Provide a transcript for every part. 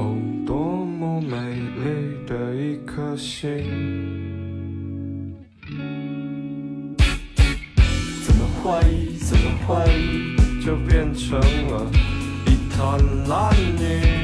哦，多么美丽的一颗心！怎么会？怎么会？就变成了一滩烂泥。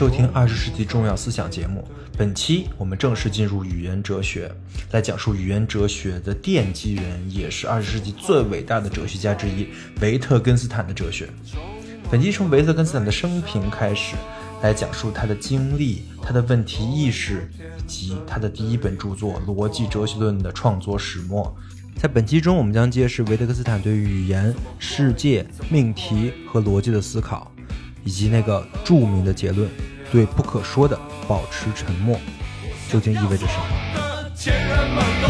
收听二十世纪重要思想节目。本期我们正式进入语言哲学，来讲述语言哲学的奠基人，也是二十世纪最伟大的哲学家之一维特根斯坦的哲学。本期从维特根斯坦的生平开始，来讲述他的经历、他的问题意识以及他的第一本著作《逻辑哲学论》的创作始末。在本期中，我们将揭示维特根斯坦对语言、世界、命题和逻辑的思考。以及那个著名的结论：对不可说的保持沉默，究竟意味着什么？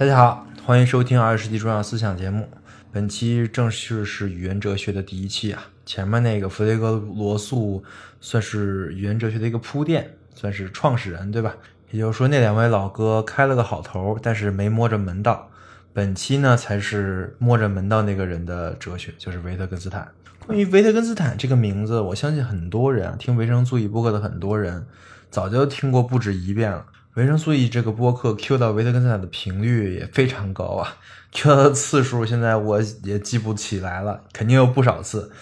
大家好，欢迎收听二十世纪重要思想节目。本期正式是语言哲学的第一期啊，前面那个弗雷格罗素算是语言哲学的一个铺垫，算是创始人，对吧？也就是说，那两位老哥开了个好头，但是没摸着门道。本期呢，才是摸着门道那个人的哲学，就是维特根斯坦。关于维特根斯坦这个名字，我相信很多人啊，听维生素 E 播客的很多人，早就听过不止一遍了。维生素 E 这个播客 Q 到维特根斯坦的频率也非常高啊，Q 到的次数现在我也记不起来了，肯定有不少次。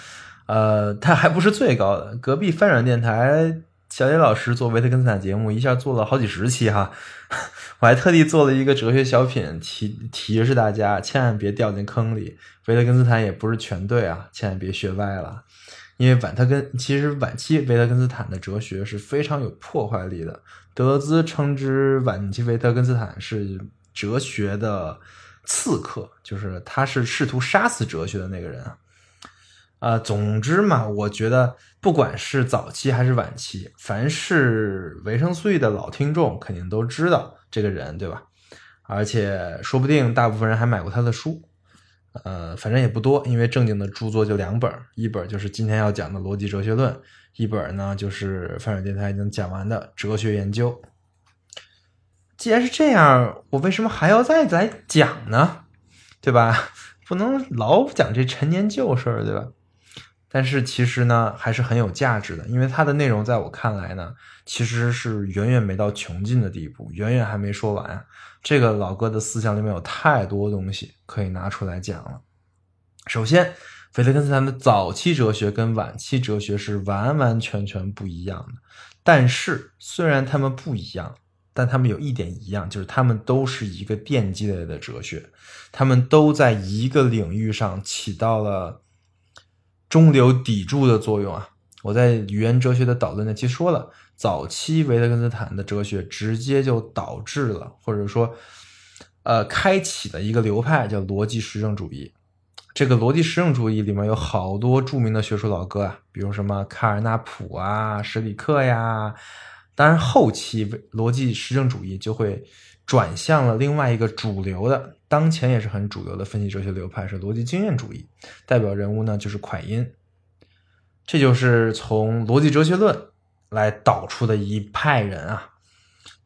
呃，它还不是最高的，隔壁翻转电台小野老师做维特根斯坦节目，一下做了好几十期哈。我还特地做了一个哲学小品，提提示大家千万别掉进坑里。维特根斯坦也不是全对啊，千万别学歪了。因为晚特根其实晚期维特根斯坦的哲学是非常有破坏力的。德兹称之晚期维特根斯坦是哲学的刺客，就是他是试图杀死哲学的那个人啊。啊，总之嘛，我觉得不管是早期还是晚期，凡是维生素 E 的老听众肯定都知道这个人，对吧？而且说不定大部分人还买过他的书。呃，反正也不多，因为正经的著作就两本，一本就是今天要讲的《逻辑哲学论》，一本呢就是翻转电台已经讲完的《哲学研究》。既然是这样，我为什么还要再来讲呢？对吧？不能老讲这陈年旧事儿，对吧？但是其实呢，还是很有价值的，因为它的内容在我看来呢，其实是远远没到穷尽的地步，远远还没说完。这个老哥的思想里面有太多东西可以拿出来讲了。首先，菲特根斯坦的早期哲学跟晚期哲学是完完全全不一样的。但是，虽然他们不一样，但他们有一点一样，就是他们都是一个奠基类的哲学，他们都在一个领域上起到了中流砥柱的作用啊。我在语言哲学的导论那期说了，早期维特根斯坦的哲学直接就导致了，或者说，呃，开启了一个流派叫逻辑实证主义。这个逻辑实证主义里面有好多著名的学术老哥啊，比如什么卡尔纳普啊、史里克呀。当然，后期逻辑实证主义就会转向了另外一个主流的，当前也是很主流的分析哲学流派是逻辑经验主义，代表人物呢就是蒯因。这就是从逻辑哲学论来导出的一派人啊。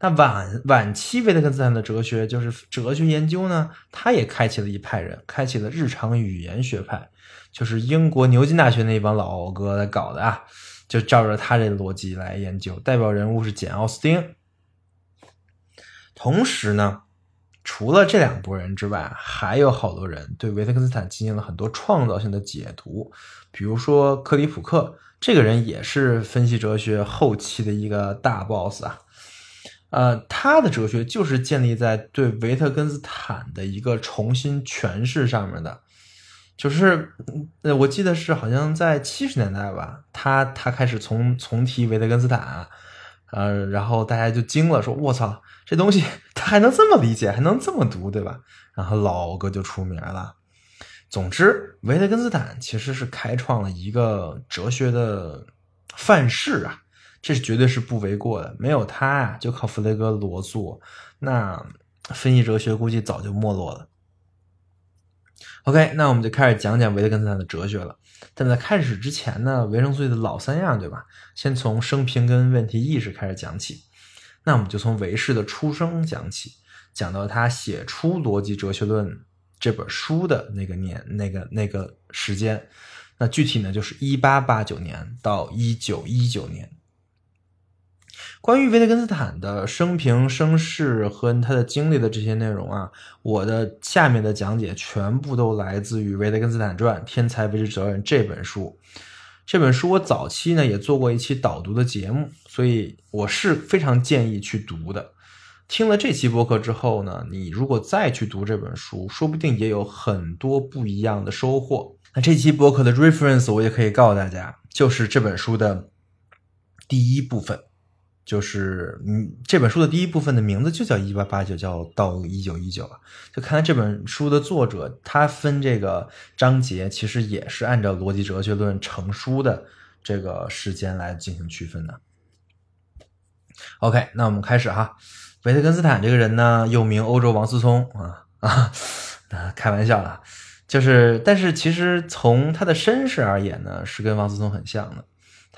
那晚晚期维特根斯坦的哲学，就是哲学研究呢，他也开启了一派人，开启了日常语言学派，就是英国牛津大学那帮老哥来搞的啊，就照着他这逻辑来研究。代表人物是简·奥斯汀。同时呢，除了这两拨人之外，还有好多人对维特根斯坦进行了很多创造性的解读，比如说克里普克，这个人也是分析哲学后期的一个大 boss 啊。呃，他的哲学就是建立在对维特根斯坦的一个重新诠释上面的，就是呃，我记得是好像在七十年代吧，他他开始重重提维特根斯坦，呃，然后大家就惊了，说我操，这东西他还能这么理解，还能这么读，对吧？然后老哥就出名了。总之，维特根斯坦其实是开创了一个哲学的范式啊。这是绝对是不为过的，没有他啊，就靠弗雷格罗素，那分析哲学估计早就没落了。OK，那我们就开始讲讲维特根斯坦的哲学了。但在开始之前呢，维生素的老三样，对吧？先从生平跟问题意识开始讲起。那我们就从维氏的出生讲起，讲到他写出《逻辑哲学论》这本书的那个年、那个那个时间。那具体呢，就是一八八九年到一九一九年。关于维特根斯坦的生平、生世和他的经历的这些内容啊，我的下面的讲解全部都来自于《维特根斯坦传：天才为之责任》这本书。这本书我早期呢也做过一期导读的节目，所以我是非常建议去读的。听了这期播客之后呢，你如果再去读这本书，说不定也有很多不一样的收获。那这期播客的 reference 我也可以告诉大家，就是这本书的第一部分。就是嗯，这本书的第一部分的名字就叫一八八九，叫到一九一九啊。就看来这本书的作者他分这个章节，其实也是按照逻辑哲学论成书的这个时间来进行区分的。OK，那我们开始哈。维特根斯坦这个人呢，又名欧洲王思聪啊啊，开玩笑了，就是但是其实从他的身世而言呢，是跟王思聪很像的。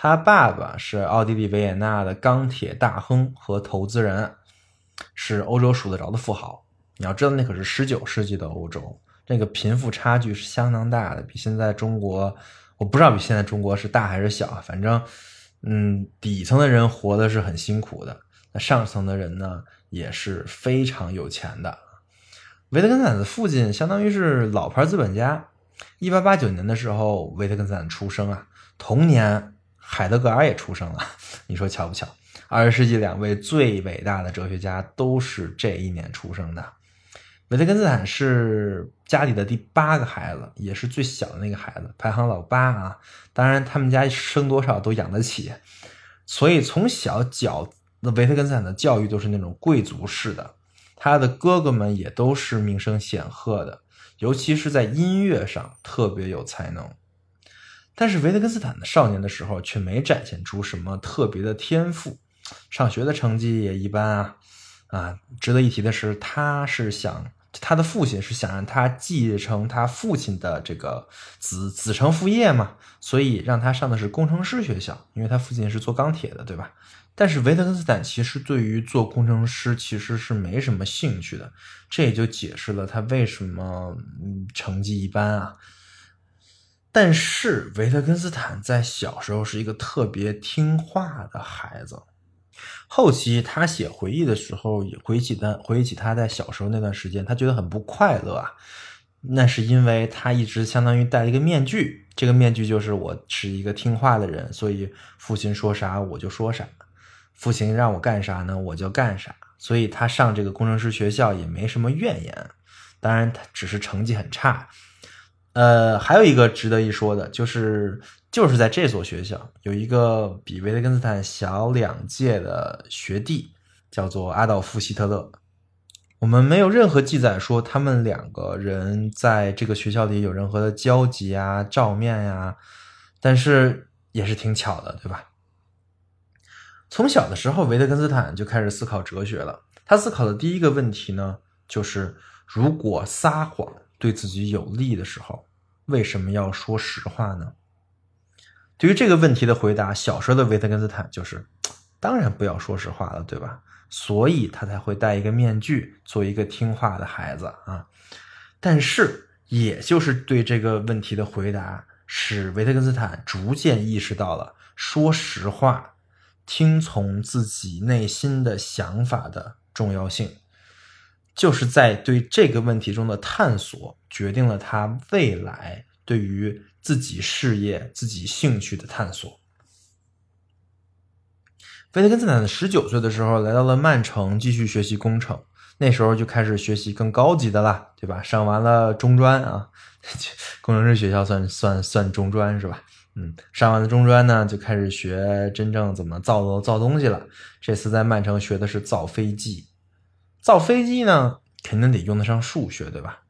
他爸爸是奥地利维也纳的钢铁大亨和投资人，是欧洲数得着的富豪。你要知道，那可是十九世纪的欧洲，那个贫富差距是相当大的，比现在中国，我不知道比现在中国是大还是小，反正，嗯，底层的人活的是很辛苦的，那上层的人呢也是非常有钱的。维特根斯坦的父亲相当于是老牌资本家。一八八九年的时候，维特根斯坦出生啊，同年。海德格尔也出生了，你说巧不巧？二十世纪两位最伟大的哲学家都是这一年出生的。维特根斯坦是家里的第八个孩子，也是最小的那个孩子，排行老八啊。当然，他们家生多少都养得起，所以从小教那维特根斯坦的教育都是那种贵族式的。他的哥哥们也都是名声显赫的，尤其是在音乐上特别有才能。但是维特根斯坦的少年的时候却没展现出什么特别的天赋，上学的成绩也一般啊啊！值得一提的是，他是想他的父亲是想让他继承他父亲的这个子子承父业嘛，所以让他上的是工程师学校，因为他父亲是做钢铁的，对吧？但是维特根斯坦其实对于做工程师其实是没什么兴趣的，这也就解释了他为什么嗯成绩一般啊。但是维特根斯坦在小时候是一个特别听话的孩子。后期他写回忆的时候，也回忆起他回忆起他在小时候那段时间，他觉得很不快乐啊。那是因为他一直相当于戴了一个面具，这个面具就是我是一个听话的人，所以父亲说啥我就说啥，父亲让我干啥呢我就干啥。所以他上这个工程师学校也没什么怨言，当然他只是成绩很差。呃，还有一个值得一说的，就是就是在这所学校有一个比维特根斯坦小两届的学弟，叫做阿道夫·希特勒。我们没有任何记载说他们两个人在这个学校里有任何的交集啊、照面呀，但是也是挺巧的，对吧？从小的时候，维特根斯坦就开始思考哲学了。他思考的第一个问题呢，就是如果撒谎。对自己有利的时候，为什么要说实话呢？对于这个问题的回答，小时候的维特根斯坦就是当然不要说实话了，对吧？所以他才会戴一个面具，做一个听话的孩子啊。但是，也就是对这个问题的回答，使维特根斯坦逐渐意识到了说实话、听从自己内心的想法的重要性。就是在对这个问题中的探索，决定了他未来对于自己事业、自己兴趣的探索。维特根斯坦十九岁的时候来到了曼城，继续学习工程。那时候就开始学习更高级的啦，对吧？上完了中专啊，工程师学校算算算中专是吧？嗯，上完了中专呢，就开始学真正怎么造楼、造东西了。这次在曼城学的是造飞机。造飞机呢，肯定得用得上数学，对吧？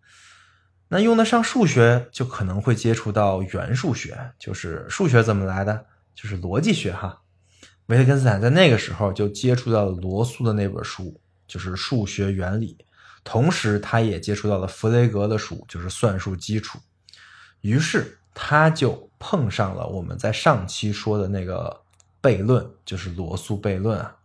那用得上数学，就可能会接触到元数学，就是数学怎么来的，就是逻辑学哈。维特根斯坦在那个时候就接触到了罗素的那本书。就是数学原理，同时他也接触到了弗雷格的书，就是算术基础。于是他就碰上了我们在上期说的那个悖论，就是罗素悖论啊。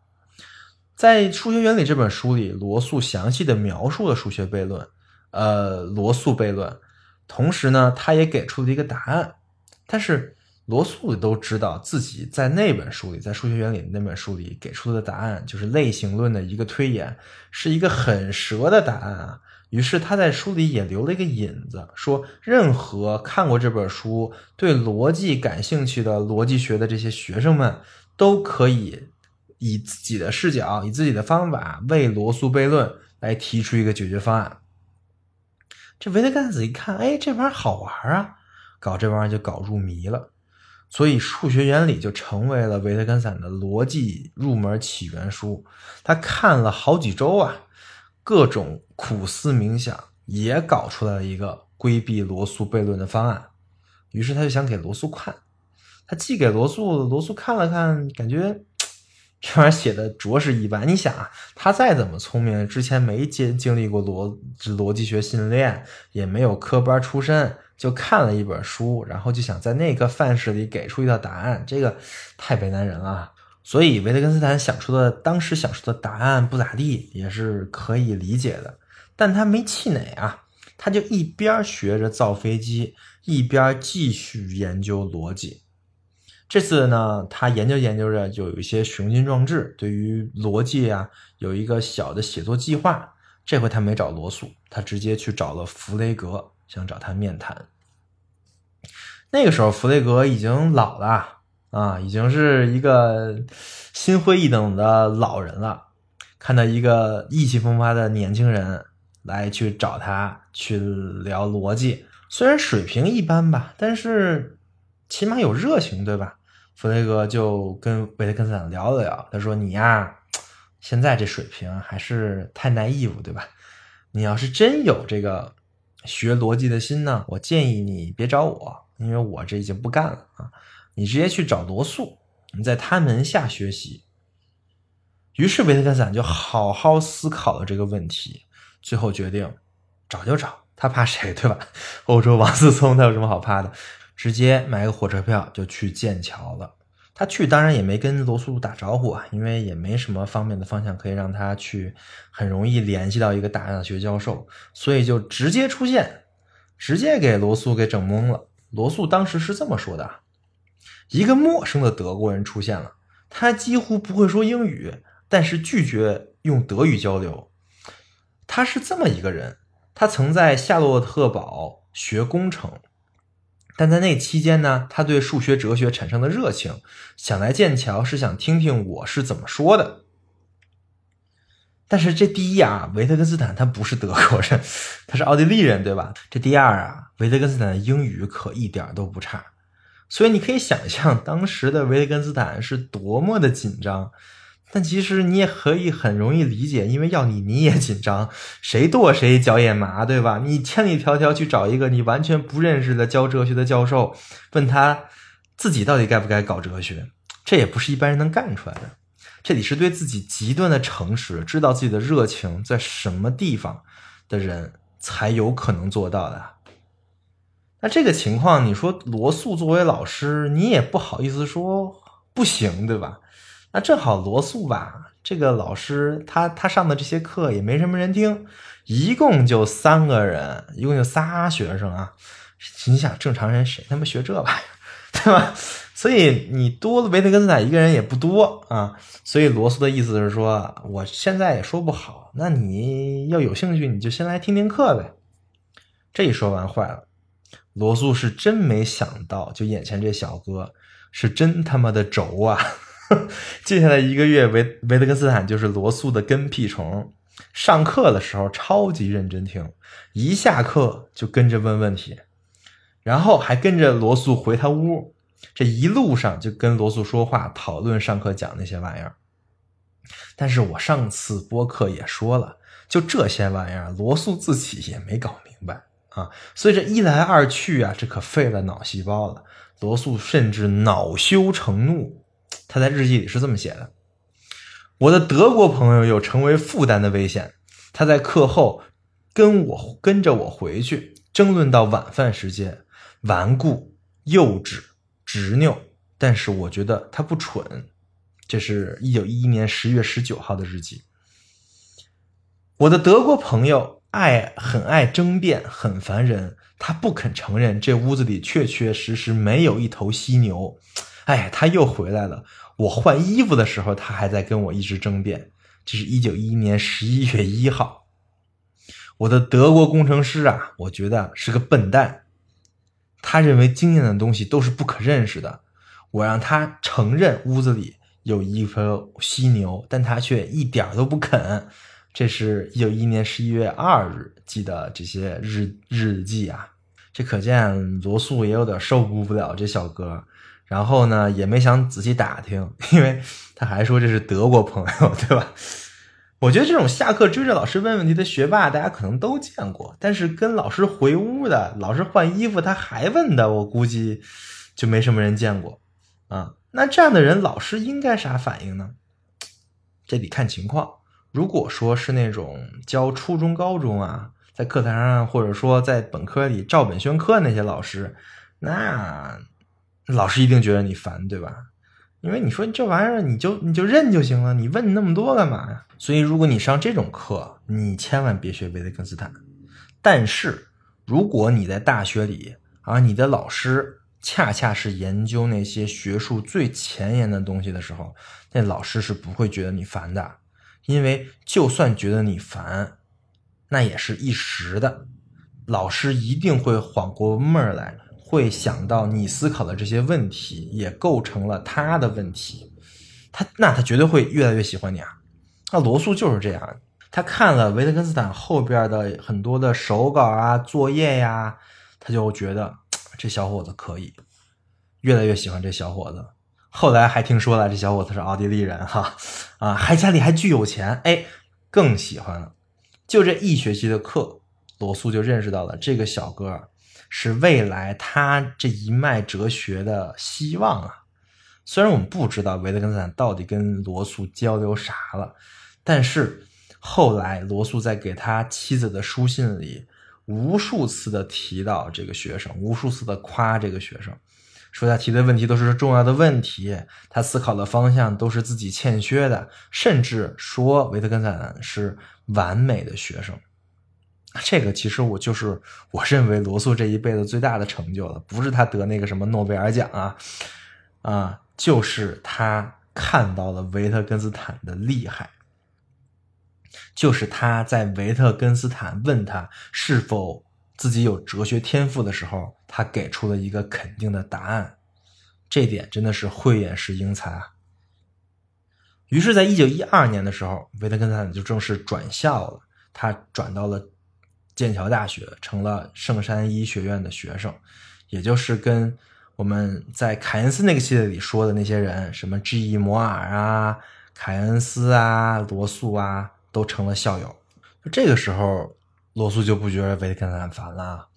在《数学原理》这本书里，罗素详细的描述了数学悖论，呃，罗素悖论。同时呢，他也给出了一个答案，但是。罗素都知道自己在那本书里，在数学原理那本书里给出的答案，就是类型论的一个推演，是一个很蛇的答案啊。于是他在书里也留了一个引子，说任何看过这本书、对逻辑感兴趣的逻辑学的这些学生们，都可以以自己的视角、以自己的方法为罗素悖论来提出一个解决方案。这维特根斯坦一看，哎，这玩意儿好玩啊，搞这玩意儿就搞入迷了。所以，数学原理就成为了维特根斯坦的逻辑入门起源书。他看了好几周啊，各种苦思冥想，也搞出来了一个规避罗素悖论的方案。于是，他就想给罗素看。他寄给罗素，罗素看了看，感觉这玩意儿写的着实一般。你想啊，他再怎么聪明，之前没经经历过逻逻辑学训练，也没有科班出身。就看了一本书，然后就想在那个范式里给出一道答案，这个太为难人了。所以维特根斯坦想出的当时想出的答案不咋地，也是可以理解的。但他没气馁啊，他就一边学着造飞机，一边继续研究逻辑。这次呢，他研究研究着，就有一些雄心壮志，对于逻辑啊有一个小的写作计划。这回他没找罗素，他直接去找了弗雷格。想找他面谈。那个时候，弗雷格已经老了啊，已经是一个心灰意冷的老人了。看到一个意气风发的年轻人来去找他去聊逻辑，虽然水平一般吧，但是起码有热情，对吧？弗雷格就跟维特根斯坦聊了聊，他说：“你呀，现在这水平还是太 naive，对吧？你要是真有这个。”学逻辑的心呢？我建议你别找我，因为我这已经不干了啊！你直接去找罗素，你在他门下学习。于是维特根斯坦就好好思考了这个问题，最后决定找就找，他怕谁对吧？欧洲王思聪他有什么好怕的？直接买个火车票就去剑桥了。他去当然也没跟罗素打招呼啊，因为也没什么方便的方向可以让他去很容易联系到一个大学教授，所以就直接出现，直接给罗素给整懵了。罗素当时是这么说的：一个陌生的德国人出现了，他几乎不会说英语，但是拒绝用德语交流。他是这么一个人，他曾在夏洛特堡学工程。但在那期间呢，他对数学哲学产生了热情，想来剑桥是想听听我是怎么说的。但是这第一啊，维特根斯坦他不是德国人，他是奥地利人，对吧？这第二啊，维特根斯坦的英语可一点都不差，所以你可以想象当时的维特根斯坦是多么的紧张。但其实你也可以很容易理解，因为要你你也紧张，谁剁谁脚也麻，对吧？你千里迢迢去找一个你完全不认识的教哲学的教授，问他自己到底该不该搞哲学，这也不是一般人能干出来的。这里是对自己极端的诚实，知道自己的热情在什么地方的人才有可能做到的。那这个情况，你说罗素作为老师，你也不好意思说不行，对吧？那正好罗素吧，这个老师他他上的这些课也没什么人听，一共就三个人，一共就仨学生啊。你想正常人谁他妈学这玩意儿，对吧？所以你多了维特根斯坦一个人也不多啊。所以罗素的意思是说，我现在也说不好，那你要有兴趣，你就先来听听课呗。这一说完坏了，罗素是真没想到，就眼前这小哥是真他妈的轴啊！接下来一个月，维维特根斯坦就是罗素的跟屁虫。上课的时候超级认真听，一下课就跟着问问题，然后还跟着罗素回他屋。这一路上就跟罗素说话，讨论上课讲那些玩意儿。但是我上次播客也说了，就这些玩意儿，罗素自己也没搞明白啊。所以这一来二去啊，这可费了脑细胞了。罗素甚至恼羞成怒。他在日记里是这么写的：“我的德国朋友有成为负担的危险。他在课后跟我跟着我回去，争论到晚饭时间，顽固、幼稚、执拗。但是我觉得他不蠢。”这是一九一一年十月十九号的日记。我的德国朋友爱很爱争辩，很烦人。他不肯承认这屋子里确确实实没有一头犀牛。哎，他又回来了。我换衣服的时候，他还在跟我一直争辩。这是一九一一年十一月一号。我的德国工程师啊，我觉得是个笨蛋。他认为经验的东西都是不可认识的。我让他承认屋子里有一头犀牛，但他却一点都不肯。这是一九一一年十一月二日记的这些日日记啊。这可见罗素也有点受不了这小哥。然后呢，也没想仔细打听，因为他还说这是德国朋友，对吧？我觉得这种下课追着老师问问题的学霸，大家可能都见过。但是跟老师回屋的，老师换衣服他还问的，我估计就没什么人见过啊。那这样的人，老师应该啥反应呢？这得看情况。如果说是那种教初中、高中啊，在课堂上或者说在本科里照本宣科那些老师，那。老师一定觉得你烦，对吧？因为你说这玩意儿，你就你就认就行了，你问那么多干嘛呀？所以，如果你上这种课，你千万别学维特根斯坦。但是，如果你在大学里啊，你的老师恰恰是研究那些学术最前沿的东西的时候，那老师是不会觉得你烦的，因为就算觉得你烦，那也是一时的，老师一定会缓过闷儿来。会想到你思考的这些问题也构成了他的问题，他那他绝对会越来越喜欢你啊。那罗素就是这样，他看了维特根斯坦后边的很多的手稿啊、作业呀，他就觉得这小伙子可以，越来越喜欢这小伙子。后来还听说了这小伙子是奥地利人哈，啊，还家里还巨有钱，哎，更喜欢了。就这一学期的课，罗素就认识到了这个小哥。是未来他这一脉哲学的希望啊！虽然我们不知道维特根斯坦到底跟罗素交流啥了，但是后来罗素在给他妻子的书信里，无数次的提到这个学生，无数次的夸这个学生，说他提的问题都是重要的问题，他思考的方向都是自己欠缺的，甚至说维特根斯坦是完美的学生。这个其实我就是我认为罗素这一辈子最大的成就了，不是他得那个什么诺贝尔奖啊，啊，就是他看到了维特根斯坦的厉害，就是他在维特根斯坦问他是否自己有哲学天赋的时候，他给出了一个肯定的答案，这点真的是慧眼识英才啊。于是，在一九一二年的时候，维特根斯坦就正式转校了，他转到了。剑桥大学成了圣山医学院的学生，也就是跟我们在凯恩斯那个系列里说的那些人，什么 G.E. 摩尔啊、凯恩斯啊、罗素啊，都成了校友。这个时候，罗素就不觉得维特根斯坦烦了，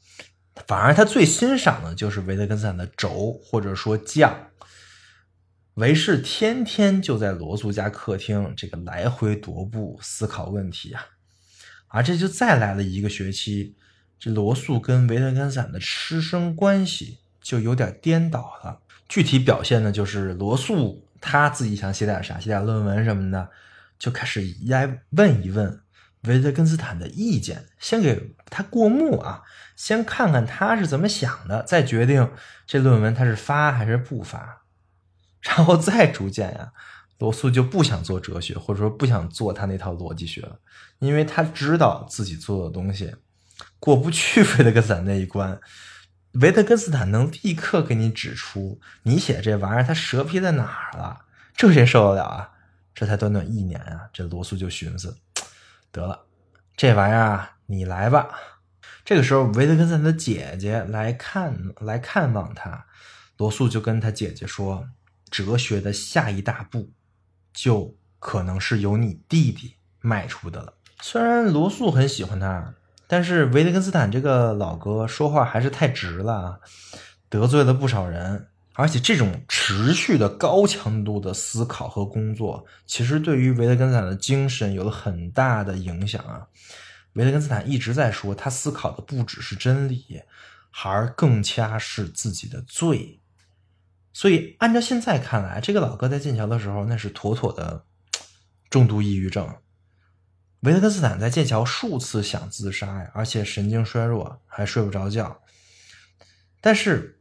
反而他最欣赏的就是维特根斯坦的轴或者说匠。维氏天天就在罗素家客厅这个来回踱步思考问题啊。而这就再来了一个学期，这罗素跟维特根斯坦的师生关系就有点颠倒了。具体表现呢，就是罗素他自己想写点啥，写点论文什么的，就开始来问一问维特根斯坦的意见，先给他过目啊，先看看他是怎么想的，再决定这论文他是发还是不发，然后再逐渐呀。罗素就不想做哲学，或者说不想做他那套逻辑学了，因为他知道自己做的东西过不去 维特根斯坦那一关。维特根斯坦能立刻给你指出你写这玩意儿它蛇皮在哪儿了，这谁受得了啊？这才短短一年啊，这罗素就寻思，得了，这玩意儿啊，你来吧。这个时候，维特根斯坦的姐姐来看来看望他，罗素就跟他姐姐说，哲学的下一大步。就可能是由你弟弟迈出的了。虽然罗素很喜欢他，但是维特根斯坦这个老哥说话还是太直了，得罪了不少人。而且这种持续的高强度的思考和工作，其实对于维特根斯坦的精神有了很大的影响啊。维特根斯坦一直在说，他思考的不只是真理，而更加是自己的罪。所以，按照现在看来，这个老哥在剑桥的时候，那是妥妥的重度抑郁症。维特根斯坦在剑桥数次想自杀呀，而且神经衰弱，还睡不着觉。但是，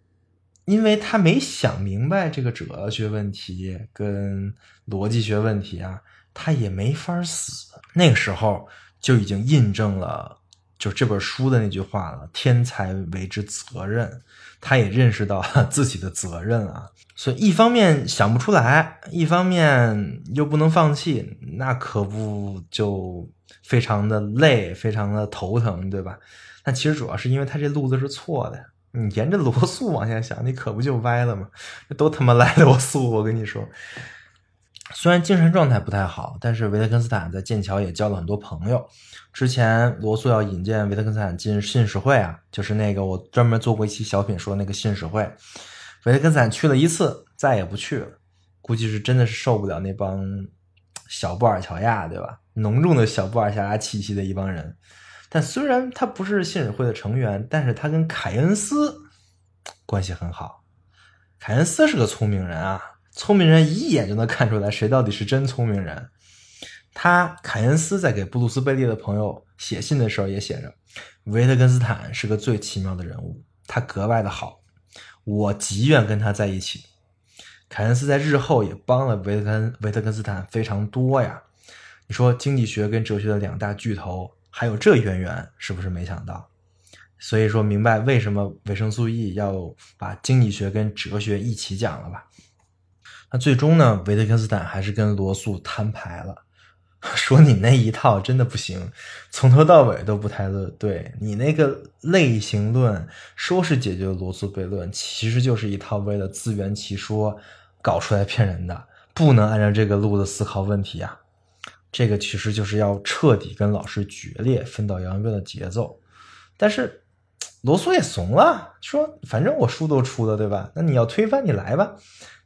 因为他没想明白这个哲学问题跟逻辑学问题啊，他也没法死。那个时候就已经印证了。就这本书的那句话了，天才为之责任。他也认识到自己的责任啊，所以一方面想不出来，一方面又不能放弃，那可不就非常的累，非常的头疼，对吧？但其实主要是因为他这路子是错的，你沿着罗素往下想，你可不就歪了吗？都他妈赖罗素，我跟你说。虽然精神状态不太好，但是维特根斯坦在剑桥也交了很多朋友。之前罗素要引荐维特根斯坦进信使会啊，就是那个我专门做过一期小品说那个信使会，维特根斯坦去了一次，再也不去了，估计是真的是受不了那帮小布尔乔亚，对吧？浓重的小布尔乔亚气息的一帮人。但虽然他不是信使会的成员，但是他跟凯恩斯关系很好。凯恩斯是个聪明人啊。聪明人一眼就能看出来谁到底是真聪明人。他凯恩斯在给布鲁斯贝利的朋友写信的时候也写着：“维特根斯坦是个最奇妙的人物，他格外的好，我极愿跟他在一起。”凯恩斯在日后也帮了维特根维特根斯坦非常多呀。你说经济学跟哲学的两大巨头还有这渊源，是不是没想到？所以说明白为什么维生素 E 要把经济学跟哲学一起讲了吧？那最终呢？维特根斯坦还是跟罗素摊牌了，说你那一套真的不行，从头到尾都不太对。你那个类型论说是解决罗素悖论，其实就是一套为了自圆其说搞出来骗人的，不能按照这个路子思考问题啊。这个其实就是要彻底跟老师决裂、分道扬镳的节奏。但是罗素也怂了，说反正我书都出了，对吧？那你要推翻，你来吧。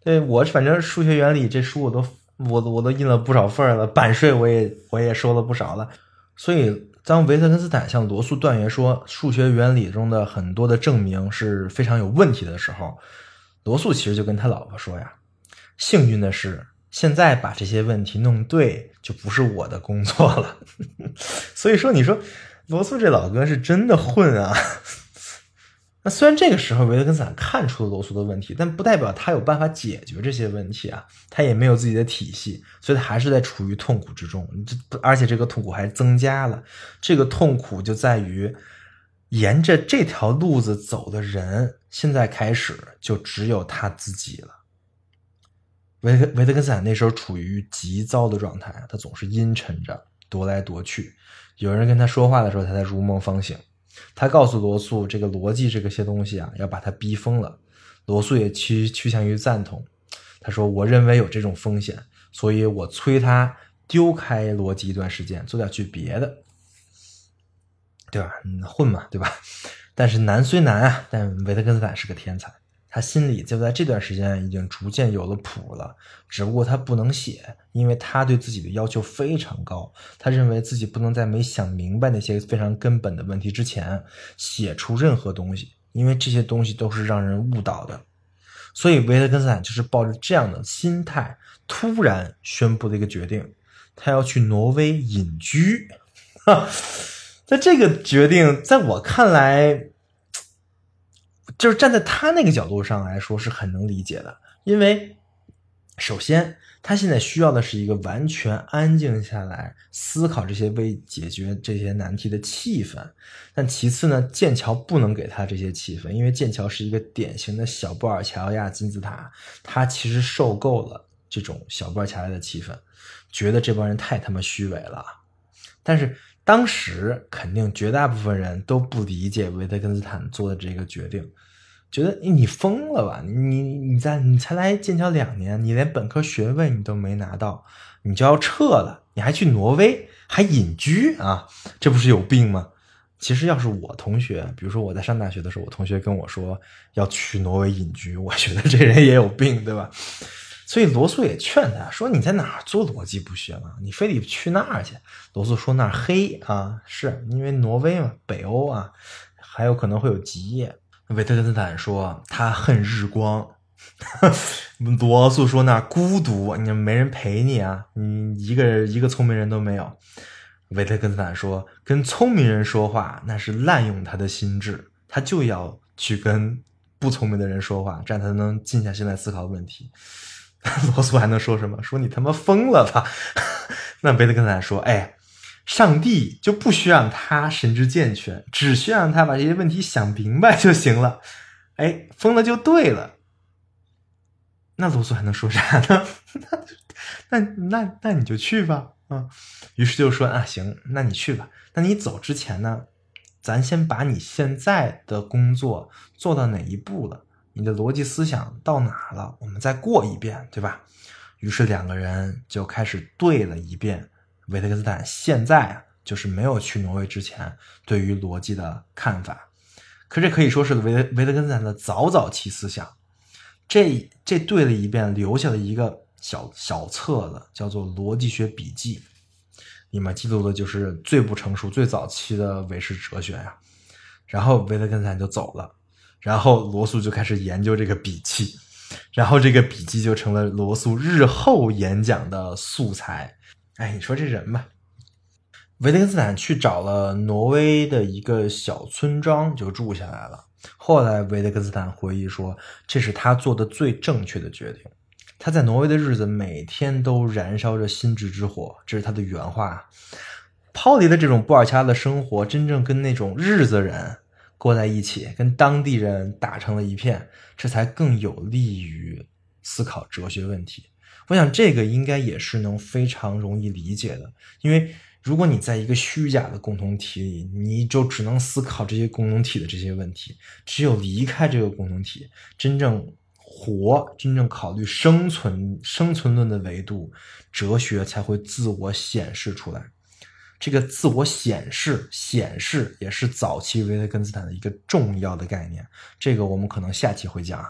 对我反正数学原理这书我都我我都印了不少份了，版税我也我也收了不少了。所以当维特根斯坦向罗素断言说数学原理中的很多的证明是非常有问题的时候，罗素其实就跟他老婆说呀：“幸运的是，现在把这些问题弄对就不是我的工作了。”所以说，你说罗素这老哥是真的混啊。那虽然这个时候维特根斯坦看出了罗素的问题，但不代表他有办法解决这些问题啊。他也没有自己的体系，所以他还是在处于痛苦之中。这而且这个痛苦还增加了。这个痛苦就在于，沿着这条路子走的人，现在开始就只有他自己了。维特维特根斯坦那时候处于极糟的状态，他总是阴沉着，踱来踱去。有人跟他说话的时候，他才如梦方醒。他告诉罗素，这个逻辑这个些东西啊，要把他逼疯了。罗素也趋趋向于赞同。他说：“我认为有这种风险，所以我催他丢开逻辑一段时间，做点去别的，对吧？混嘛，对吧？但是难虽难啊，但维特根斯坦是个天才。”他心里就在这段时间已经逐渐有了谱了，只不过他不能写，因为他对自己的要求非常高。他认为自己不能在没想明白那些非常根本的问题之前写出任何东西，因为这些东西都是让人误导的。所以维特根斯坦就是抱着这样的心态，突然宣布了一个决定，他要去挪威隐居。哈，在这个决定，在我看来，就是站在他那个角度上来说是很能理解的，因为首先他现在需要的是一个完全安静下来思考这些为解决这些难题的气氛。但其次呢，剑桥不能给他这些气氛，因为剑桥是一个典型的小布尔乔亚金字塔，他其实受够了这种小布尔乔亚的气氛，觉得这帮人太他妈虚伪了。但是当时肯定绝大部分人都不理解维特根斯坦做的这个决定。觉得你疯了吧？你你在你才来剑桥两年，你连本科学位你都没拿到，你就要撤了？你还去挪威还隐居啊？这不是有病吗？其实要是我同学，比如说我在上大学的时候，我同学跟我说要去挪威隐居，我觉得这人也有病，对吧？所以罗素也劝他说：“你在哪儿做逻辑不学嘛？你非得去那儿去？”罗素说：“那儿黑啊，是因为挪威嘛，北欧啊，还有可能会有极夜。”维特根斯坦说他恨日光，罗素说那孤独，你没人陪你啊，你一个人一个聪明人都没有。维特根斯坦说跟聪明人说话那是滥用他的心智，他就要去跟不聪明的人说话，这样才能静下心来思考问题。罗素还能说什么？说你他妈疯了吧？那维特根斯坦说，哎。上帝就不需让他神志健全，只需要让他把这些问题想明白就行了。哎，疯了就对了。那罗素还能说啥呢？那那那你就去吧。啊，于是就说啊，行，那你去吧。那你走之前呢，咱先把你现在的工作做到哪一步了？你的逻辑思想到哪了？我们再过一遍，对吧？于是两个人就开始对了一遍。维特根斯坦现在啊，就是没有去挪威之前对于逻辑的看法，可这可以说是维维特根斯坦的早早期思想。这这对了一遍，留下了一个小小册子，叫做《逻辑学笔记》，里面记录的就是最不成熟、最早期的韦氏哲学呀。然后维特根斯坦就走了，然后罗素就开始研究这个笔记，然后这个笔记就成了罗素日后演讲的素材。哎，你说这人吧，维特根斯坦去找了挪威的一个小村庄就住下来了。后来维特根斯坦回忆说，这是他做的最正确的决定。他在挪威的日子每天都燃烧着心智之火，这是他的原话。抛离了这种布尔乔亚的生活，真正跟那种日子人过在一起，跟当地人打成了一片，这才更有利于思考哲学问题。我想这个应该也是能非常容易理解的，因为如果你在一个虚假的共同体里，你就只能思考这些共同体的这些问题。只有离开这个共同体，真正活，真正考虑生存、生存论的维度，哲学才会自我显示出来。这个自我显示、显示也是早期维特根斯坦的一个重要的概念。这个我们可能下期会讲。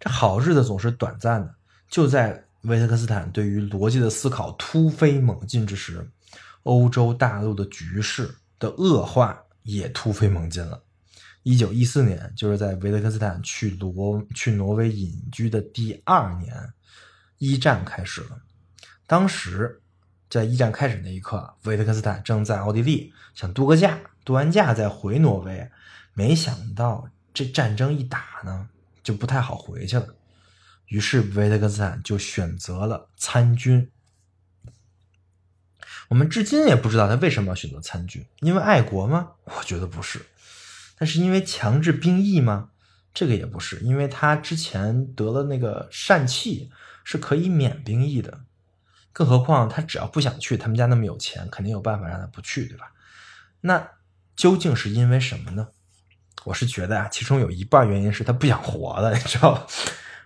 这好日子总是短暂的。就在维特根斯坦对于逻辑的思考突飞猛进之时，欧洲大陆的局势的恶化也突飞猛进了。一九一四年，就是在维特根斯坦去罗去挪威隐居的第二年，一战开始了。当时，在一战开始那一刻，维特根斯坦正在奥地利想度个假，度完假再回挪威。没想到这战争一打呢。就不太好回去了，于是维特根斯坦就选择了参军。我们至今也不知道他为什么要选择参军，因为爱国吗？我觉得不是。但是因为强制兵役吗？这个也不是，因为他之前得了那个疝气，是可以免兵役的。更何况他只要不想去，他们家那么有钱，肯定有办法让他不去，对吧？那究竟是因为什么呢？我是觉得啊，其中有一半原因是他不想活了，你知道？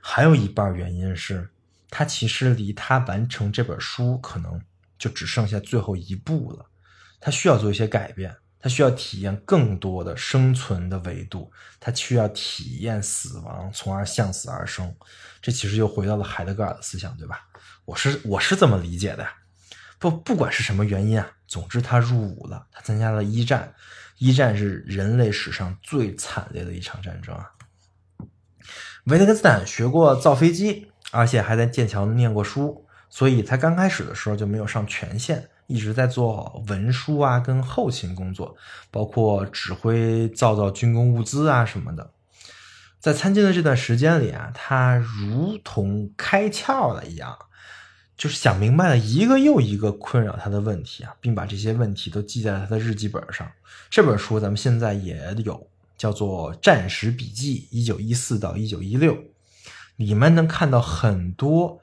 还有一半原因是，他其实离他完成这本书可能就只剩下最后一步了。他需要做一些改变，他需要体验更多的生存的维度，他需要体验死亡，从而向死而生。这其实又回到了海德格尔的思想，对吧？我是我是这么理解的。不，不管是什么原因啊，总之他入伍了，他参加了一战。一战是人类史上最惨烈的一场战争啊！维特根斯坦学过造飞机，而且还在剑桥念过书，所以他刚开始的时候就没有上全线，一直在做文书啊跟后勤工作，包括指挥造造军工物资啊什么的。在参军的这段时间里啊，他如同开窍了一样，就是想明白了一个又一个困扰他的问题啊，并把这些问题都记在了他的日记本上。这本书咱们现在也有，叫做《战时笔记》，一九一四到一九一六，里面能看到很多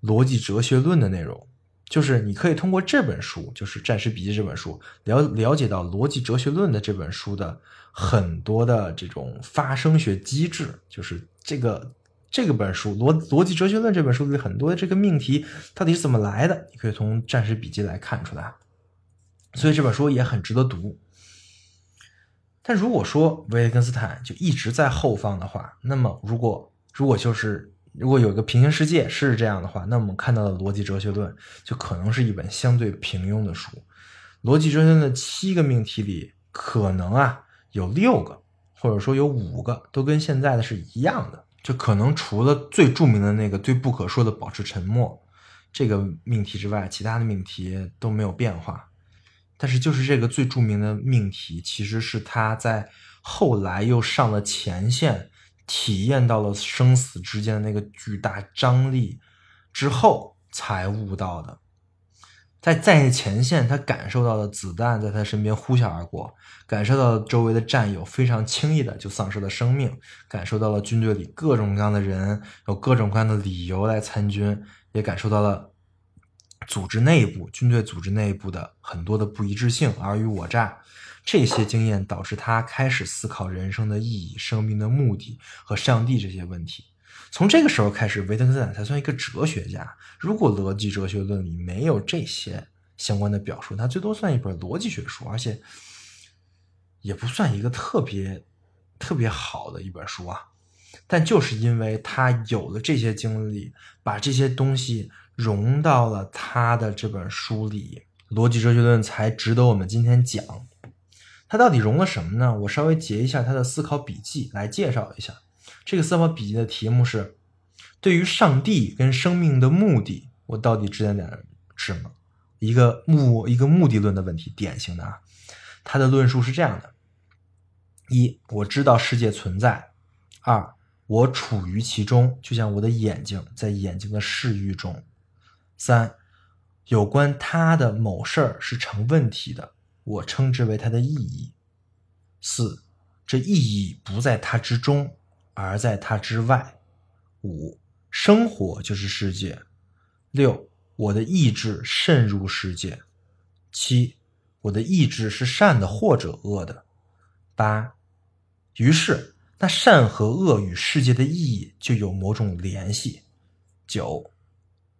逻辑哲学论的内容。就是你可以通过这本书，就是《战时笔记》这本书，了了解到逻辑哲学论的这本书的很多的这种发生学机制。就是这个这个本书《逻逻辑哲学论》这本书里很多的这个命题到底是怎么来的，你可以从《战时笔记》来看出来。所以这本书也很值得读。但如果说维特根斯坦就一直在后方的话，那么如果如果就是如果有一个平行世界是这样的话，那我们看到的逻辑哲学论就可能是一本相对平庸的书。逻辑哲学论的七个命题里，可能啊有六个，或者说有五个都跟现在的是一样的，就可能除了最著名的那个最不可说的保持沉默这个命题之外，其他的命题都没有变化。但是就是这个最著名的命题，其实是他在后来又上了前线。体验到了生死之间的那个巨大张力之后，才悟到的。在在前线，他感受到了子弹在他身边呼啸而过，感受到了周围的战友非常轻易的就丧失了生命，感受到了军队里各种各样的人有各种各样的理由来参军，也感受到了组织内部军队组织内部的很多的不一致性、尔虞我诈。这些经验导致他开始思考人生的意义、生命的目的和上帝这些问题。从这个时候开始，维特根斯坦才算一个哲学家。如果逻辑哲学论里没有这些相关的表述，他最多算一本逻辑学书，而且也不算一个特别特别好的一本书啊。但就是因为他有了这些经历，把这些东西融到了他的这本书里，逻辑哲学论才值得我们今天讲。他到底融了什么呢？我稍微截一下他的思考笔记来介绍一下。这个思考笔记的题目是：对于上帝跟生命的目的，我到底指点点什么？一个目一个目的论的问题，典型的啊。他的论述是这样的：一，我知道世界存在；二，我处于其中，就像我的眼睛在眼睛的视域中；三，有关他的某事儿是成问题的。我称之为它的意义。四，这意义不在它之中，而在它之外。五，生活就是世界。六，我的意志渗入世界。七，我的意志是善的或者恶的。八，于是那善和恶与世界的意义就有某种联系。九，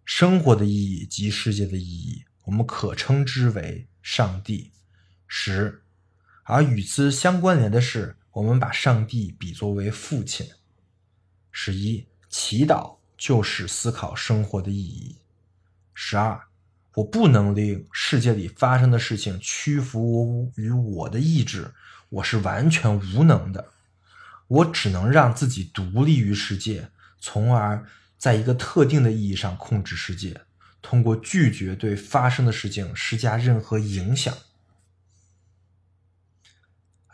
生活的意义及世界的意义，我们可称之为上帝。十，而与之相关联的是，我们把上帝比作为父亲。十一，祈祷就是思考生活的意义。十二，我不能令世界里发生的事情屈服于我的意志，我是完全无能的。我只能让自己独立于世界，从而在一个特定的意义上控制世界，通过拒绝对发生的事情施加任何影响。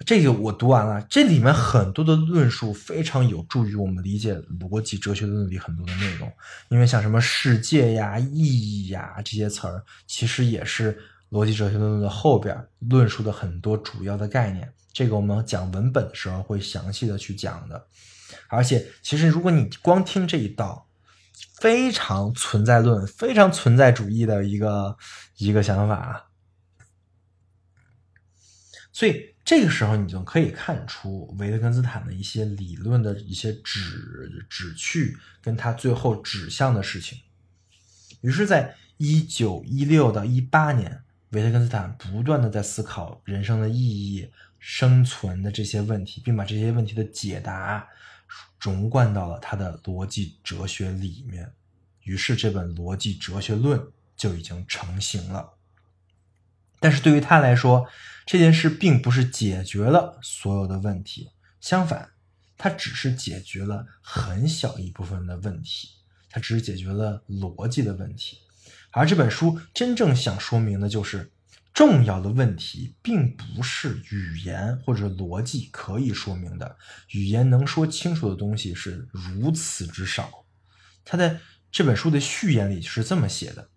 这个我读完了，这里面很多的论述非常有助于我们理解逻辑哲学论里很多的内容。因为像什么世界呀、意义呀这些词儿，其实也是逻辑哲学论的后边论述的很多主要的概念。这个我们讲文本的时候会详细的去讲的。而且，其实如果你光听这一道，非常存在论、非常存在主义的一个一个想法，所以。这个时候，你就可以看出维特根斯坦的一些理论的一些旨旨趣，跟他最后指向的事情。于是，在一九一六到一八年，维特根斯坦不断的在思考人生的意义、生存的这些问题，并把这些问题的解答融贯到了他的逻辑哲学里面。于是，这本《逻辑哲学论》就已经成型了。但是对于他来说，这件事并不是解决了所有的问题，相反，他只是解决了很小一部分的问题，他只是解决了逻辑的问题。而这本书真正想说明的就是，重要的问题并不是语言或者逻辑可以说明的，语言能说清楚的东西是如此之少。他在这本书的序言里是这么写的：“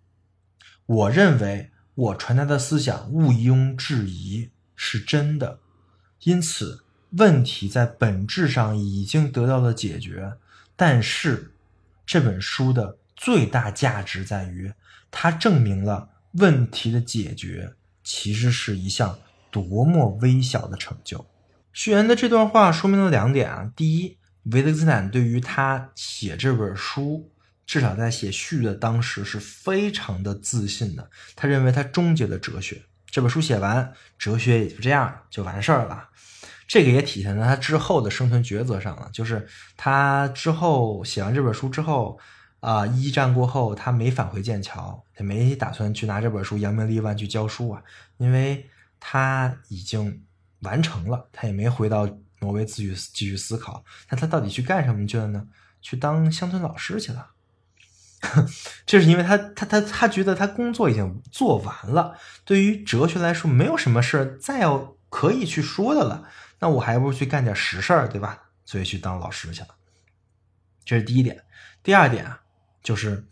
我认为我传达的思想毋庸置疑是真的，因此问题在本质上已经得到了解决。但是这本书的最大价值在于，它证明了问题的解决其实是一项多么微小的成就。”序言的这段话说明了两点啊，第一，维特根斯坦对于他写这本书。至少在写序的当时是非常的自信的，他认为他终结了哲学。这本书写完，哲学也就这样就完事儿了。这个也体现在他之后的生存抉择上了，就是他之后写完这本书之后，啊、一战过后他没返回剑桥，也没打算去拿这本书扬名立万去教书啊，因为他已经完成了，他也没回到挪威继续继续思考。那他到底去干什么去了呢？去当乡村老师去了。这是因为他他他他觉得他工作已经做完了，对于哲学来说没有什么事儿再要可以去说的了，那我还不如去干点实事儿，对吧？所以去当老师去了。这是第一点。第二点啊，就是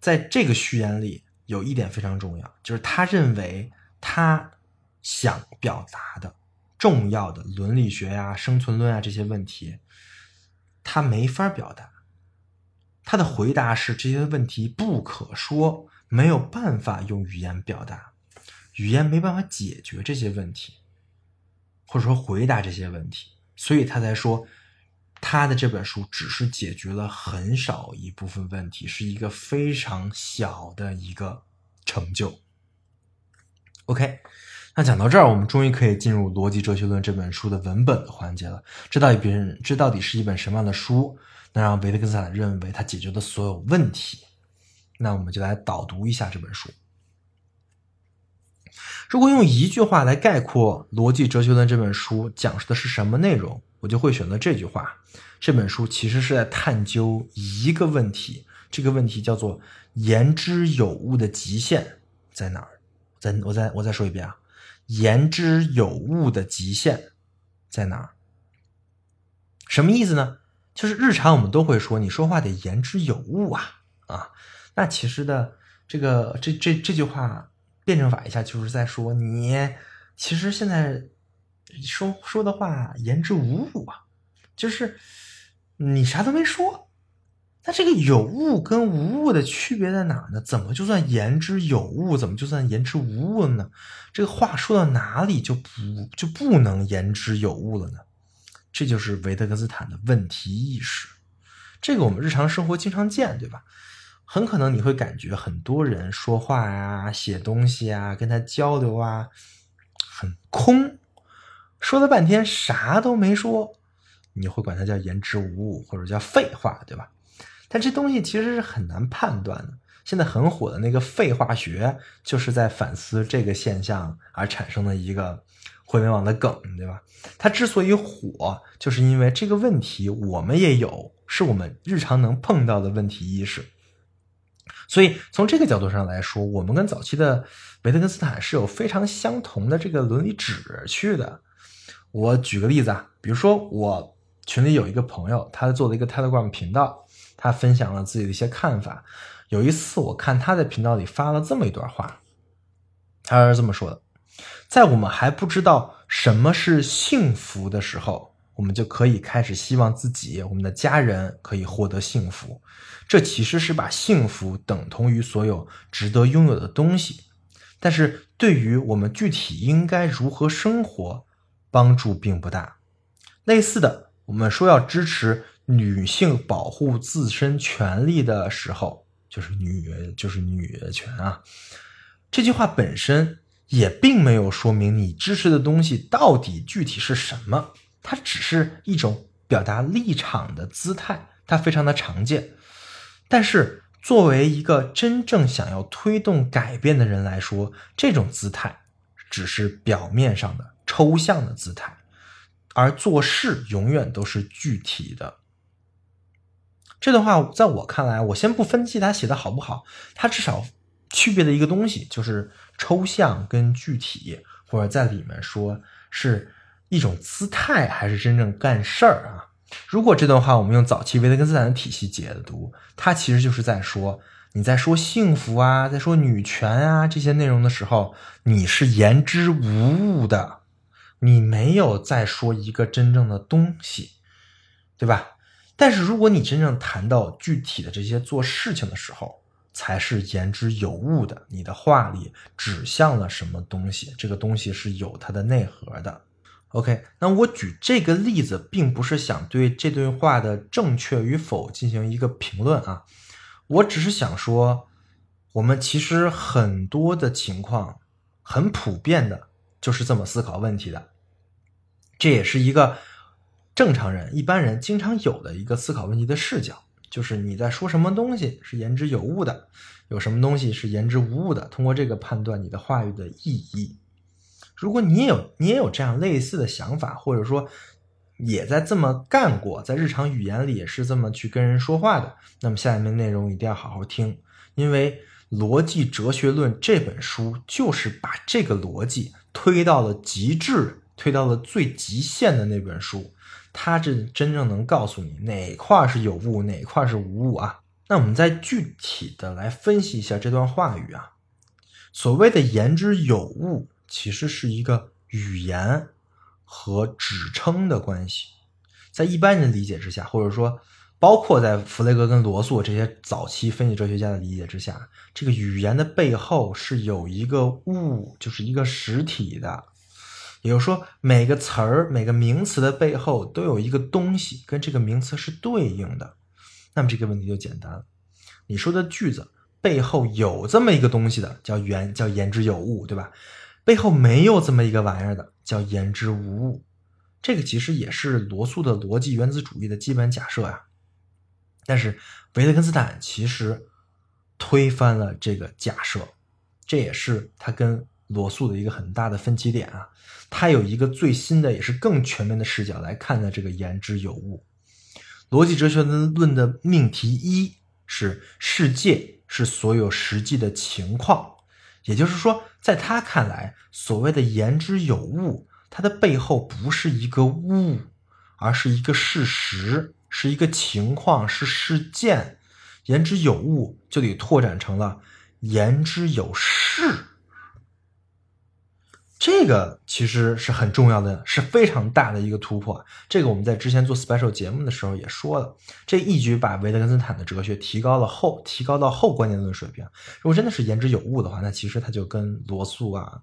在这个序言里有一点非常重要，就是他认为他想表达的重要的伦理学呀、生存论啊这些问题，他没法表达。他的回答是：这些问题不可说，没有办法用语言表达，语言没办法解决这些问题，或者说回答这些问题，所以他才说，他的这本书只是解决了很少一部分问题，是一个非常小的一个成就。OK，那讲到这儿，我们终于可以进入《逻辑哲学论》这本书的文本的环节了。这到底别人，这到底是一本什么样的书？能让维特根斯坦认为他解决的所有问题，那我们就来导读一下这本书。如果用一句话来概括《逻辑哲学论》这本书讲述的是什么内容，我就会选择这句话：这本书其实是在探究一个问题，这个问题叫做“言之有物的极限在哪儿”。再我再我再说一遍啊，“言之有物的极限在哪儿”？什么意思呢？就是日常我们都会说，你说话得言之有物啊啊！那其实的这个这这这句话辩证法一下，就是在说你其实现在说说的话言之无物啊，就是你啥都没说。那这个有物跟无物的区别在哪呢？怎么就算言之有物？怎么就算言之无物了呢？这个话说到哪里就不就不能言之有物了呢？这就是维特根斯坦的问题意识，这个我们日常生活经常见，对吧？很可能你会感觉很多人说话呀、写东西啊、跟他交流啊，很空，说了半天啥都没说，你会管它叫言之无物或者叫废话，对吧？但这东西其实是很难判断的。现在很火的那个废话学，就是在反思这个现象而产生的一个。互联网的梗，对吧？它之所以火，就是因为这个问题我们也有，是我们日常能碰到的问题意识。所以从这个角度上来说，我们跟早期的维特根斯坦是有非常相同的这个伦理旨趣的。我举个例子啊，比如说我群里有一个朋友，他做了一个 Telegram 频道，他分享了自己的一些看法。有一次我看他在频道里发了这么一段话，他是这么说的。在我们还不知道什么是幸福的时候，我们就可以开始希望自己、我们的家人可以获得幸福。这其实是把幸福等同于所有值得拥有的东西，但是对于我们具体应该如何生活，帮助并不大。类似的，我们说要支持女性保护自身权利的时候，就是女就是女权啊，这句话本身。也并没有说明你支持的东西到底具体是什么，它只是一种表达立场的姿态，它非常的常见。但是作为一个真正想要推动改变的人来说，这种姿态只是表面上的抽象的姿态，而做事永远都是具体的。这段话在我看来，我先不分析他写的好不好，他至少区别的一个东西就是抽象跟具体，或者在里面说是一种姿态，还是真正干事儿啊？如果这段话我们用早期维特根斯坦的体系解读，它其实就是在说，你在说幸福啊，在说女权啊这些内容的时候，你是言之无物的，你没有在说一个真正的东西，对吧？但是如果你真正谈到具体的这些做事情的时候，才是言之有物的，你的话里指向了什么东西，这个东西是有它的内核的。OK，那我举这个例子，并不是想对这段话的正确与否进行一个评论啊，我只是想说，我们其实很多的情况，很普遍的，就是这么思考问题的，这也是一个正常人、一般人经常有的一个思考问题的视角，就是你在说什么东西是言之有物的，有什么东西是言之无物的，通过这个判断你的话语的意义。如果你也有你也有这样类似的想法，或者说也在这么干过，在日常语言里也是这么去跟人说话的，那么下面内容一定要好好听，因为《逻辑哲学论》这本书就是把这个逻辑推到了极致，推到了最极限的那本书。它这真正能告诉你哪块是有物，哪块是无物啊？那我们再具体的来分析一下这段话语啊，所谓的言之有物。其实是一个语言和指称的关系，在一般人理解之下，或者说包括在弗雷格跟罗素这些早期分析哲学家的理解之下，这个语言的背后是有一个物，就是一个实体的。也就是说，每个词儿、每个名词的背后都有一个东西跟这个名词是对应的。那么这个问题就简单了，你说的句子背后有这么一个东西的，叫言，叫言之有物，对吧？背后没有这么一个玩意儿的，叫言之无物。这个其实也是罗素的逻辑原子主义的基本假设呀。但是维特根斯坦其实推翻了这个假设，这也是他跟罗素的一个很大的分歧点啊。他有一个最新的，也是更全面的视角来看待这个言之有物。逻辑哲学的论的命题一是世界是所有实际的情况。也就是说，在他看来，所谓的言之有物，它的背后不是一个物，而是一个事实，是一个情况，是事件。言之有物就得拓展成了言之有事。这个其实是很重要的，是非常大的一个突破。这个我们在之前做 special 节目的时候也说了，这一举把维特根斯坦的哲学提高了后，提高到后观念论水平。如果真的是言之有物的话，那其实他就跟罗素啊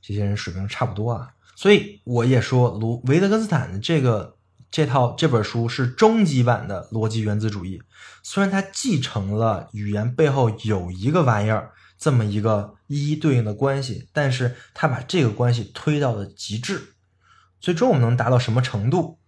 这些人水平差不多啊。所以我也说，罗维特根斯坦的这个这套这本书是终极版的逻辑原子主义。虽然它继承了语言背后有一个玩意儿。这么一个一一对应的关系，但是他把这个关系推到了极致，最终我们能达到什么程度？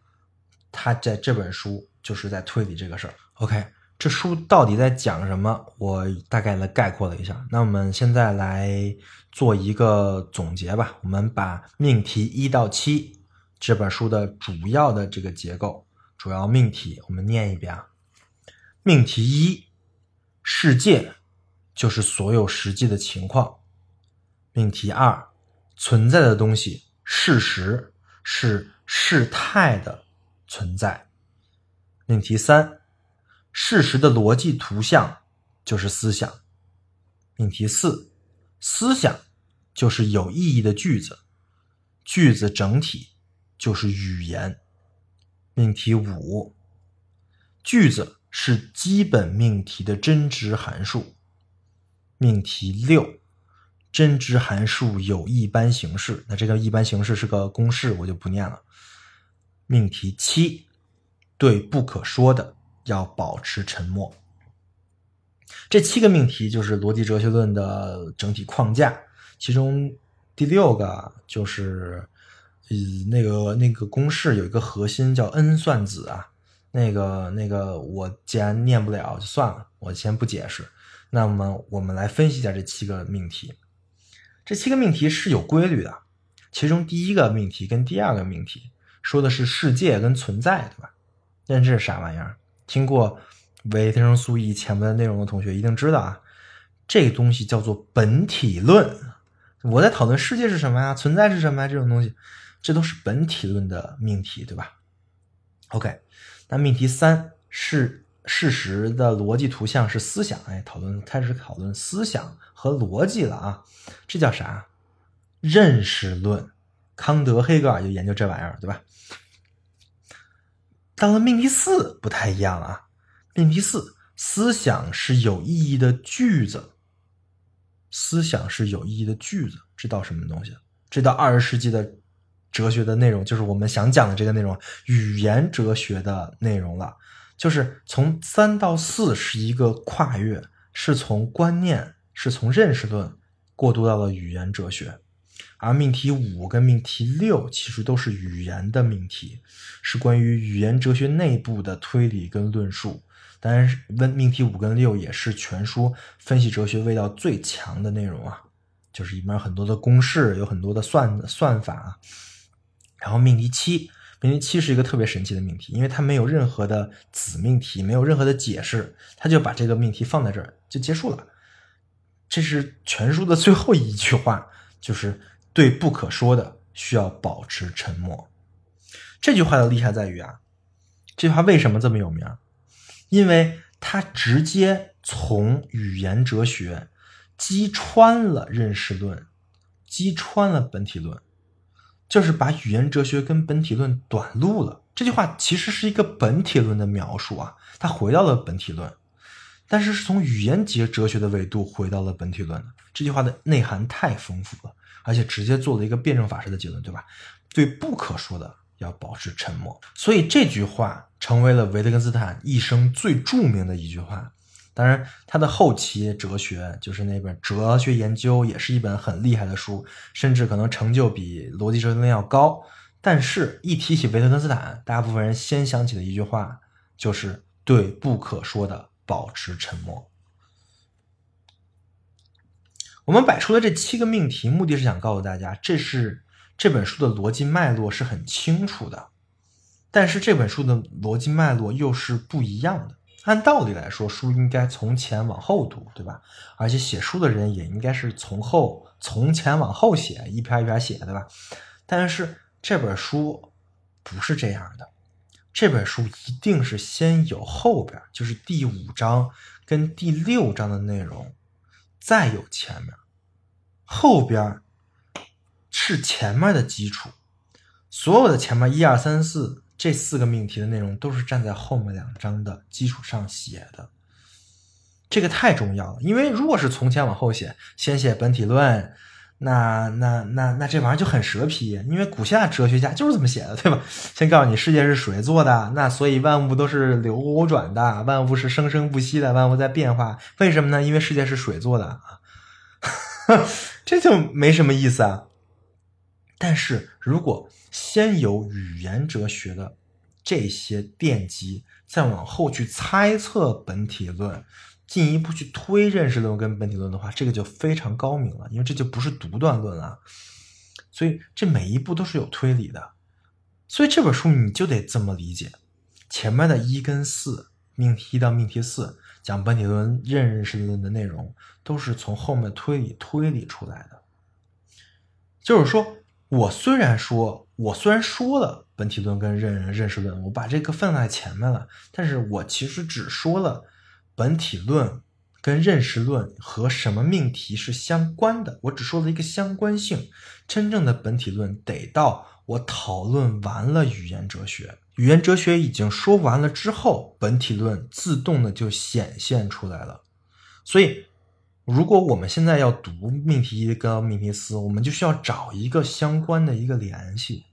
他在这本书就是在推理这个事儿。OK，这书到底在讲什么？我大概来概括了一下。那我们现在来做一个总结吧。我们把命题一到七这本书的主要的这个结构、主要命题，我们念一遍啊。命题一：世界。就是所有实际的情况。命题二，存在的东西，事实是事态的存在。命题三，事实的逻辑图像就是思想。命题四，思想就是有意义的句子，句子整体就是语言。命题五，句子是基本命题的真值函数。命题六，真值函数有一般形式。那这个一般形式是个公式，我就不念了。命题七，对不可说的要保持沉默。这七个命题就是逻辑哲学论的整体框架。其中第六个就是，呃，那个那个公式有一个核心叫 n 算子啊。那个那个我既然念不了就算了，我先不解释。那么我们来分析一下这七个命题。这七个命题是有规律的，其中第一个命题跟第二个命题说的是世界跟存在，对吧？认知是啥玩意儿？听过维生素 E 前面的内容的同学一定知道啊，这东西叫做本体论。我在讨论世界是什么呀，存在是什么呀，这种东西，这都是本体论的命题，对吧？OK，那命题三是事实的逻辑图像是思想，哎，讨论开始讨论思想和逻辑了啊，这叫啥？认识论。康德、黑格尔就研究这玩意儿，对吧？到了命题四不太一样了啊，命题四，思想是有意义的句子。思想是有意义的句子，知道什么东西？知道二十世纪的哲学的内容，就是我们想讲的这个内容，语言哲学的内容了。就是从三到四是一个跨越，是从观念，是从认识论过渡到了语言哲学。而命题五跟命题六其实都是语言的命题，是关于语言哲学内部的推理跟论述。当然，问命题五跟六也是全书分析哲学味道最强的内容啊，就是里面很多的公式，有很多的算算法。然后命题七，命题七是一个特别神奇的命题，因为它没有任何的子命题，没有任何的解释，它就把这个命题放在这儿就结束了。这是全书的最后一句话，就是对不可说的需要保持沉默。这句话的厉害在于啊，这句话为什么这么有名？因为它直接从语言哲学击穿了认识论，击穿了本体论，就是把语言哲学跟本体论短路了。这句话其实是一个本体论的描述啊，它回到了本体论，但是是从语言节哲学的维度回到了本体论的。这句话的内涵太丰富了，而且直接做了一个辩证法式的结论，对吧？对不可说的。要保持沉默，所以这句话成为了维特根斯坦一生最著名的一句话。当然，他的后期哲学，就是那本《哲学研究》，也是一本很厉害的书，甚至可能成就比《逻辑哲学论》要高。但是，一提起维特根斯坦，大部分人先想起的一句话就是对不可说的保持沉默。我们摆出的这七个命题，目的是想告诉大家，这是。这本书的逻辑脉络是很清楚的，但是这本书的逻辑脉络又是不一样的。按道理来说，书应该从前往后读，对吧？而且写书的人也应该是从后从前往后写，一篇一篇写，对吧？但是这本书不是这样的，这本书一定是先有后边，就是第五章跟第六章的内容，再有前面，后边。是前面的基础，所有的前面一二三四这四个命题的内容都是站在后面两章的基础上写的，这个太重要了。因为如果是从前往后写，先写本体论，那那那那这玩意儿就很蛇皮。因为古希腊哲学家就是这么写的，对吧？先告诉你世界是水做的，那所以万物都是流转的，万物是生生不息的，万物在变化。为什么呢？因为世界是水做的啊，这就没什么意思啊。但是如果先有语言哲学的这些奠基，再往后去猜测本体论，进一步去推认识论跟本体论的话，这个就非常高明了，因为这就不是独断论了。所以这每一步都是有推理的。所以这本书你就得这么理解：前面的一跟四，命题一到命题四讲本体论、认识论的内容，都是从后面推理推理出来的。就是说。我虽然说，我虽然说了本体论跟认认识论，我把这个放在前面了，但是我其实只说了本体论跟认识论和什么命题是相关的，我只说了一个相关性。真正的本体论得到我讨论完了语言哲学，语言哲学已经说完了之后，本体论自动的就显现出来了，所以。如果我们现在要读命题一跟命题四，我们就需要找一个相关的一个联系，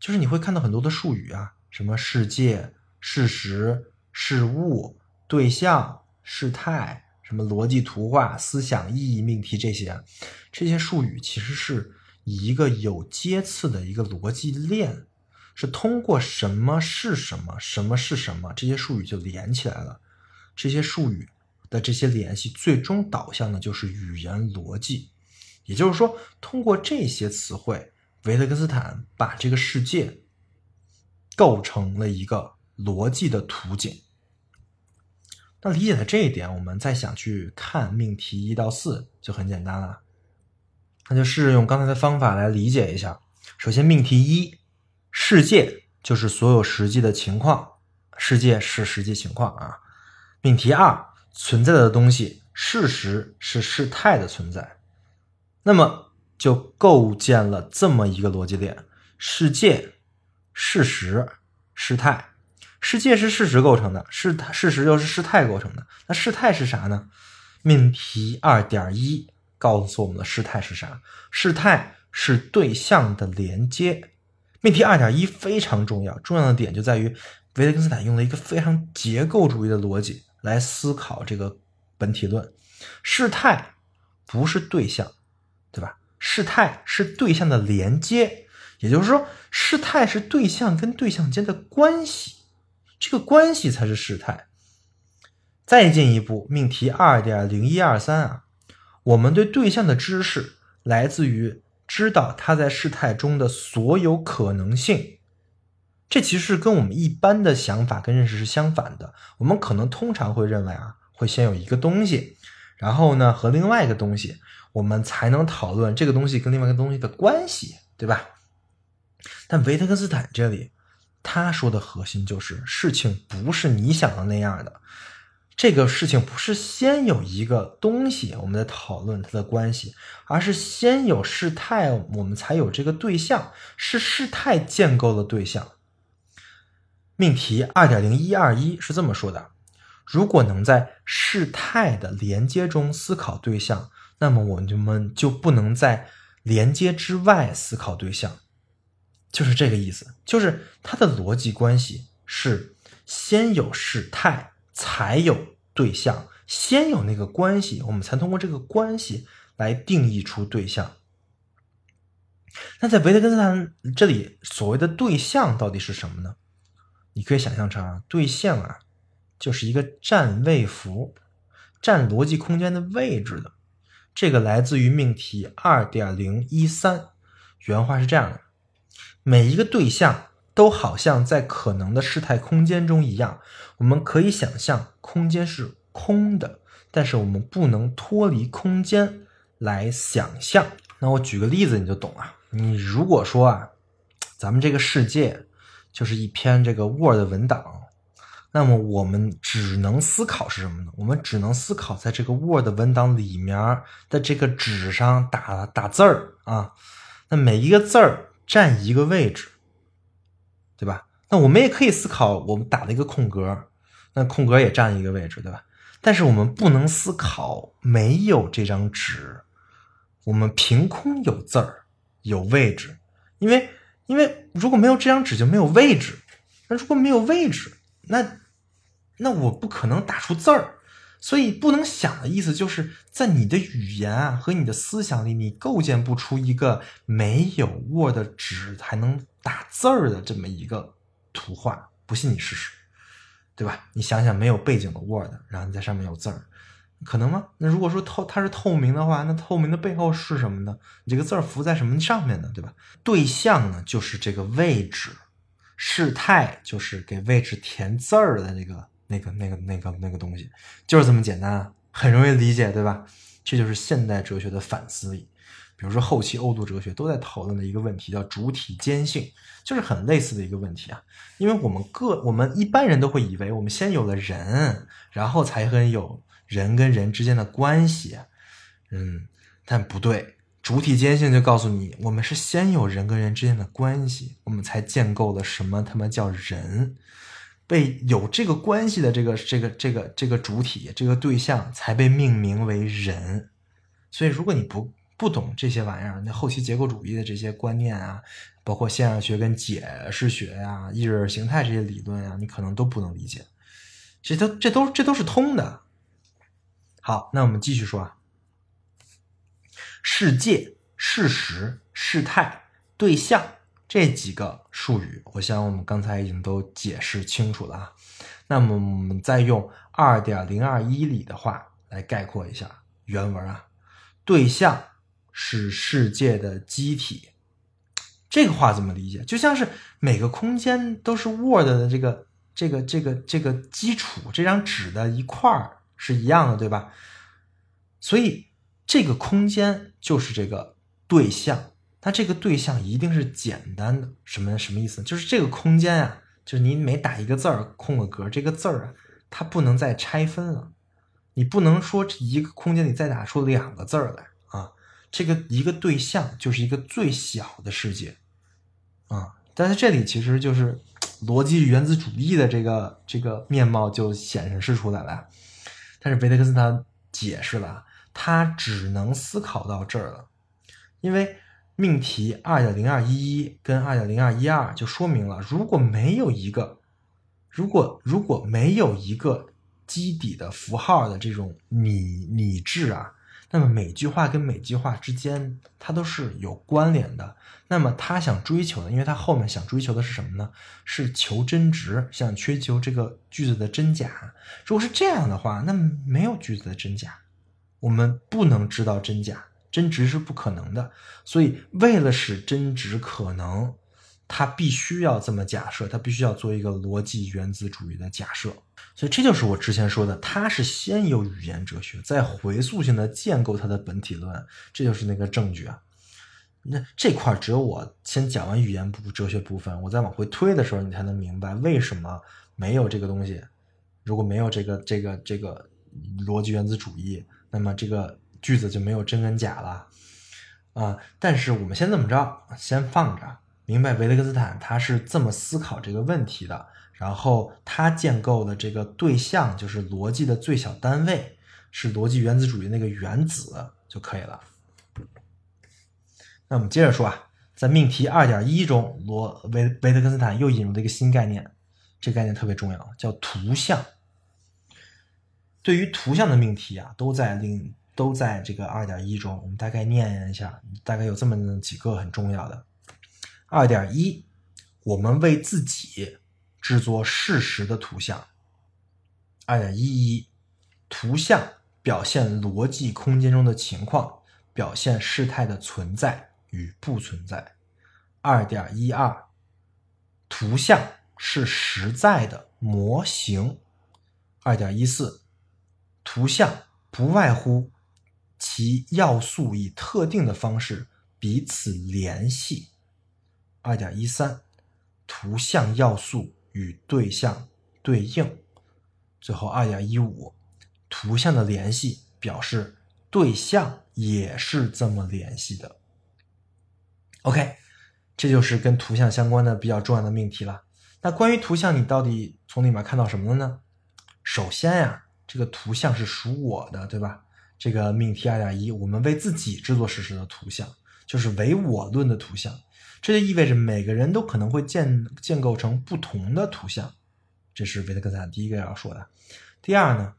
就是你会看到很多的术语啊，什么世界、事实、事物、对象、事态，什么逻辑图画、思想意义命题这些，这些术语其实是以一个有阶次的一个逻辑链，是通过什么是什么，什么是什么，这些术语就连起来了，这些术语。的这些联系最终导向的就是语言逻辑，也就是说，通过这些词汇，维特根斯坦把这个世界构成了一个逻辑的图景。那理解了这一点，我们再想去看命题一到四就很简单了。那就试着用刚才的方法来理解一下。首先，命题一，世界就是所有实际的情况，世界是实际情况啊。命题二，存在的东西，事实是事态的存在。那么就构建了这么一个逻辑链：世界、事实、事态。世界是事实构成的，事事实又是事态构成的。那事态是啥呢？命题二点一告诉我们的事态是啥？事态是对象的连接。命题二点一非常重要，重要的点就在于维特根斯坦用了一个非常结构主义的逻辑来思考这个本体论。事态不是对象，对吧？事态是对象的连接，也就是说，事态是对象跟对象间的关系。这个关系才是事态。再进一步，命题二点零一二三啊，我们对对象的知识来自于知道它在事态中的所有可能性。这其实跟我们一般的想法跟认识是相反的。我们可能通常会认为啊，会先有一个东西，然后呢和另外一个东西，我们才能讨论这个东西跟另外一个东西的关系，对吧？但维特根斯坦这里。他说的核心就是事情不是你想的那样的，这个事情不是先有一个东西我们在讨论它的关系，而是先有事态我们才有这个对象，是事态建构的对象。命题二点零一二一是这么说的：如果能在事态的连接中思考对象，那么我们就不能在连接之外思考对象。就是这个意思，就是它的逻辑关系是先有事态，才有对象，先有那个关系，我们才通过这个关系来定义出对象。那在维特根斯坦这里，所谓的对象到底是什么呢？你可以想象成啊，对象啊，就是一个占位符，占逻辑空间的位置的。这个来自于命题二点零一三，原话是这样的。每一个对象都好像在可能的事态空间中一样，我们可以想象空间是空的，但是我们不能脱离空间来想象。那我举个例子你就懂了。你如果说啊，咱们这个世界就是一篇这个 Word 文档，那么我们只能思考是什么呢？我们只能思考在这个 Word 文档里面的这个纸上打打字儿啊，那每一个字儿。占一个位置，对吧？那我们也可以思考，我们打了一个空格，那空格也占一个位置，对吧？但是我们不能思考没有这张纸，我们凭空有字儿，有位置，因为因为如果没有这张纸就没有位置，那如果没有位置，那那我不可能打出字儿。所以不能想的意思，就是在你的语言啊和你的思想里，你构建不出一个没有 Word 纸还能打字儿的这么一个图画。不信你试试，对吧？你想想，没有背景的 Word，然后你在上面有字儿，可能吗？那如果说透它是透明的话，那透明的背后是什么呢？你这个字儿浮在什么上面呢？对吧？对象呢，就是这个位置；事态就是给位置填字儿的那个。那个、那个、那个、那个东西，就是这么简单，很容易理解，对吧？这就是现代哲学的反思力。比如说，后期欧陆哲学都在讨论的一个问题，叫主体间性，就是很类似的一个问题啊。因为我们个我们一般人都会以为，我们先有了人，然后才会有人跟人之间的关系，嗯，但不对，主体间性就告诉你，我们是先有人跟人之间的关系，我们才建构了什么他妈叫人。被有这个关系的这个这个这个这个主体这个对象才被命名为人，所以如果你不不懂这些玩意儿，那后期结构主义的这些观念啊，包括现象学跟解释学呀、意识形态这些理论啊，你可能都不能理解。这都这都这都是通的。好，那我们继续说啊，世界、事实、事态、对象。这几个术语，我想我们刚才已经都解释清楚了啊。那么我们再用二点零二一里的话来概括一下原文啊。对象是世界的机体，这个话怎么理解？就像是每个空间都是 Word 的这个这个这个这个基础，这张纸的一块儿是一样的，对吧？所以这个空间就是这个对象，那这个对象一定是简单的。什么什么意思？就是这个空间啊，就是你每打一个字儿空个格，这个字儿啊，它不能再拆分了。你不能说一个空间里再打出两个字儿来啊。这个一个对象就是一个最小的世界啊。但是这里其实就是 逻辑原子主义的这个这个面貌就显示出来了。但是维特根斯坦解释了，他只能思考到这儿了，因为命题二点零二一一跟二点零二一二就说明了，如果没有一个，如果如果没有一个基底的符号的这种拟拟制啊，那么每句话跟每句话之间它都是有关联的。那么他想追求的，因为他后面想追求的是什么呢？是求真值，想追求这个句子的真假。如果是这样的话，那没有句子的真假，我们不能知道真假，真值是不可能的。所以为了使真值可能，他必须要这么假设，他必须要做一个逻辑原子主义的假设。所以这就是我之前说的，他是先有语言哲学，再回溯性的建构它的本体论，这就是那个证据啊。那这块只有我先讲完语言部哲学部分，我再往回推的时候，你才能明白为什么没有这个东西。如果没有这个这个这个逻辑原子主义，那么这个句子就没有真跟假了啊。但是我们先这么着，先放着，明白维特根斯坦他是这么思考这个问题的，然后他建构的这个对象就是逻辑的最小单位，是逻辑原子主义那个原子就可以了。那我们接着说啊，在命题二点一中，罗维维特根斯坦又引入了一个新概念，这概念特别重要，叫图像。对于图像的命题啊，都在另都在这个二点一中，我们大概念一下，大概有这么几个很重要的。二点一，我们为自己制作事实的图像。二点一一，图像表现逻辑空间中的情况，表现事态的存在。与不存在。二点一二，图像是实在的模型。二点一四，图像不外乎其要素以特定的方式彼此联系。二点一三，图像要素与对象对应。最后二点一五，图像的联系表示对象也是这么联系的。OK，这就是跟图像相关的比较重要的命题了。那关于图像，你到底从里面看到什么了呢？首先呀，这个图像是属我的，对吧？这个命题二点一，我们为自己制作事实的图像，就是唯我论的图像。这就意味着每个人都可能会建建构成不同的图像。这是维特根斯坦第一个要说的。第二呢，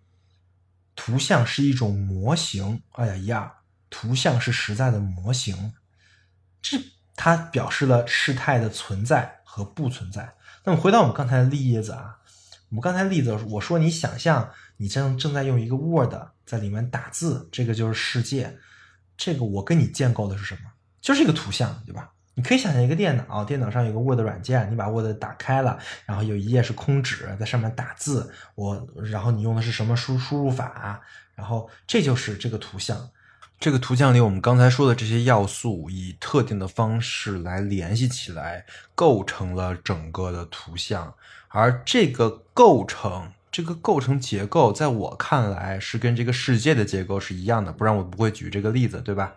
图像是一种模型。二点一二，图像是实在的模型。这它表示了事态的存在和不存在。那么回到我们刚才的例子啊，我们刚才例子我说你想象你正正在用一个 Word 在里面打字，这个就是世界。这个我跟你建构的是什么？就是一个图像，对吧？你可以想象一个电脑，电脑上有个 Word 软件，你把 Word 打开了，然后有一页是空纸，在上面打字。我然后你用的是什么输输入法？然后这就是这个图像。这个图像里，我们刚才说的这些要素，以特定的方式来联系起来，构成了整个的图像。而这个构成，这个构成结构，在我看来是跟这个世界的结构是一样的，不然我不会举这个例子，对吧？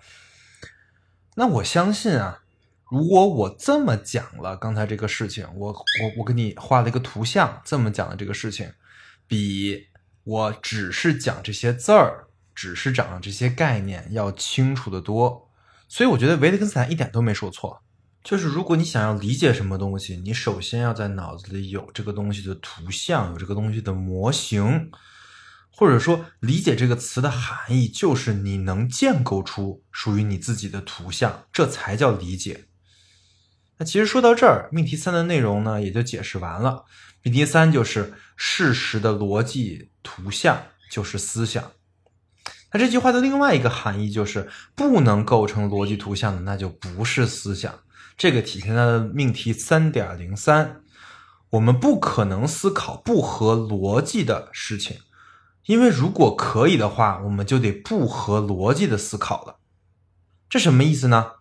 那我相信啊，如果我这么讲了刚才这个事情，我我我给你画了一个图像，这么讲的这个事情，比我只是讲这些字儿。只是讲这些概念要清楚的多，所以我觉得维特根斯坦一点都没说错。就是如果你想要理解什么东西，你首先要在脑子里有这个东西的图像，有这个东西的模型，或者说理解这个词的含义，就是你能建构出属于你自己的图像，这才叫理解。那其实说到这儿，命题三的内容呢也就解释完了。命题三就是事实的逻辑图像就是思想。那这句话的另外一个含义就是，不能构成逻辑图像的，那就不是思想。这个体现在了命题三点零三。我们不可能思考不合逻辑的事情，因为如果可以的话，我们就得不合逻辑的思考了。这什么意思呢？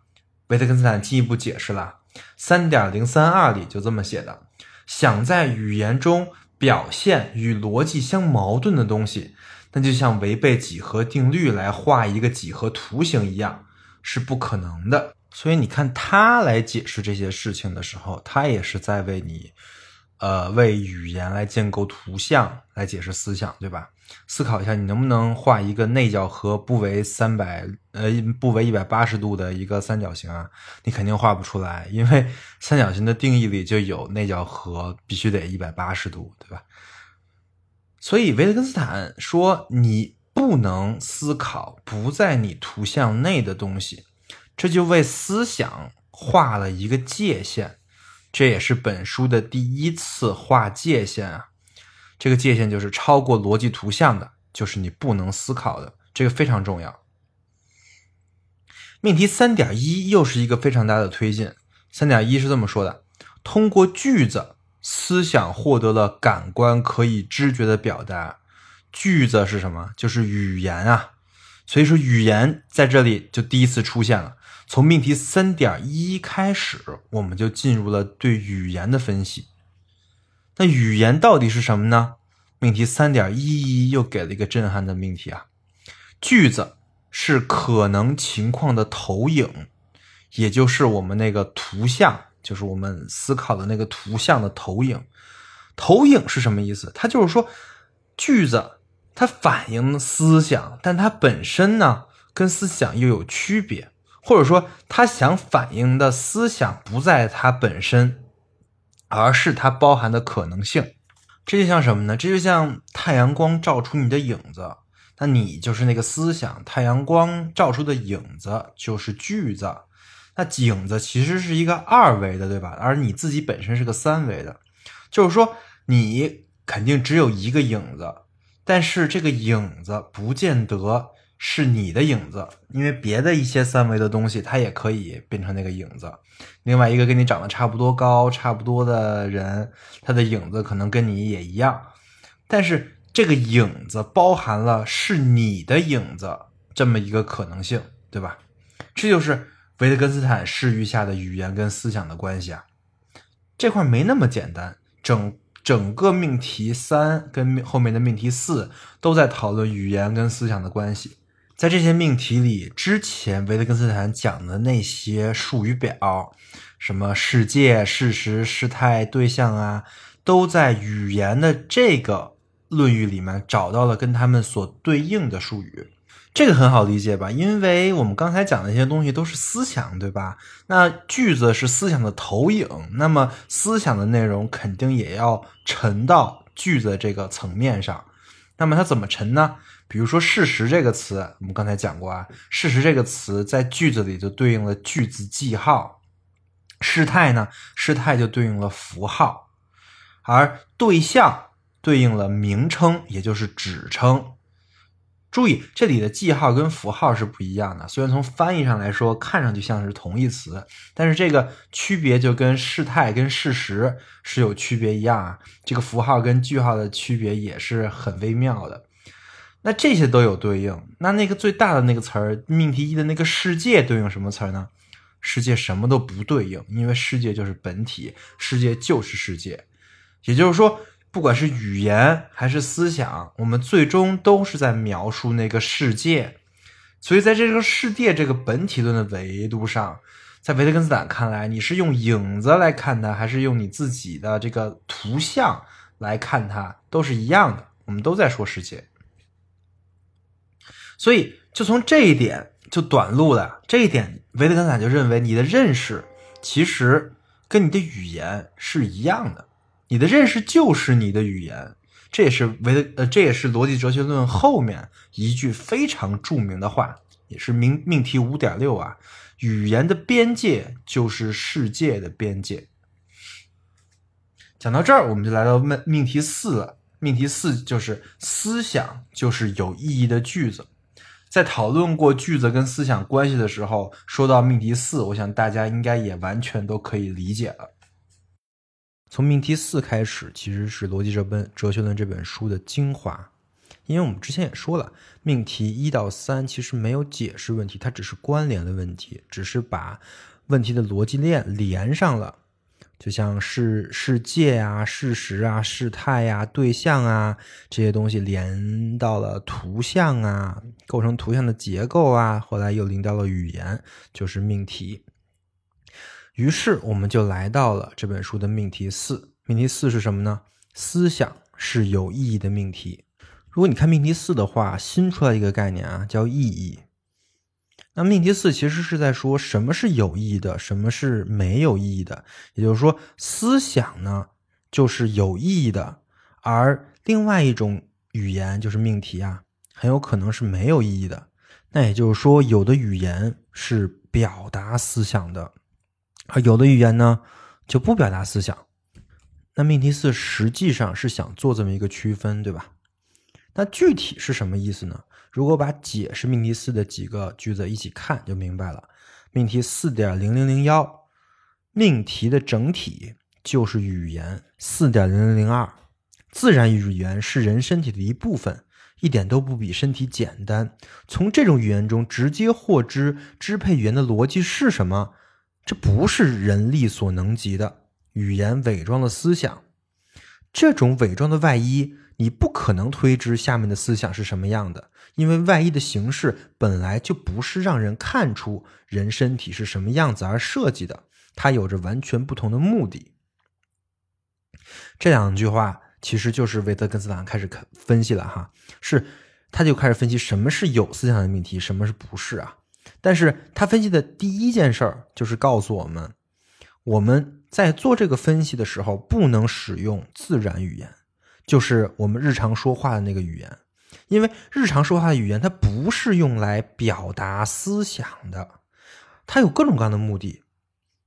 维特根斯坦进一步解释了，三点零三二里就这么写的：想在语言中表现与逻辑相矛盾的东西，那就像违背几何定律来画一个几何图形一样，是不可能的。所以你看他来解释这些事情的时候，他也是在为你。呃，为语言来建构图像来解释思想，对吧？思考一下，你能不能画一个内角和不为三百呃不为一百八十度的一个三角形啊？你肯定画不出来，因为三角形的定义里就有内角和必须得一百八十度，对吧？所以维特根斯坦说，你不能思考不在你图像内的东西，这就为思想画了一个界限。这也是本书的第一次画界限啊！这个界限就是超过逻辑图像的，就是你不能思考的，这个非常重要。命题三点一又是一个非常大的推进。三点一是这么说的：通过句子，思想获得了感官可以知觉的表达。句子是什么？就是语言啊！所以说，语言在这里就第一次出现了。从命题三点一开始，我们就进入了对语言的分析。那语言到底是什么呢？命题三点一一又给了一个震撼的命题啊！句子是可能情况的投影，也就是我们那个图像，就是我们思考的那个图像的投影。投影是什么意思？它就是说，句子它反映思想，但它本身呢，跟思想又有区别。或者说，他想反映的思想不在它本身，而是它包含的可能性。这就像什么呢？这就像太阳光照出你的影子，那你就是那个思想。太阳光照出的影子就是句子。那影子其实是一个二维的，对吧？而你自己本身是个三维的，就是说你肯定只有一个影子，但是这个影子不见得。是你的影子，因为别的一些三维的东西，它也可以变成那个影子。另外一个跟你长得差不多高、差不多的人，他的影子可能跟你也一样，但是这个影子包含了是你的影子这么一个可能性，对吧？这就是维特根斯坦视域下的语言跟思想的关系啊。这块没那么简单，整整个命题三跟后面的命题四都在讨论语言跟思想的关系。在这些命题里，之前维特根斯坦讲的那些术语表，什么世界、事实、事态、对象啊，都在语言的这个论语里面找到了跟他们所对应的术语。这个很好理解吧？因为我们刚才讲的那些东西都是思想，对吧？那句子是思想的投影，那么思想的内容肯定也要沉到句子这个层面上。那么它怎么沉呢？比如说“事实”这个词，我们刚才讲过啊，“事实”这个词在句子里就对应了句子记号；“事态”呢，“事态”就对应了符号；而“对象”对应了名称，也就是指称。注意，这里的记号跟符号是不一样的。虽然从翻译上来说，看上去像是同义词，但是这个区别就跟事态跟事实是有区别一样啊。这个符号跟句号的区别也是很微妙的。那这些都有对应，那那个最大的那个词儿，命题一的那个世界对应什么词儿呢？世界什么都不对应，因为世界就是本体，世界就是世界，也就是说。不管是语言还是思想，我们最终都是在描述那个世界。所以，在这个世界这个本体论的维度上，在维特根斯坦看来，你是用影子来看它，还是用你自己的这个图像来看它，都是一样的。我们都在说世界。所以，就从这一点就短路了。这一点，维特根斯坦就认为你的认识其实跟你的语言是一样的。你的认识就是你的语言，这也是维呃，这也是逻辑哲学论后面一句非常著名的话，也是命命题五点六啊，语言的边界就是世界的边界。讲到这儿，我们就来到命命题四了。命题四就是思想就是有意义的句子。在讨论过句子跟思想关系的时候，说到命题四，我想大家应该也完全都可以理解了。从命题四开始，其实是《逻辑这本哲学论》这本书的精华，因为我们之前也说了，命题一到三其实没有解释问题，它只是关联的问题，只是把问题的逻辑链连上了。就像世世界啊、事实啊、事态呀、对象啊这些东西连到了图像啊，构成图像的结构啊，后来又连到了语言，就是命题。于是我们就来到了这本书的命题四。命题四是什么呢？思想是有意义的命题。如果你看命题四的话，新出来一个概念啊，叫意义。那命题四其实是在说什么是有意义的，什么是没有意义的。也就是说，思想呢就是有意义的，而另外一种语言就是命题啊，很有可能是没有意义的。那也就是说，有的语言是表达思想的，而有的语言呢就不表达思想。那命题四实际上是想做这么一个区分，对吧？那具体是什么意思呢？如果把解释命题四的几个句子一起看，就明白了。命题四点零零零幺，命题的整体就是语言。四点零零零二，自然语言是人身体的一部分，一点都不比身体简单。从这种语言中直接获知支配语言的逻辑是什么，这不是人力所能及的。语言伪装的思想，这种伪装的外衣。你不可能推知下面的思想是什么样的，因为外衣的形式本来就不是让人看出人身体是什么样子而设计的，它有着完全不同的目的。这两句话其实就是维特根斯坦开始分析了哈，是他就开始分析什么是有思想的命题，什么是不是啊？但是他分析的第一件事儿就是告诉我们，我们在做这个分析的时候不能使用自然语言。就是我们日常说话的那个语言，因为日常说话的语言它不是用来表达思想的，它有各种各样的目的，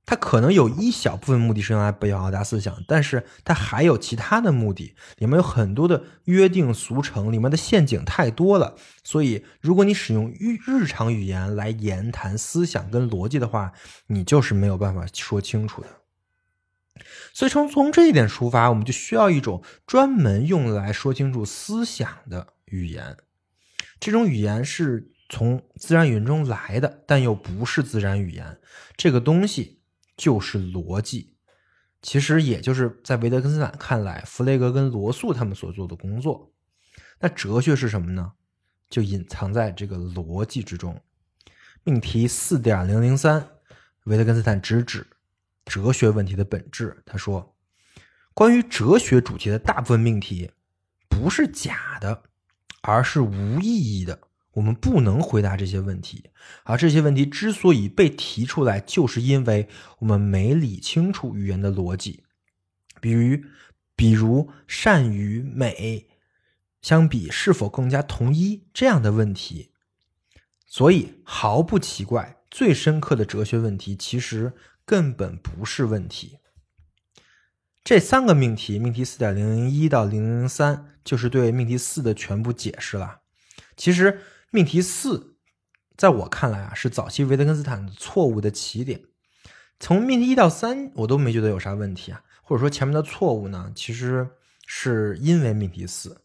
它可能有一小部分目的是用来表达思想，但是它还有其他的目的，里面有很多的约定俗成，里面的陷阱太多了，所以如果你使用日日常语言来言谈思想跟逻辑的话，你就是没有办法说清楚的。所以从从这一点出发，我们就需要一种专门用来说清楚思想的语言。这种语言是从自然语言中来的，但又不是自然语言。这个东西就是逻辑，其实也就是在维特根斯坦看来，弗雷格跟罗素他们所做的工作。那哲学是什么呢？就隐藏在这个逻辑之中。命题四点零零三，维特根斯坦直指。哲学问题的本质，他说，关于哲学主题的大部分命题不是假的，而是无意义的。我们不能回答这些问题，而这些问题之所以被提出来，就是因为我们没理清楚语言的逻辑。比如，比如善与美相比是否更加统一这样的问题。所以毫不奇怪，最深刻的哲学问题其实。根本不是问题。这三个命题，命题四点零零一到零零三，就是对命题四的全部解释了。其实命题四，在我看来啊，是早期维特根斯坦错误的起点。从命题一到三，我都没觉得有啥问题啊，或者说前面的错误呢，其实是因为命题四，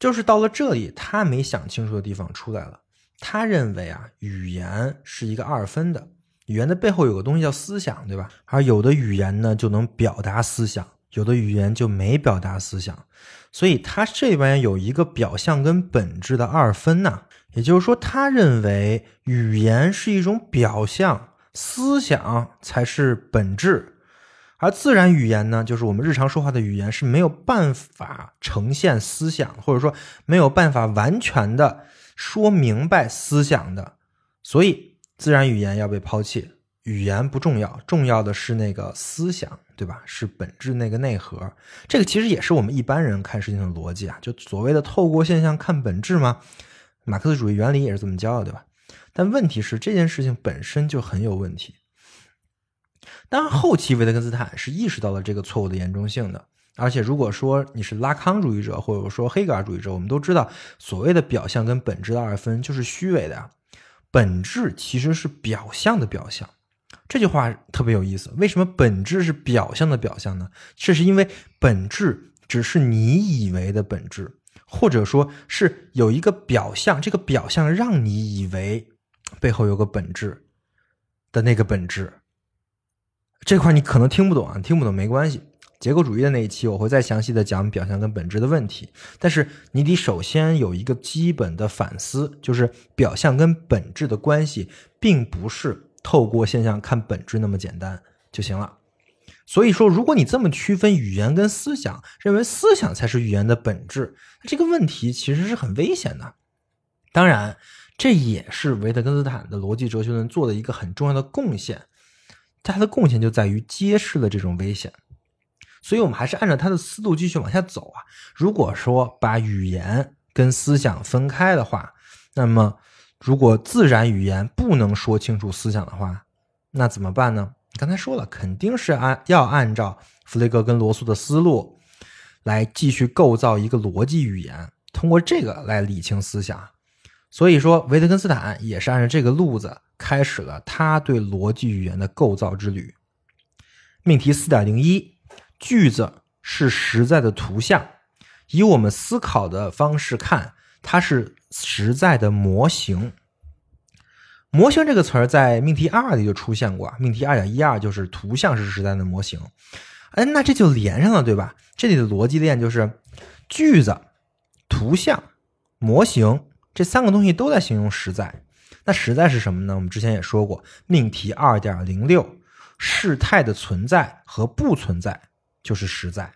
就是到了这里，他没想清楚的地方出来了。他认为啊，语言是一个二分的。语言的背后有个东西叫思想，对吧？而有的语言呢就能表达思想，有的语言就没表达思想，所以他这边有一个表象跟本质的二分呐。也就是说，他认为语言是一种表象，思想才是本质，而自然语言呢，就是我们日常说话的语言是没有办法呈现思想，或者说没有办法完全的说明白思想的，所以。自然语言要被抛弃，语言不重要，重要的是那个思想，对吧？是本质那个内核。这个其实也是我们一般人看事情的逻辑啊，就所谓的透过现象看本质嘛。马克思主义原理也是这么教的，对吧？但问题是这件事情本身就很有问题。当然，后期维特根斯坦是意识到了这个错误的严重性的，而且如果说你是拉康主义者，或者说黑格尔主义者，我们都知道，所谓的表象跟本质的二分就是虚伪的呀。本质其实是表象的表象。这句话特别有意思。为什么本质是表象的表象呢？这是因为本质只是你以为的本质，或者说是有一个表象，这个表象让你以为背后有个本质的那个本质。这块你可能听不懂啊，听不懂没关系。结构主义的那一期，我会再详细的讲表象跟本质的问题。但是你得首先有一个基本的反思，就是表象跟本质的关系，并不是透过现象看本质那么简单就行了。所以说，如果你这么区分语言跟思想，认为思想才是语言的本质，这个问题其实是很危险的。当然，这也是维特根斯坦的逻辑哲学论做的一个很重要的贡献。他的贡献就在于揭示了这种危险。所以，我们还是按照他的思路继续往下走啊。如果说把语言跟思想分开的话，那么如果自然语言不能说清楚思想的话，那怎么办呢？刚才说了，肯定是按要按照弗雷格跟罗素的思路来继续构造一个逻辑语言，通过这个来理清思想。所以说，维特根斯坦也是按照这个路子开始了他对逻辑语言的构造之旅。命题四点零一。句子是实在的图像，以我们思考的方式看，它是实在的模型。模型这个词儿在命题二里就出现过，命题二点一二就是图像是实在的模型。哎，那这就连上了，对吧？这里的逻辑链就是句子、图像、模型这三个东西都在形容实在。那实在是什么呢？我们之前也说过，命题二点零六，事态的存在和不存在。就是实在，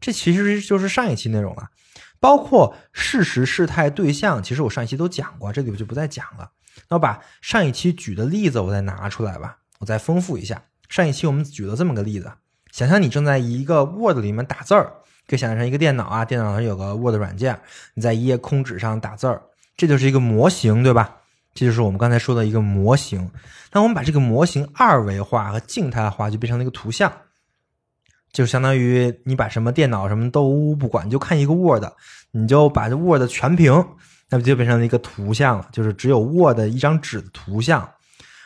这其实就是上一期内容了，包括事实、事态、对象。其实我上一期都讲过，这里我就不再讲了。那我把上一期举的例子我再拿出来吧，我再丰富一下。上一期我们举了这么个例子：想象你正在一个 Word 里面打字儿，可以想象成一个电脑啊，电脑上有个 Word 软件，你在一页空纸上打字儿，这就是一个模型，对吧？这就是我们刚才说的一个模型。那我们把这个模型二维化和静态化，就变成了一个图像。就相当于你把什么电脑什么都不管，就看一个 Word，你就把这 Word 全屏，那不就变成了一个图像了？就是只有 Word 一张纸的图像。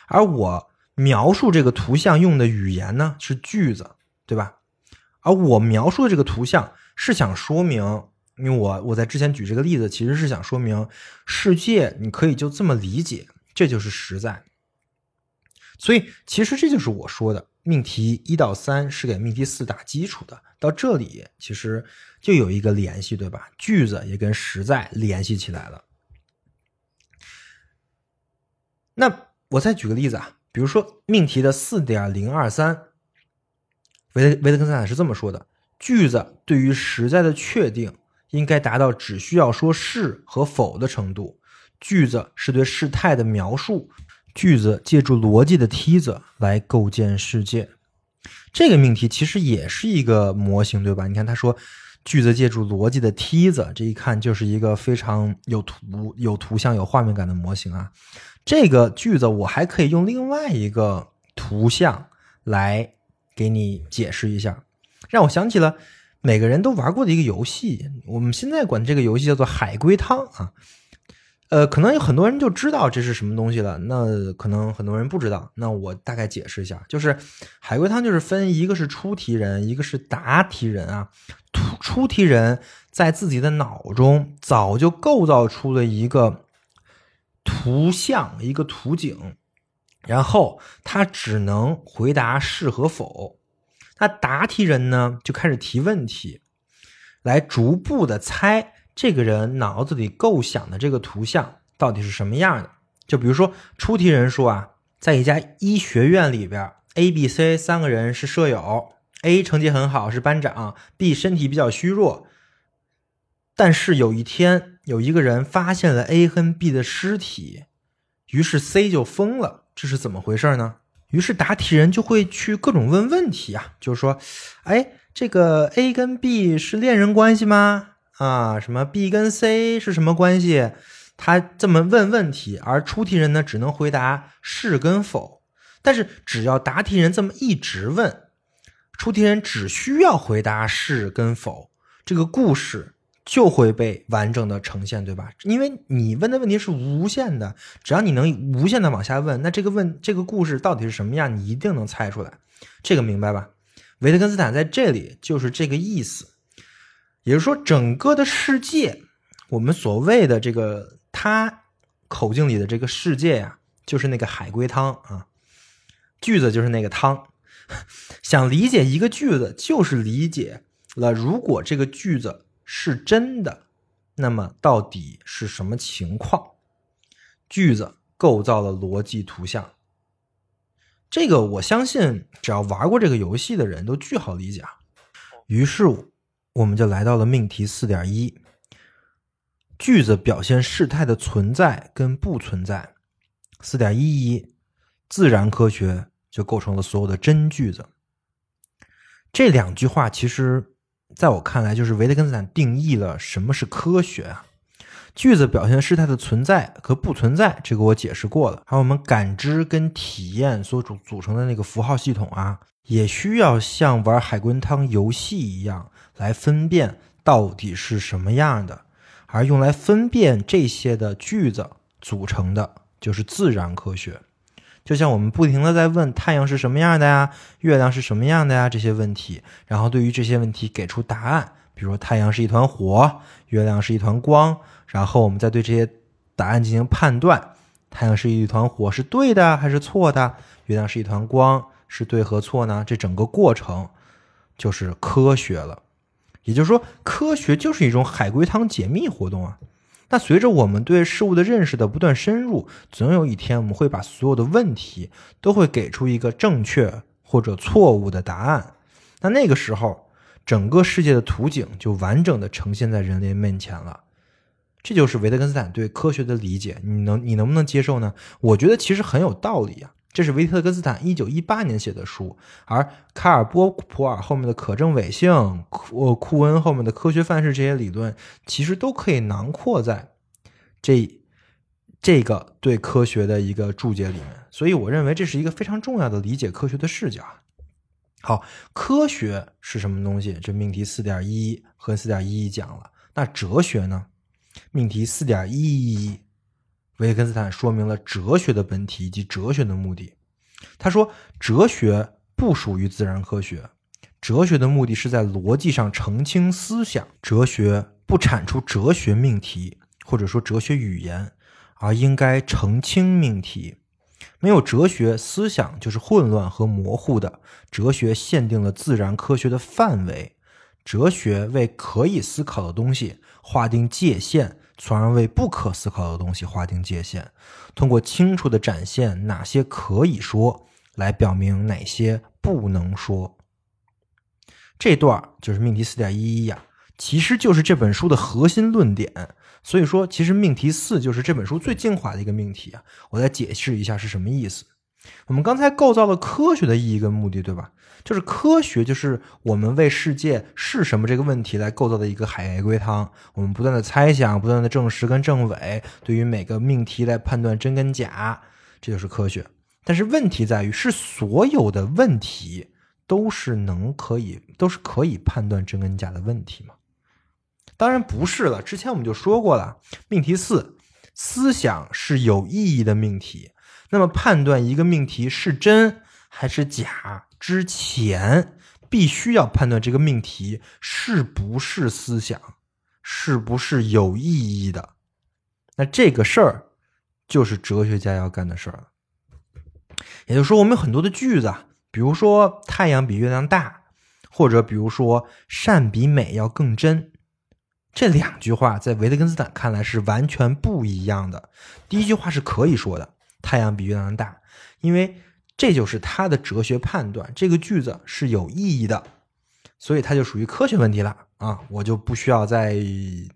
而我描述这个图像用的语言呢是句子，对吧？而我描述的这个图像是想说明，因为我我在之前举这个例子，其实是想说明世界你可以就这么理解，这就是实在。所以其实这就是我说的。命题一到三是给命题四打基础的，到这里其实就有一个联系，对吧？句子也跟实在联系起来了。那我再举个例子啊，比如说命题的四点零二三，维维特根斯坦是这么说的：句子对于实在的确定应该达到只需要说是和否的程度，句子是对事态的描述。句子借助逻辑的梯子来构建世界，这个命题其实也是一个模型，对吧？你看他说，句子借助逻辑的梯子，这一看就是一个非常有图、有图像、有画面感的模型啊。这个句子我还可以用另外一个图像来给你解释一下，让我想起了每个人都玩过的一个游戏，我们现在管这个游戏叫做海龟汤啊。呃，可能有很多人就知道这是什么东西了，那可能很多人不知道。那我大概解释一下，就是海龟汤就是分一个是出题人，一个是答题人啊。出出题人在自己的脑中早就构造出了一个图像，一个图景，然后他只能回答是和否。那答题人呢，就开始提问题，来逐步的猜。这个人脑子里构想的这个图像到底是什么样的？就比如说出题人说啊，在一家医学院里边，A、B、C 三个人是舍友，A 成绩很好是班长，B 身体比较虚弱。但是有一天，有一个人发现了 A 和 B 的尸体，于是 C 就疯了，这是怎么回事呢？于是答题人就会去各种问问题啊，就是说，哎，这个 A 跟 B 是恋人关系吗？啊，什么 B 跟 C 是什么关系？他这么问问题，而出题人呢只能回答是跟否。但是只要答题人这么一直问，出题人只需要回答是跟否，这个故事就会被完整的呈现，对吧？因为你问的问题是无限的，只要你能无限的往下问，那这个问这个故事到底是什么样，你一定能猜出来。这个明白吧？维特根斯坦在这里就是这个意思，也就是说，整个的世界，我们所谓的这个他口径里的这个世界呀、就是那个海龟汤啊，句子就是那个汤。想理解一个句子，就是理解了如果这个句子是真的，那么到底是什么情况？句子构造了逻辑图像。这个我相信，只要玩过这个游戏的人都巨好理解啊。于是我们就来到了命题四点一，句子表现事态的存在跟不存在。四点一一，自然科学就构成了所有的真句子。这两句话其实在我看来，就是维特根斯坦定义了什么是科学啊。句子表现事态的存在和不存在，这个我解释过了。还有我们感知跟体验所组组成的那个符号系统啊，也需要像玩海龟汤游戏一样来分辨到底是什么样的。而用来分辨这些的句子组成的就是自然科学。就像我们不停的在问太阳是什么样的呀，月亮是什么样的呀这些问题，然后对于这些问题给出答案，比如说太阳是一团火，月亮是一团光，然后我们再对这些答案进行判断，太阳是一团火是对的还是错的，月亮是一团光是对和错呢？这整个过程就是科学了。也就是说，科学就是一种海龟汤解密活动啊。那随着我们对事物的认识的不断深入，总有一天我们会把所有的问题都会给出一个正确或者错误的答案。那那个时候，整个世界的图景就完整的呈现在人类面前了。这就是维特根斯坦对科学的理解，你能你能不能接受呢？我觉得其实很有道理啊。这是维特根斯坦一九一八年写的书，而卡尔波普尔后面的可证伪性、库库恩后面的科学范式这些理论，其实都可以囊括在这这个对科学的一个注解里面。所以，我认为这是一个非常重要的理解科学的视角。好，科学是什么东西？这命题四点一和四点一讲了。那哲学呢？命题四点一。维根斯坦说明了哲学的本体以及哲学的目的。他说，哲学不属于自然科学，哲学的目的是在逻辑上澄清思想。哲学不产出哲学命题，或者说哲学语言，而应该澄清命题。没有哲学，思想就是混乱和模糊的。哲学限定了自然科学的范围，哲学为可以思考的东西划定界限。从而为不可思考的东西划定界限，通过清楚的展现哪些可以说，来表明哪些不能说。这段就是命题四点一一呀，其实就是这本书的核心论点。所以说，其实命题四就是这本书最精华的一个命题啊。我再解释一下是什么意思。我们刚才构造了科学的意义跟目的，对吧？就是科学，就是我们为世界是什么这个问题来构造的一个海龟汤。我们不断的猜想，不断的证实跟证伪，对于每个命题来判断真跟假，这就是科学。但是问题在于，是所有的问题都是能可以都是可以判断真跟假的问题吗？当然不是了。之前我们就说过了，命题四，思想是有意义的命题。那么判断一个命题是真还是假之前，必须要判断这个命题是不是思想，是不是有意义的。那这个事儿就是哲学家要干的事儿了。也就是说，我们有很多的句子，比如说“太阳比月亮大”，或者比如说“善比美要更真”，这两句话在维特根斯坦看来是完全不一样的。第一句话是可以说的。太阳比月亮大，因为这就是他的哲学判断。这个句子是有意义的，所以它就属于科学问题了啊！我就不需要再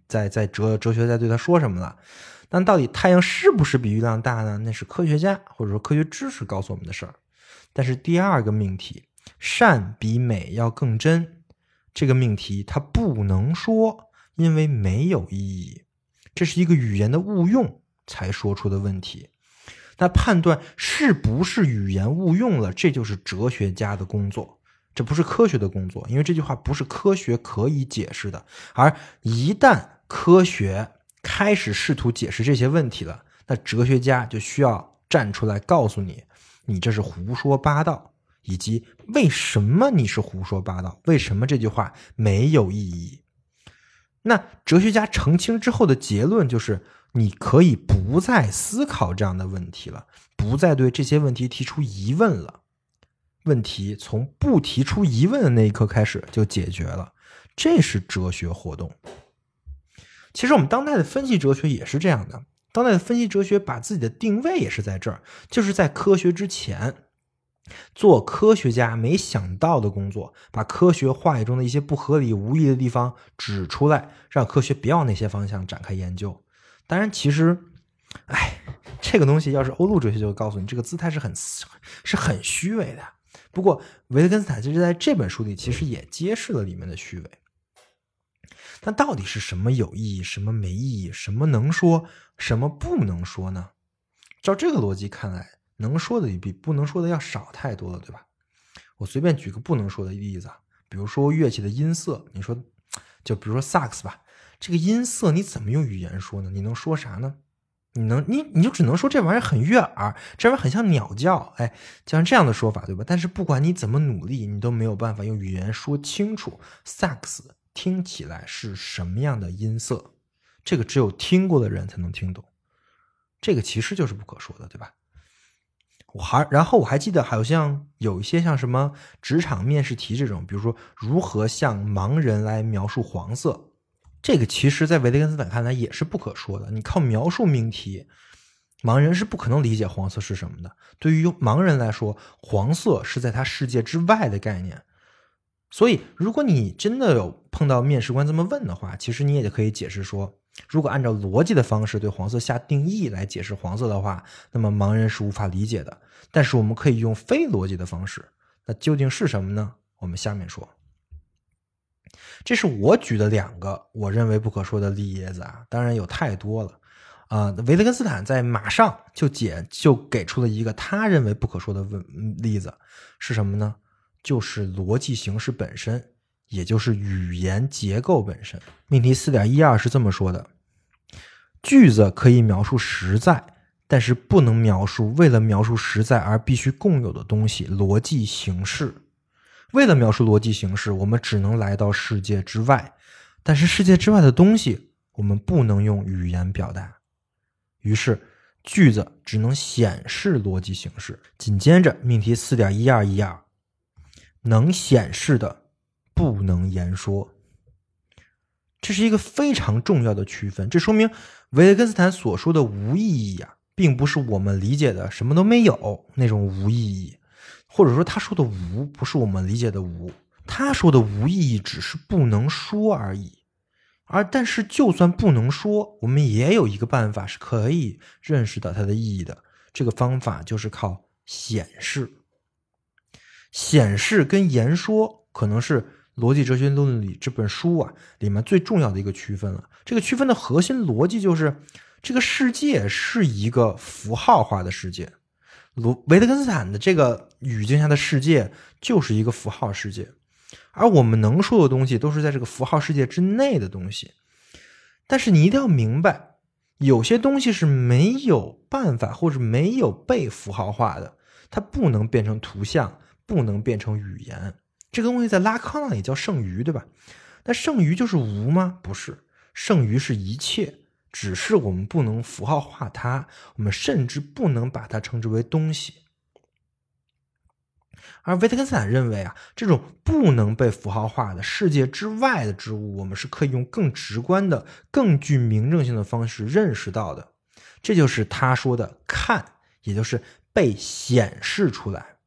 再再哲哲学再对他说什么了。但到底太阳是不是比月亮大呢？那是科学家或者说科学知识告诉我们的事儿。但是第二个命题，善比美要更真，这个命题它不能说，因为没有意义。这是一个语言的误用才说出的问题。那判断是不是语言误用了，这就是哲学家的工作。这不是科学的工作，因为这句话不是科学可以解释的。而一旦科学开始试图解释这些问题了，那哲学家就需要站出来告诉你，你这是胡说八道，以及为什么你是胡说八道，为什么这句话没有意义。那哲学家澄清之后的结论就是，你可以不再思考这样的问题了，不再对这些问题提出疑问了。问题从不提出疑问的那一刻开始就解决了，这是哲学活动。其实我们当代的分析哲学也是这样的，当代的分析哲学把自己的定位也是在这儿，就是在科学之前。做科学家没想到的工作，把科学话语中的一些不合理、无意的地方指出来，让科学别往那些方向展开研究。当然，其实，哎，这个东西要是欧陆哲学就会告诉你，这个姿态是很是很虚伪的。不过，维特根斯坦其实在这本书里其实也揭示了里面的虚伪。那到底是什么有意义，什么没意义，什么能说，什么不能说呢？照这个逻辑看来，能说的比不能说的要少太多了，对吧？我随便举个不能说的例子啊，比如说乐器的音色，你说，就比如说萨克斯吧，这个音色你怎么用语言说呢？你能说啥呢？你能你你就只能说这玩意儿很悦耳，这玩意儿很像鸟叫，哎，就像这样的说法，对吧？但是不管你怎么努力，你都没有办法用语言说清楚萨克斯听起来是什么样的音色，这个只有听过的人才能听懂，这个其实就是不可说的，对吧？我还然后我还记得好像有一些像什么职场面试题这种，比如说如何向盲人来描述黄色。这个其实，在维特根斯坦看来也是不可说的。你靠描述命题，盲人是不可能理解黄色是什么的。对于盲人来说，黄色是在他世界之外的概念。所以，如果你真的有碰到面试官这么问的话，其实你也就可以解释说，如果按照逻辑的方式对黄色下定义来解释黄色的话，那么盲人是无法理解的。但是我们可以用非逻辑的方式，那究竟是什么呢？我们下面说。这是我举的两个我认为不可说的例子啊，当然有太多了啊、维特根斯坦在马上就解就给出了一个他认为不可说的问例子是什么呢？就是逻辑形式本身，也就是语言结构本身。命题四点一二是这么说的：句子可以描述实在，但是不能描述为了描述实在而必须共有的东西——逻辑形式。为了描述逻辑形式，我们只能来到世界之外，但是世界之外的东西，我们不能用语言表达。于是，句子只能显示逻辑形式。紧接着，命题四点一二一二，能显示的不能言说。这是一个非常重要的区分。这说明维特根斯坦所说的无意义啊，并不是我们理解的什么都没有那种无意义。或者说他说的无不是我们理解的无，他说的无意义只是不能说而已。而但是就算不能说，我们也有一个办法是可以认识到它的意义的。这个方法就是靠显示。显示跟言说可能是《逻辑哲学论》里这本书啊里面最重要的一个区分了。这个区分的核心逻辑就是，这个世界是一个符号化的世界。罗维特根斯坦的这个语境下的世界就是一个符号世界，而我们能说的东西都是在这个符号世界之内的东西。但是你一定要明白，有些东西是没有办法或者没有被符号化的，它不能变成图像，不能变成语言。这个东西在拉康那里叫剩余，对吧？那剩余就是无吗？不是，剩余是一切。只是我们不能符号化它，我们甚至不能把它称之为东西。而维特根斯坦认为啊，这种不能被符号化的世界之外的之物，我们是可以用更直观的、更具明证性的方式认识到的。这就是他说的“看”，也就是被显示出来。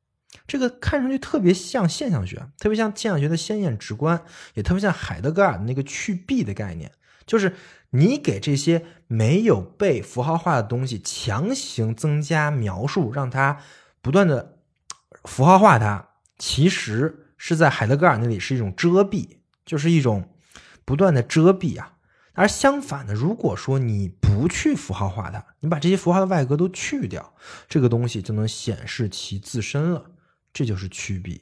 这个看上去特别像现象学，特别像现象学的鲜艳直观，也特别像海德格尔的那个去蔽的概念，就是。你给这些没有被符号化的东西强行增加描述，让它不断的符号化它，其实是在海德格尔那里是一种遮蔽，就是一种不断的遮蔽啊。而相反的，如果说你不去符号化它，你把这些符号的外格都去掉，这个东西就能显示其自身了，这就是区别。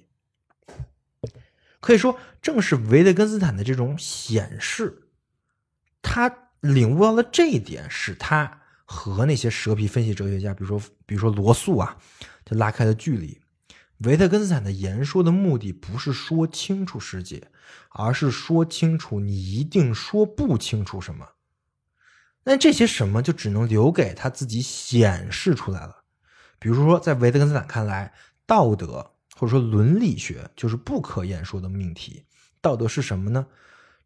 可以说，正是维特根斯坦的这种显示，他领悟到了这一点，使他和那些蛇皮分析哲学家，比如说比如说罗素啊，就拉开了距离。维特根斯坦的言说的目的不是说清楚世界，而是说清楚你一定说不清楚什么。那这些什么就只能留给他自己显示出来了。比如说，在维特根斯坦看来，道德或者说伦理学就是不可言说的命题。道德是什么呢？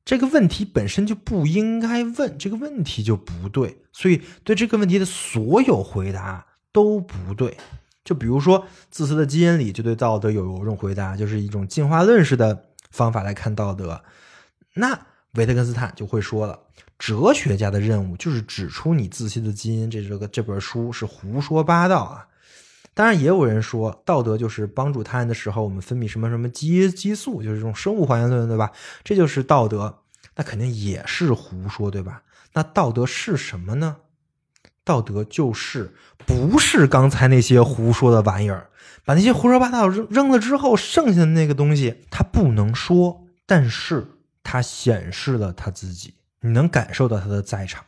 这个问题本身就不应该问，这个问题就不对，所以对这个问题的所有回答都不对。就比如说，自私的基因里就对道德有一种回答，就是一种进化论式的方法来看道德。那维特根斯坦就会说了，哲学家的任务就是指出你自私的基因，这这个这本书是胡说八道啊。当然，也有人说，道德就是帮助他人的时候，我们分泌什么什么激激素，就是这种生物还原论，对吧？这就是道德，那肯定也是胡说，对吧？那道德是什么呢？道德就是不是刚才那些胡说的玩意儿，把那些胡说八道扔扔了之后，剩下的那个东西，他不能说，但是他显示了他自己，你能感受到他的在场。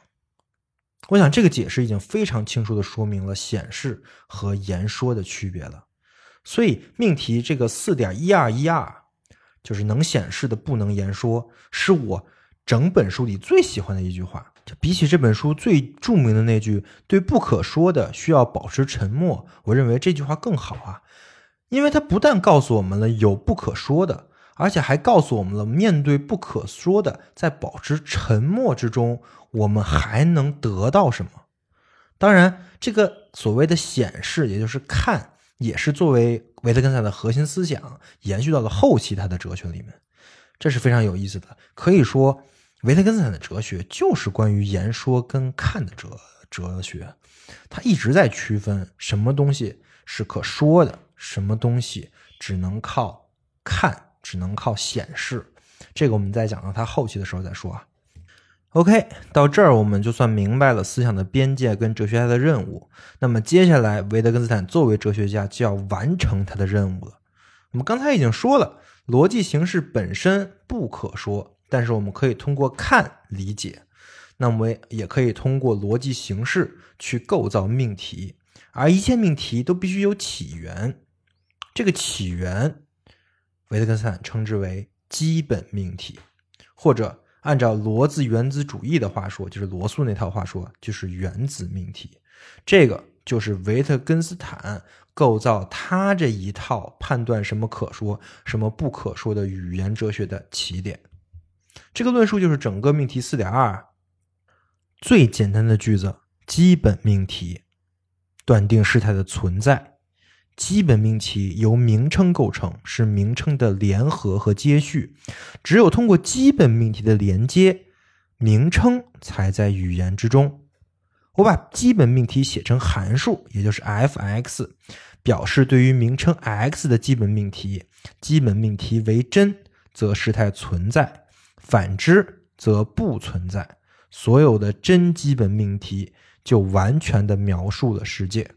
我想这个解释已经非常清楚的说明了显示和言说的区别了。所以命题这个四点一二一二，就是能显示的不能言说，是我整本书里最喜欢的一句话。就比起这本书最著名的那句“对不可说的需要保持沉默”，我认为这句话更好啊，因为它不但告诉我们了有不可说的，而且还告诉我们了面对不可说的，在保持沉默之中，我们还能得到什么。当然，这个所谓的显示，也就是看，也是作为维特根斯坦的核心思想延续到了后期他的哲学里面，这是非常有意思的，可以说。维特根斯坦的哲学就是关于言说跟看的哲哲学，他一直在区分什么东西是可说的，什么东西只能靠看，只能靠显示。这个我们在讲到他后期的时候再说啊。OK，到这儿我们就算明白了思想的边界跟哲学家的任务。那么接下来，维特根斯坦作为哲学家就要完成他的任务了。我们刚才已经说了，逻辑形式本身不可说。但是我们可以通过看理解，那么也可以通过逻辑形式去构造命题，而一切命题都必须有起源。这个起源，维特根斯坦称之为基本命题，或者按照罗兹原子主义的话说，就是罗素那套话说，就是原子命题。这个就是维特根斯坦构造他这一套判断什么可说、什么不可说的语言哲学的起点。这个论述就是整个命题四点二最简单的句子：基本命题断定事态的存在。基本命题由名称构成，是名称的联合和接续。只有通过基本命题的连接，名称才在语言之中。我把基本命题写成函数，也就是 f(x)，表示对于名称 x 的基本命题。基本命题为真，则事态存在。反之则不存在，所有的真基本命题就完全的描述了世界。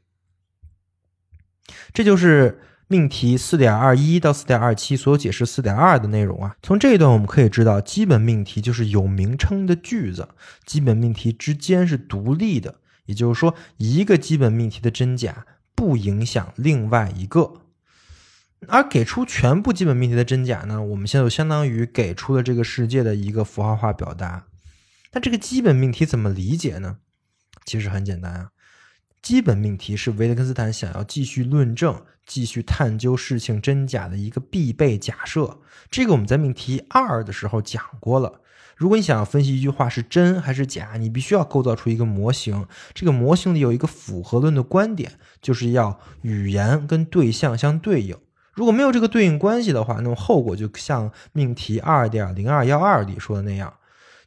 这就是命题四点二一到四点二七所有解释四点二的内容啊。从这一段我们可以知道，基本命题就是有名称的句子，基本命题之间是独立的，也就是说，一个基本命题的真假不影响另外一个。而给出全部基本命题的真假呢？我们现在就相当于给出了这个世界的一个符号化表达。那这个基本命题怎么理解呢？其实很简单啊，基本命题是维特根斯坦想要继续论证、继续探究事情真假的一个必备假设。这个我们在命题二的时候讲过了。如果你想要分析一句话是真还是假，你必须要构造出一个模型。这个模型里有一个符合论的观点，就是要语言跟对象相对应。如果没有这个对应关系的话，那么后果就像命题二点零二幺二里说的那样，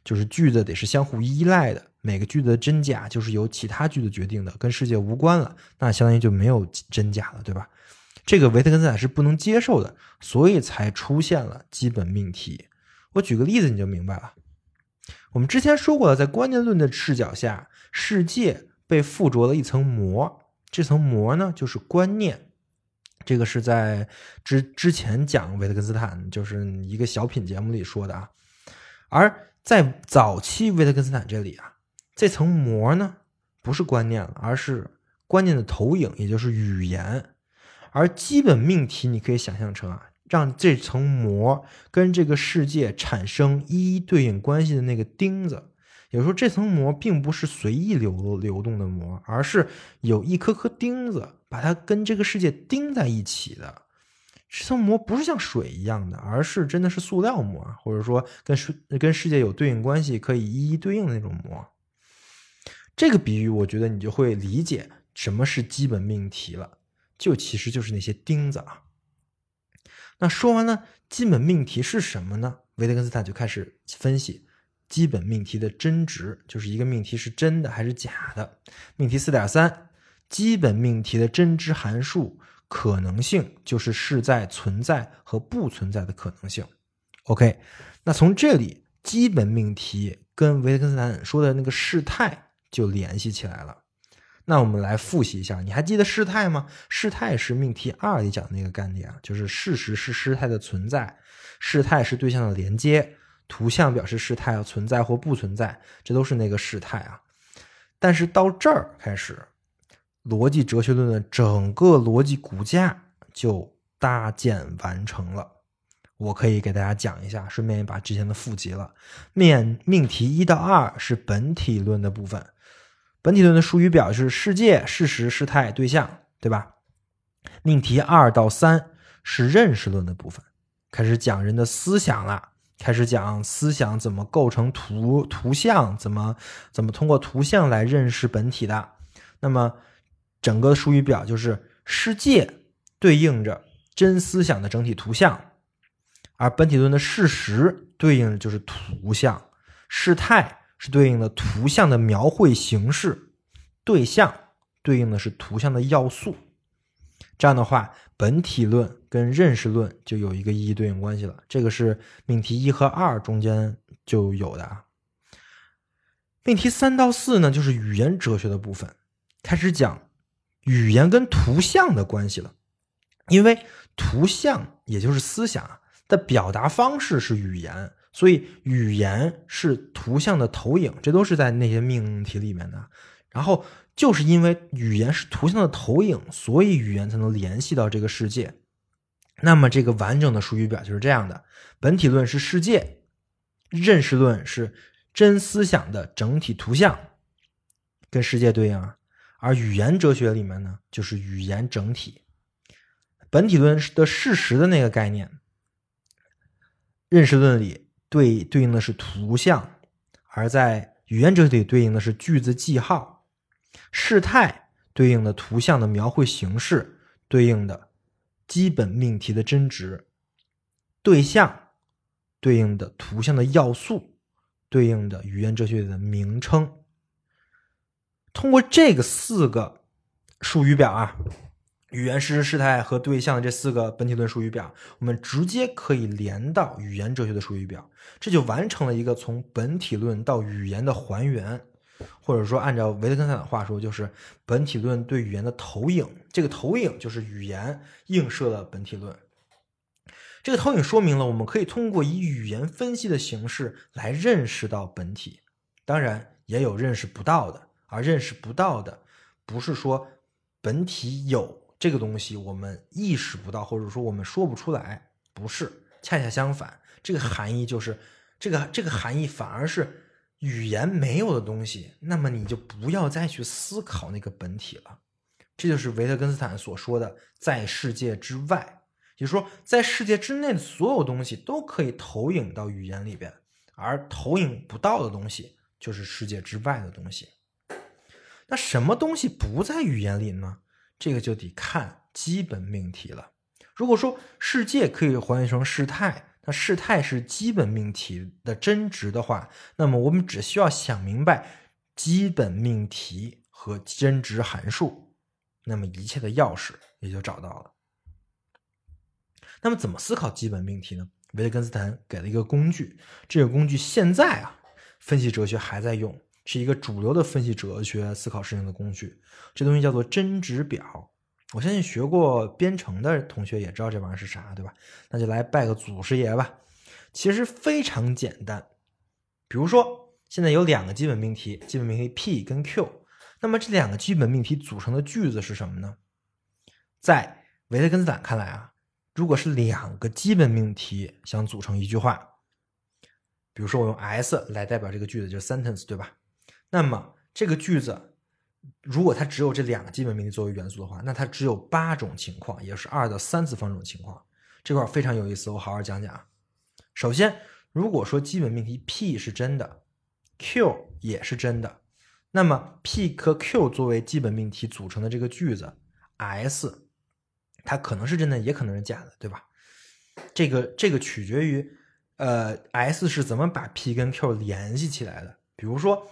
就是句子得是相互依赖的，每个句子的真假就是由其他句子决定的，跟世界无关了，那相当于就没有真假了，对吧？这个维特根斯坦是不能接受的，所以才出现了基本命题。我举个例子你就明白了。我们之前说过了，在观念论的视角下，世界被附着了一层膜，这层膜呢就是观念。这个是在之之前讲维特根斯坦就是一个小品节目里说的啊。而在早期维特根斯坦这里啊，这层膜呢不是观念了，而是观念的投影，也就是语言。而基本命题你可以想象成啊，让这层膜跟这个世界产生一一对应关系的那个钉子。有时候这层膜并不是随意流流动的膜，而是有一颗颗钉子把它跟这个世界钉在一起的。这层膜不是像水一样的，而是真的是塑料膜，或者说跟世跟世界有对应关系、可以一一对应的那种膜。这个比喻，我觉得你就会理解什么是基本命题了，就其实就是那些钉子啊。那说完了基本命题是什么呢？维特根斯坦就开始分析基本命题的真值，就是一个命题是真的还是假的。命题四点三，基本命题的真值函数。可能性就是是在存在和不存在的可能性。OK，那从这里基本命题跟维特根斯坦说的那个事态就联系起来了。那我们来复习一下，你还记得事态吗？事态是命题二里讲的那个概念啊，就是事实是事态的存在，事态是对象的连接，图像表示事态要存在或不存在，这都是那个事态啊。但是到这儿开始。逻辑哲学论的整个逻辑骨架就搭建完成了。我可以给大家讲一下，顺便也把之前的复习了。面命题一到二是本体论的部分，本体论的术语表示世界、事实、事态、对象，对吧？命题二到三是认识论的部分，开始讲人的思想了，开始讲思想怎么构成图图像，怎么怎么通过图像来认识本体的。那么。整个术语表就是世界对应着真思想的整体图像，而本体论的事实对应的就是图像，事态是对应的图像的描绘形式，对象对应的是图像的要素。这样的话，本体论跟认识论就有一个一一对应关系了。这个是命题一和二中间就有的啊。命题三到四呢，就是语言哲学的部分，开始讲。语言跟图像的关系了，因为图像也就是思想的表达方式是语言，所以语言是图像的投影，这都是在那些命题里面的。然后就是因为语言是图像的投影，所以语言才能联系到这个世界。那么这个完整的术语表就是这样的：本体论是世界，认识论是真思想的整体图像，跟世界对应啊。而语言哲学里面呢，就是语言整体。本体论的事实的那个概念，认识论里对对应的是图像，而在语言哲学里对应的是句子记号。事态对应的图像的描绘形式，对应的基本命题的真值。对象对应的图像的要素，对应的语言哲学的名称。通过这个四个术语表啊，语言、事实、事态和对象这四个本体论术语表，我们直接可以连到语言哲学的术语表，这就完成了一个从本体论到语言的还原，或者说按照维特根斯坦的话说，就是本体论对语言的投影。这个投影就是语言映射了本体论。这个投影说明了我们可以通过以语言分析的形式来认识到本体，当然也有认识不到的。而认识不到的，不是说本体有这个东西，我们意识不到，或者说我们说不出来，不是，恰恰相反，这个含义就是这个这个含义反而是语言没有的东西，那么你就不要再去思考那个本体了。这就是维特根斯坦所说的在世界之外，也就是说，在世界之内的所有东西都可以投影到语言里边，而投影不到的东西就是世界之外的东西。那什么东西不在语言里呢？这个就得看基本命题了。如果说世界可以还原成事态，那事态是基本命题的真值的话，那么我们只需要想明白基本命题和真值函数，那么一切的钥匙也就找到了。那么怎么思考基本命题呢？维特根斯坦给了一个工具，这个工具现在啊，分析哲学还在用。是一个主流的分析哲学思考事情的工具，这东西叫做真值表我相信学过编程的同学也知道这玩意儿是啥，对吧？那就来拜个祖师爷吧。其实非常简单，比如说现在有两个基本命题，基本命题 P 跟 Q，那么这两个基本命题组成的句子是什么呢？在维特根斯坦看来啊，如果是两个基本命题想组成一句话，比如说我用 S 来代表这个句子，就是 sentence，对吧？那么这个句子。如果它只有这两个基本命题作为元素的话，那它只有八种情况，也是二的三次方种情况。这块非常有意思，我好好讲讲啊。首先，如果说基本命题 P 是真的，Q 也是真的，那么 P 和 Q 作为基本命题组成的这个句子 S，它可能是真的，也可能是假的，对吧？这个这个取决于，呃，S 是怎么把 P 跟 Q 联系起来的。比如说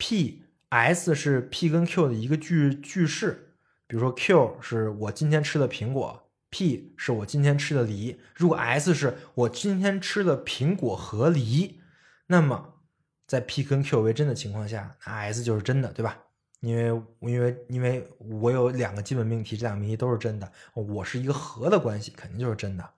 P。S 是 P 跟 Q 的一个句句式，比如说 Q 是我今天吃的苹果，P 是我今天吃的梨。如果 S 是我今天吃的苹果和梨，那么在 P 跟 Q 为真的情况下，那 S 就是真的，对吧？因为因为因为我有两个基本命题，这两个命题都是真的，我是一个和的关系，肯定就是真的。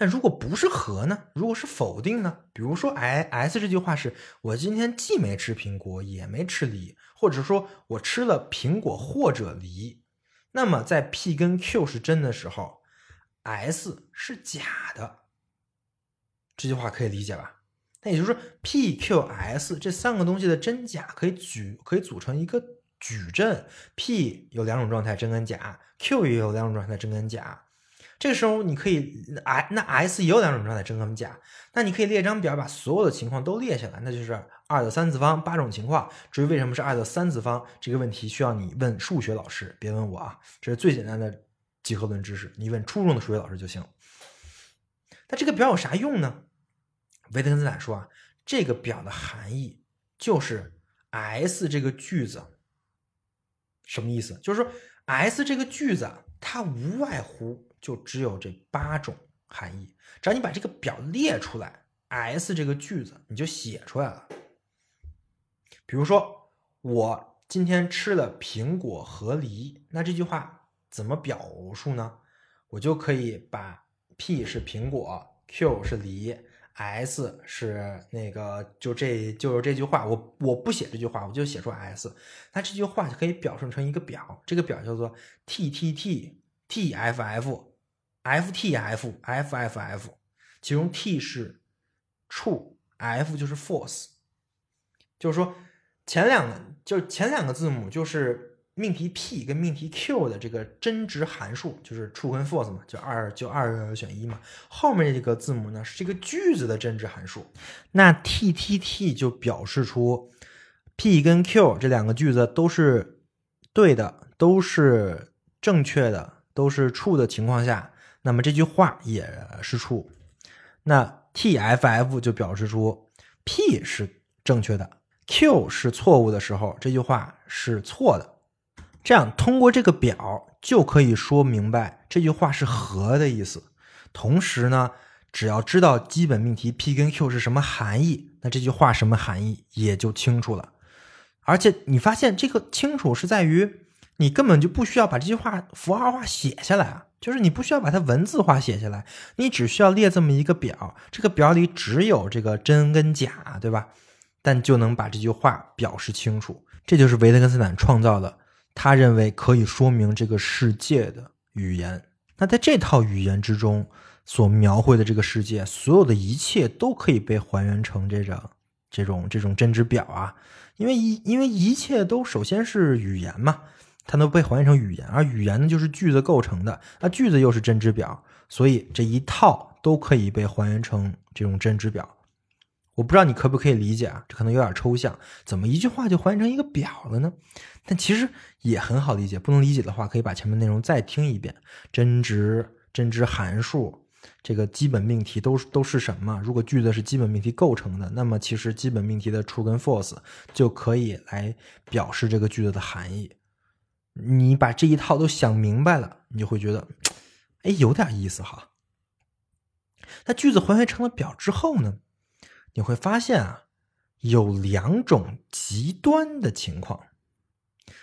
但如果不是和呢？如果是否定呢？比如说，i s 这句话是我今天既没吃苹果，也没吃梨，或者说我吃了苹果或者梨，那么在 p 跟 q 是真的时候，s 是假的。这句话可以理解吧？那也就是说，p、q、s 这三个东西的真假可以举可以组成一个矩阵，p 有两种状态，真跟假；q 也有两种状态，真跟假。这个时候你可以，i 那 s 也有两种状态，真和假。那你可以列张表，把所有的情况都列下来，那就是二的三次方八种情况。至于为什么是二的三次方，这个问题需要你问数学老师，别问我啊。这是最简单的几何论知识，你问初中的数学老师就行。那这个表有啥用呢？维特根斯坦说啊，这个表的含义就是 s 这个句子什么意思？就是说 s 这个句子它无外乎。就只有这八种含义，只要你把这个表列出来，S 这个句子你就写出来了。比如说，我今天吃了苹果和梨，那这句话怎么表述呢？我就可以把 P 是苹果，Q 是梨，S 是那个，就这就是这句话。我我不写这句话，我就写出 S，那这句话就可以表述成一个表，这个表叫做 T T T T F F。F T F F F F，其中 T 是 true，F 就是 false，就是说前两个就是前两个字母就是命题 P 跟命题 Q 的这个真值函数，就是 true 跟 false 嘛，就二就二选一嘛。后面这个字母呢是这个句子的真值函数，那 T T T 就表示出 P 跟 Q 这两个句子都是对的，都是正确的，都是 true 的情况下。那么这句话也是错那 T F F 就表示出 P 是正确的，Q 是错误的时候，这句话是错的。这样通过这个表就可以说明白这句话是和的意思。同时呢，只要知道基本命题 P 跟 Q 是什么含义，那这句话什么含义也就清楚了。而且你发现这个清楚是在于你根本就不需要把这句话符号化写下来啊。就是你不需要把它文字化写下来，你只需要列这么一个表，这个表里只有这个真跟假，对吧？但就能把这句话表示清楚。这就是维特根斯坦创造的，他认为可以说明这个世界的语言。那在这套语言之中所描绘的这个世界，所有的一切都可以被还原成这种这种这种真值表啊，因为一因为一切都首先是语言嘛。它能被还原成语言，而语言呢就是句子构成的，那句子又是真值表，所以这一套都可以被还原成这种真值表。我不知道你可不可以理解啊？这可能有点抽象，怎么一句话就还原成一个表了呢？但其实也很好理解。不能理解的话，可以把前面内容再听一遍。真值、真值函数，这个基本命题都都是什么？如果句子是基本命题构成的，那么其实基本命题的 true 跟 false 就可以来表示这个句子的含义。你把这一套都想明白了，你就会觉得，哎，有点意思哈。那句子还原成了表之后呢，你会发现啊，有两种极端的情况。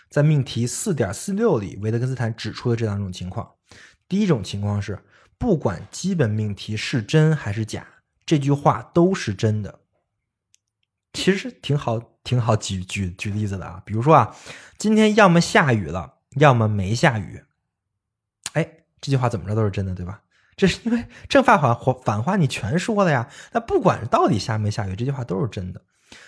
在命题四点四六里，维特根斯坦指出了这两种情况。第一种情况是，不管基本命题是真还是假，这句话都是真的。其实挺好，挺好举举举例子的啊。比如说啊，今天要么下雨了，要么没下雨。哎，这句话怎么着都是真的，对吧？这是因为正反反反话你全说了呀。那不管到底下没下雨，这句话都是真的。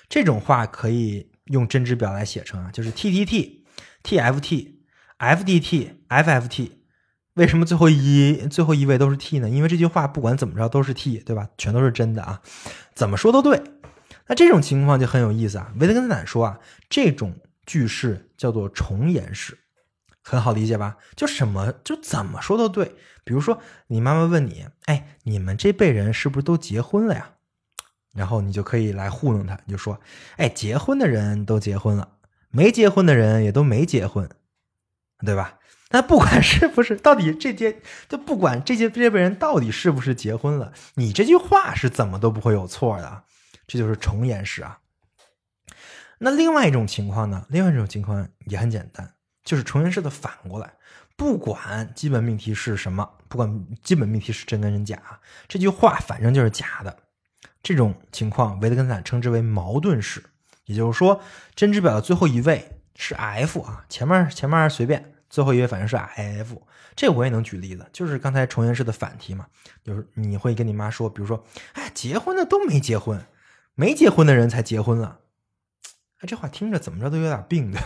这种话可以用真值表来写成啊，就是 T T T T F T F D T F F T。为什么最后一最后一位都是 T 呢？因为这句话不管怎么着都是 T，对吧？全都是真的啊，怎么说都对。那这种情况就很有意思啊。维特根斯坦说啊，这种句式叫做重言式，很好理解吧？就什么就怎么说都对。比如说，你妈妈问你，哎，你们这辈人是不是都结婚了呀？然后你就可以来糊弄他，你就说，哎，结婚的人都结婚了，没结婚的人也都没结婚，对吧？那不管是不是，到底这些，就不管这些这辈人到底是不是结婚了，你这句话是怎么都不会有错的，这就是重言式啊。那另外一种情况呢？另外一种情况也很简单，就是重言式的反过来，不管基本命题是什么，不管基本命题是真跟真假，这句话反正就是假的。这种情况，维特根斯坦称之为矛盾式，也就是说，真值表的最后一位是 F 啊，前面前面随便。最后一位反正是 F，这我也能举例子，就是刚才重言式的反题嘛，就是你会跟你妈说，比如说，哎，结婚的都没结婚，没结婚的人才结婚了，哎，这话听着怎么着都有点病的，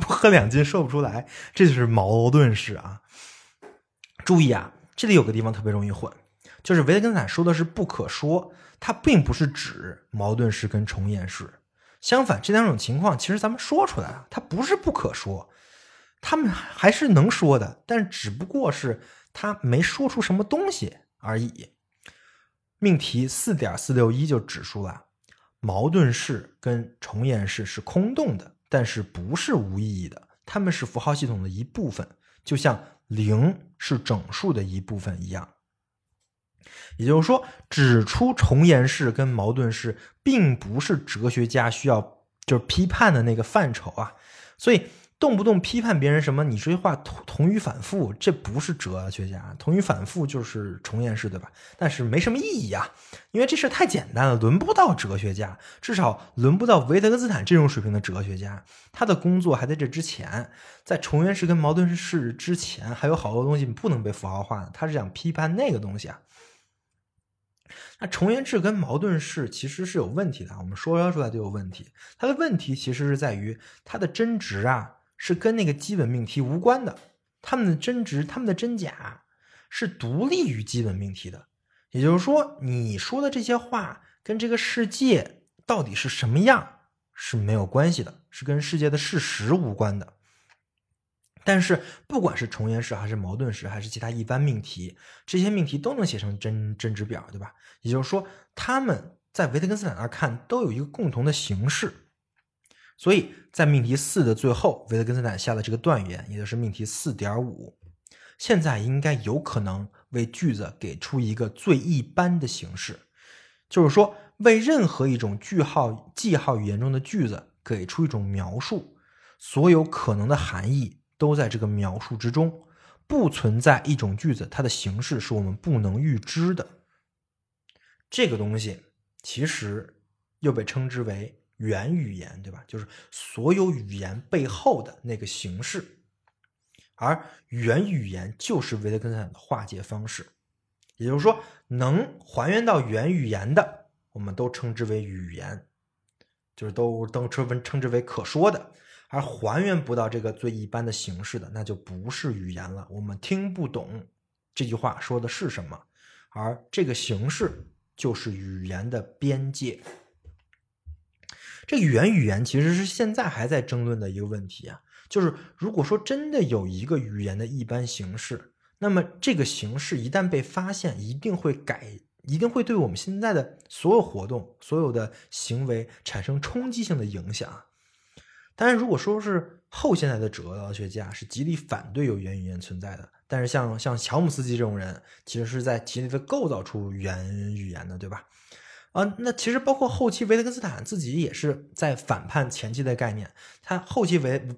不喝两斤说不出来，这就是矛盾式啊。注意啊，这里有个地方特别容易混，就是维特根斯坦说的是不可说，它并不是指矛盾式跟重言式，相反，这两种情况其实咱们说出来了，它不是不可说。他们还是能说的，但只不过是他没说出什么东西而已。命题四点四六一就指出了，矛盾式跟重言式是空洞的，但是不是无意义的，它们是符号系统的一部分，就像零是整数的一部分一样。也就是说，指出重言式跟矛盾式，并不是哲学家需要就是批判的那个范畴啊，所以。动不动批判别人什么？你这句话同同语反复，这不是哲学家。同语反复就是重言式，对吧？但是没什么意义啊，因为这事太简单了，轮不到哲学家，至少轮不到维特根斯坦这种水平的哲学家。他的工作还在这之前，在重言式跟矛盾式之前，还有好多东西不能被符号化的。他是想批判那个东西啊。那重言式跟矛盾式其实是有问题的，我们说出来就有问题。它的问题其实是在于它的真值啊。是跟那个基本命题无关的，他们的真值、他们的真假是独立于基本命题的。也就是说，你说的这些话跟这个世界到底是什么样是没有关系的，是跟世界的事实无关的。但是，不管是重言式还是矛盾式，还是其他一般命题，这些命题都能写成真真值表，对吧？也就是说，他们在维特根斯坦那看都有一个共同的形式。所以在命题四的最后，维特根斯坦下的这个断言，也就是命题四点五，现在应该有可能为句子给出一个最一般的形式，就是说为任何一种句号记号语言中的句子给出一种描述，所有可能的含义都在这个描述之中，不存在一种句子它的形式是我们不能预知的。这个东西其实又被称之为。原语言对吧？就是所有语言背后的那个形式，而原语言就是维特根斯坦的化解方式。也就是说，能还原到原语言的，我们都称之为语言，就是都都称称之为可说的；而还原不到这个最一般的形式的，那就不是语言了。我们听不懂这句话说的是什么，而这个形式就是语言的边界。这个语言其实是现在还在争论的一个问题啊，就是如果说真的有一个语言的一般形式，那么这个形式一旦被发现，一定会改，一定会对我们现在的所有活动、所有的行为产生冲击性的影响。当然，如果说是后现代的哲学家是极力反对有语言语言存在的，但是像像乔姆斯基这种人，其实是在极力的构造出语言语言的，对吧？啊，那其实包括后期维特根斯坦自己也是在反叛前期的概念。他后期维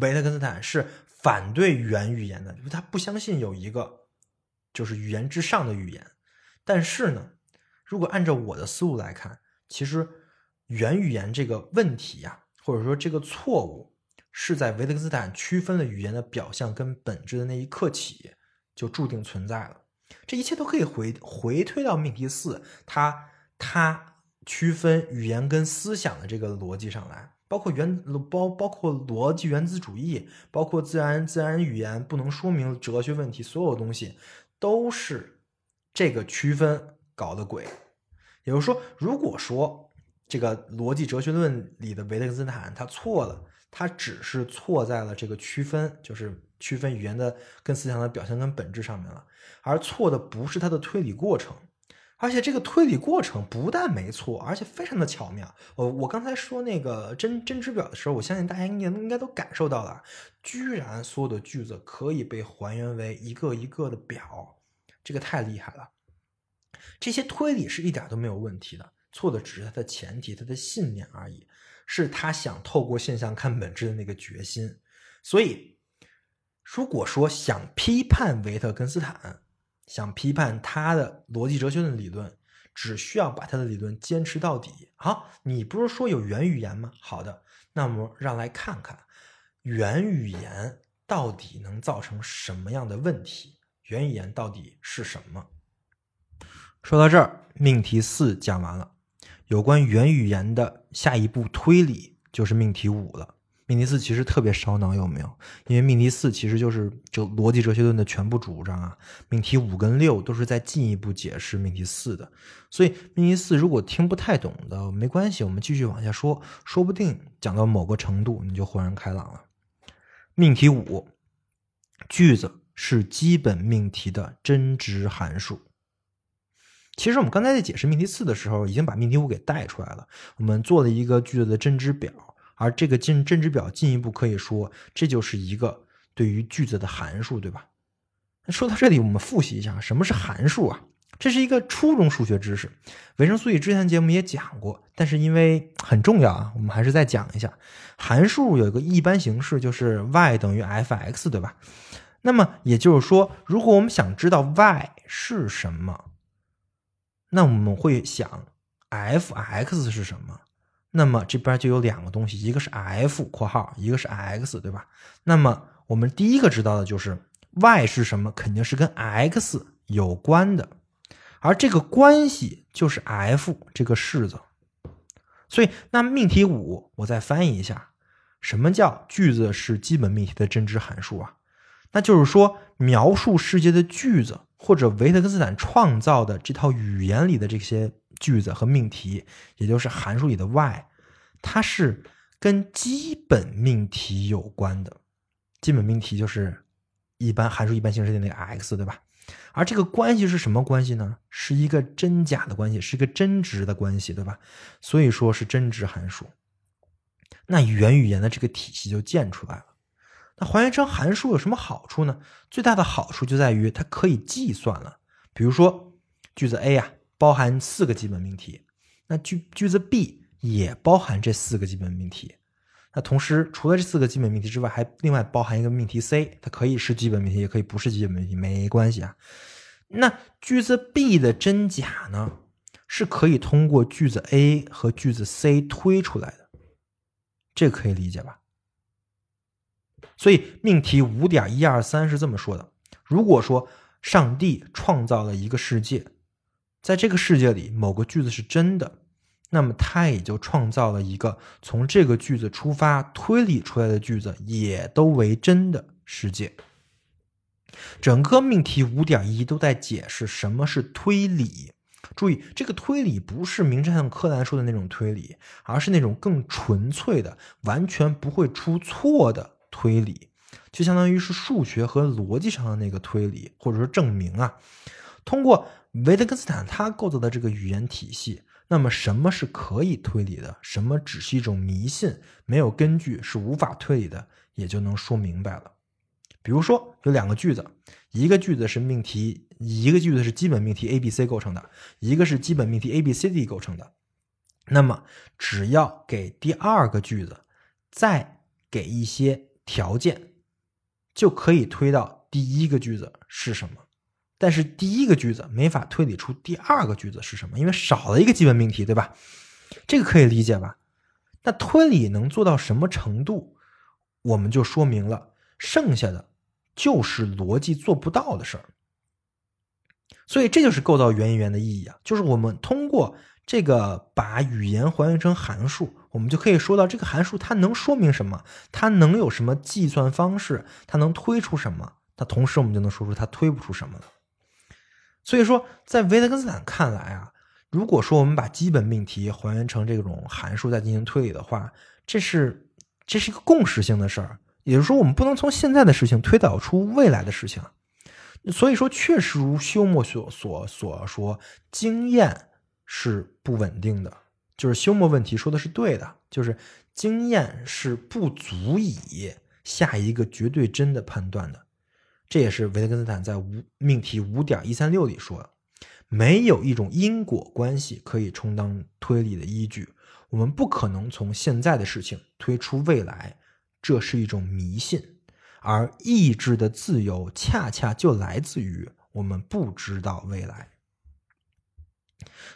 维特根斯坦是反对元语言的，就是他不相信有一个就是语言之上的语言。但是呢，如果按照我的思路来看，其实元语言这个问题呀、或者说这个错误，是在维特根斯坦区分了语言的表象跟本质的那一刻起就注定存在了。这一切都可以回回推到命题四，它它区分语言跟思想的这个逻辑上来，包括原包包括逻辑原子主义，包括自然自然语言不能说明哲学问题，所有东西都是这个区分搞的鬼。也就是说，如果说这个逻辑哲学论里的维特根斯坦他错了，他只是错在了这个区分，就是区分语言的跟思想的表现跟本质上面了，而错的不是他的推理过程。而且这个推理过程不但没错，而且非常的巧妙。我我刚才说那个真真值表的时候，我相信大家应该应该都感受到了，居然所有的句子可以被还原为一个一个的表，这个太厉害了。这些推理是一点都没有问题的，错的只是他的前提，他的信念而已，是他想透过现象看本质的那个决心。所以，如果说想批判维特根斯坦，想批判他的逻辑哲学的理论，只需要把他的理论坚持到底。好，你不是说有元语言吗？好的，那么让来看看元语言到底能造成什么样的问题？元语言到底是什么？说到这儿，命题四讲完了，有关元语言的下一步推理就是命题五了。命题四其实特别烧脑，有没有？因为命题四其实就是就逻辑哲学论的全部主张啊。命题五跟六都是在进一步解释命题四的，所以命题四如果听不太懂的没关系，我们继续往下说，说不定讲到某个程度你就豁然开朗了。命题五，句子是基本命题的真值函数。其实我们刚才在解释命题四的时候，已经把命题五给带出来了。我们做了一个句子的真值表，而这个真真值表进一步可以说，这就是一个对于句子的函数，对吧？说到这里，我们复习一下什么是函数啊？这是一个初中数学知识，维生素 E 之前节目也讲过，但是因为很重要啊，我们还是再讲一下。函数有一个一般形式，就是 y 等于 f(x)，对吧？那么也就是说，如果我们想知道 y 是什么，那我们会想 f(x) 是什么？那么这边就有两个东西，一个是 f（ 括号），一个是 x，对吧？那么我们第一个知道的就是 y 是什么，肯定是跟 x 有关的，而这个关系就是 f 这个式子。所以，那命题五我再翻译一下，什么叫句子是基本命题的真值函数啊？那就是说，描述世界的句子，或者维特根斯坦创造的这套语言里的这些句子和命题，也就是函数里的 y，它是跟基本命题有关的。基本命题就是一般函数一般形式的那个 x，对吧？而这个关系是什么关系呢？是一个真假的关系，是一个真值的关系，对吧？所以说是真值函数。那元语言的这个体系就建出来了。那还原成函数有什么好处呢？最大的好处就在于它可以计算了。比如说，句子 A 啊，包含四个基本命题，那句句子 B 也包含这四个基本命题。那同时，除了这四个基本命题之外，还另外包含一个命题 C，它可以是基本命题，也可以不是基本命题，没关系啊。那句子 B 的真假呢，是可以通过句子 A 和句子 C 推出来的，这个可以理解吧？所以命题五点一二三是这么说的：如果说上帝创造了一个世界，在这个世界里某个句子是真的，那么他也就创造了一个从这个句子出发推理出来的句子也都为真的世界。整个命题五点一都在解释什么是推理。注意，这个推理不是名侦探柯南说的那种推理，而是那种更纯粹的、完全不会出错的推理，就相当于是数学和逻辑上的那个推理，或者说证明啊。通过维特根斯坦他构造的这个语言体系，那么什么是可以推理的，什么只是一种迷信，没有根据是无法推理的，也就能说明白了。比如说有两个句子，一个句子是命题，一个句子是基本命题 A、B、C 构成的，一个是基本命题 A、B、C、D 构成的。那么只要给第二个句子再给一些条件，就可以推到第一个句子是什么。但是第一个句子没法推理出第二个句子是什么，因为少了一个基本命题，对吧？这个可以理解吧？那推理能做到什么程度，我们就说明了，剩下的就是逻辑做不到的事儿。所以这就是构造元音源的意义啊，就是我们通过这个把语言还原成函数，我们就可以说到这个函数它能说明什么，它能有什么计算方式，它能推出什么，那同时我们就能说出它推不出什么了。所以说，在维特根斯坦看来啊，如果说我们把基本命题还原成这种函数再进行推理的话，这是这是一个共识性的事儿，也就是说，我们不能从现在的事情推导出未来的事情。所以说，确实如休谟所所所说，经验是不稳定的。就是休谟问题说的是对的，就是经验是不足以下一个绝对真的判断的。这也是维特根斯坦在五命题五点一三六里说的，没有一种因果关系可以充当推理的依据，我们不可能从现在的事情推出未来，这是一种迷信，而意志的自由恰恰就来自于我们不知道未来。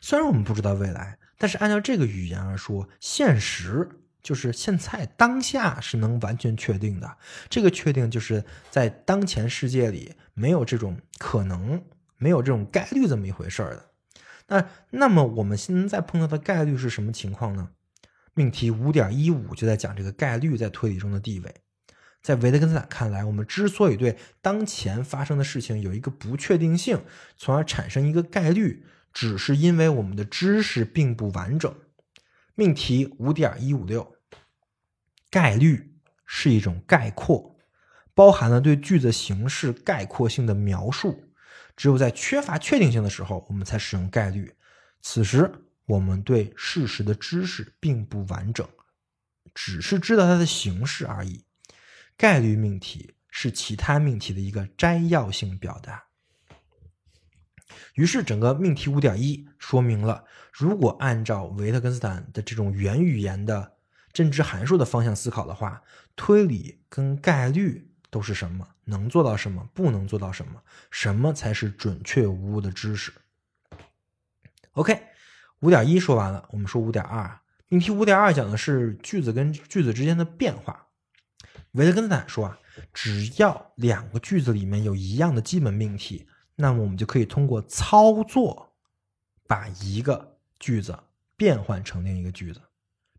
虽然我们不知道未来，但是按照这个语言而说，现实。就是现在当下是能完全确定的，这个确定就是在当前世界里没有这种可能，没有这种概率这么一回事儿的。那那么我们现在碰到的概率是什么情况呢？命题五点一五就在讲这个概率在推理中的地位。在维特根斯坦看来，我们之所以对当前发生的事情有一个不确定性，从而产生一个概率，只是因为我们的知识并不完整。命题五点一五六。概率是一种概括，包含了对句子形式概括性的描述。只有在缺乏确定性的时候，我们才使用概率。此时，我们对事实的知识并不完整，只是知道它的形式而已。概率命题是其他命题的一个摘要性表达。于是，整个命题五点一说明了，如果按照维特根斯坦的这种元语言的。真知函数的方向思考的话，推理跟概率都是什么？能做到什么？不能做到什么？什么才是准确无误的知识？OK，五点一说完了，我们说五点二。命题五点二讲的是句子跟句子之间的变化。维特根斯坦说啊，只要两个句子里面有一样的基本命题，那么我们就可以通过操作把一个句子变换成另一个句子。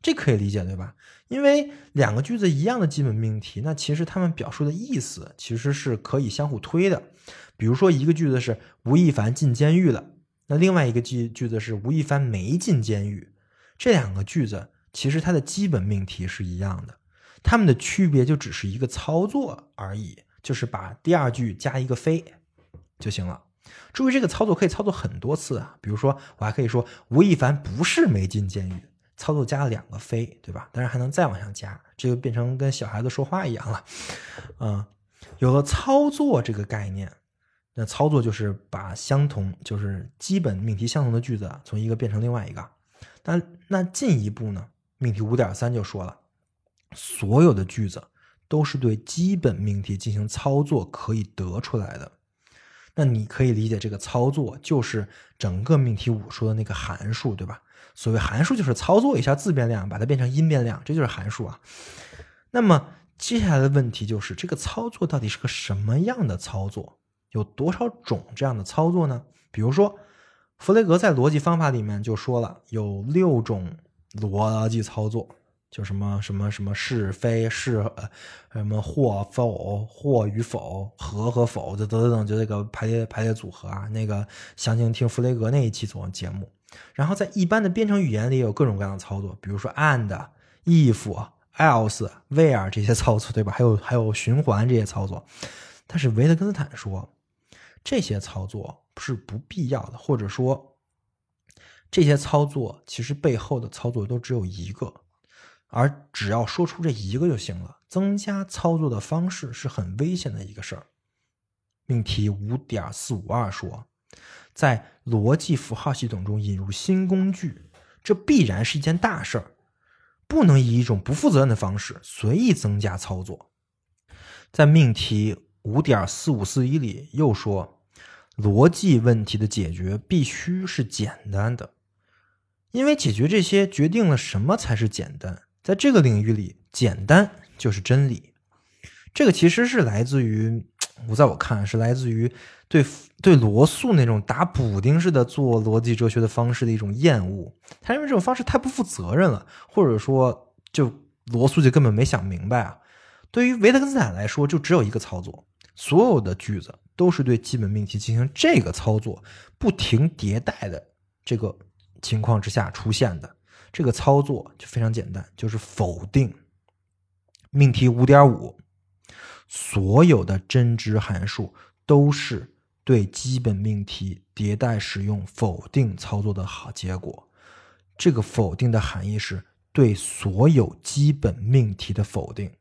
这可以理解对吧？因为两个句子一样的基本命题，那其实它们表述的意思其实是可以相互推的。比如说一个句子是吴亦凡进监狱了，那另外一个句句子是吴亦凡没进监狱。这两个句子其实它的基本命题是一样的，它们的区别就只是一个操作而已，就是把第二句加一个非就行了。注意这个操作可以操作很多次啊，比如说我还可以说吴亦凡不是没进监狱。操作加了两个非，对吧？当然还能再往上加，这就变成跟小孩子说话一样了。嗯，有了操作这个概念，那操作就是把相同，就是基本命题相同的句子从一个变成另外一个。那那进一步呢？命题五点三就说了，所有的句子都是对基本命题进行操作可以得出来的。那你可以理解这个操作就是整个命题五说的那个函数，对吧？所谓函数就是操作一下自变量，把它变成因变量，这就是函数啊。那么接下来的问题就是，这个操作到底是个什么样的操作？有多少种这样的操作呢？比如说，弗雷格在逻辑方法里面就说了，有六种逻辑操作，就什么什么什么是非是呃什么或否或与否和和否就等等等，就这个排列排列组合啊。那个详情听弗雷格那一期做节目。然后在一般的编程语言里有各种各样的操作，比如说 and、if、else、where 这些操作，对吧？还有还有循环这些操作。但是维特根斯坦说，这些操作是不必要的，或者说这些操作其实背后的操作都只有一个。而只要说出这一个就行了。增加操作的方式是很危险的一个事儿。命题五点四五二说，在逻辑符号系统中引入新工具，这必然是一件大事儿，不能以一种不负责任的方式随意增加操作。在命题五点四五四一里又说，逻辑问题的解决必须是简单的，因为解决这些决定了什么才是简单。在这个领域里，简单就是真理。这个其实是来自于，我在我看是来自于对对罗素那种打补丁式的做逻辑哲学的方式的一种厌恶。他认为这种方式太不负责任了，或者说，就罗素就根本没想明白啊。对于维特根斯坦来说，就只有一个操作，所有的句子都是对基本命题进行这个操作，不停迭代的这个情况之下出现的。这个操作就非常简单，就是否定命题五点五，所有的真值函数都是对基本命题迭代使用否定操作的好结果。这个否定的含义是对所有基本命题的否定。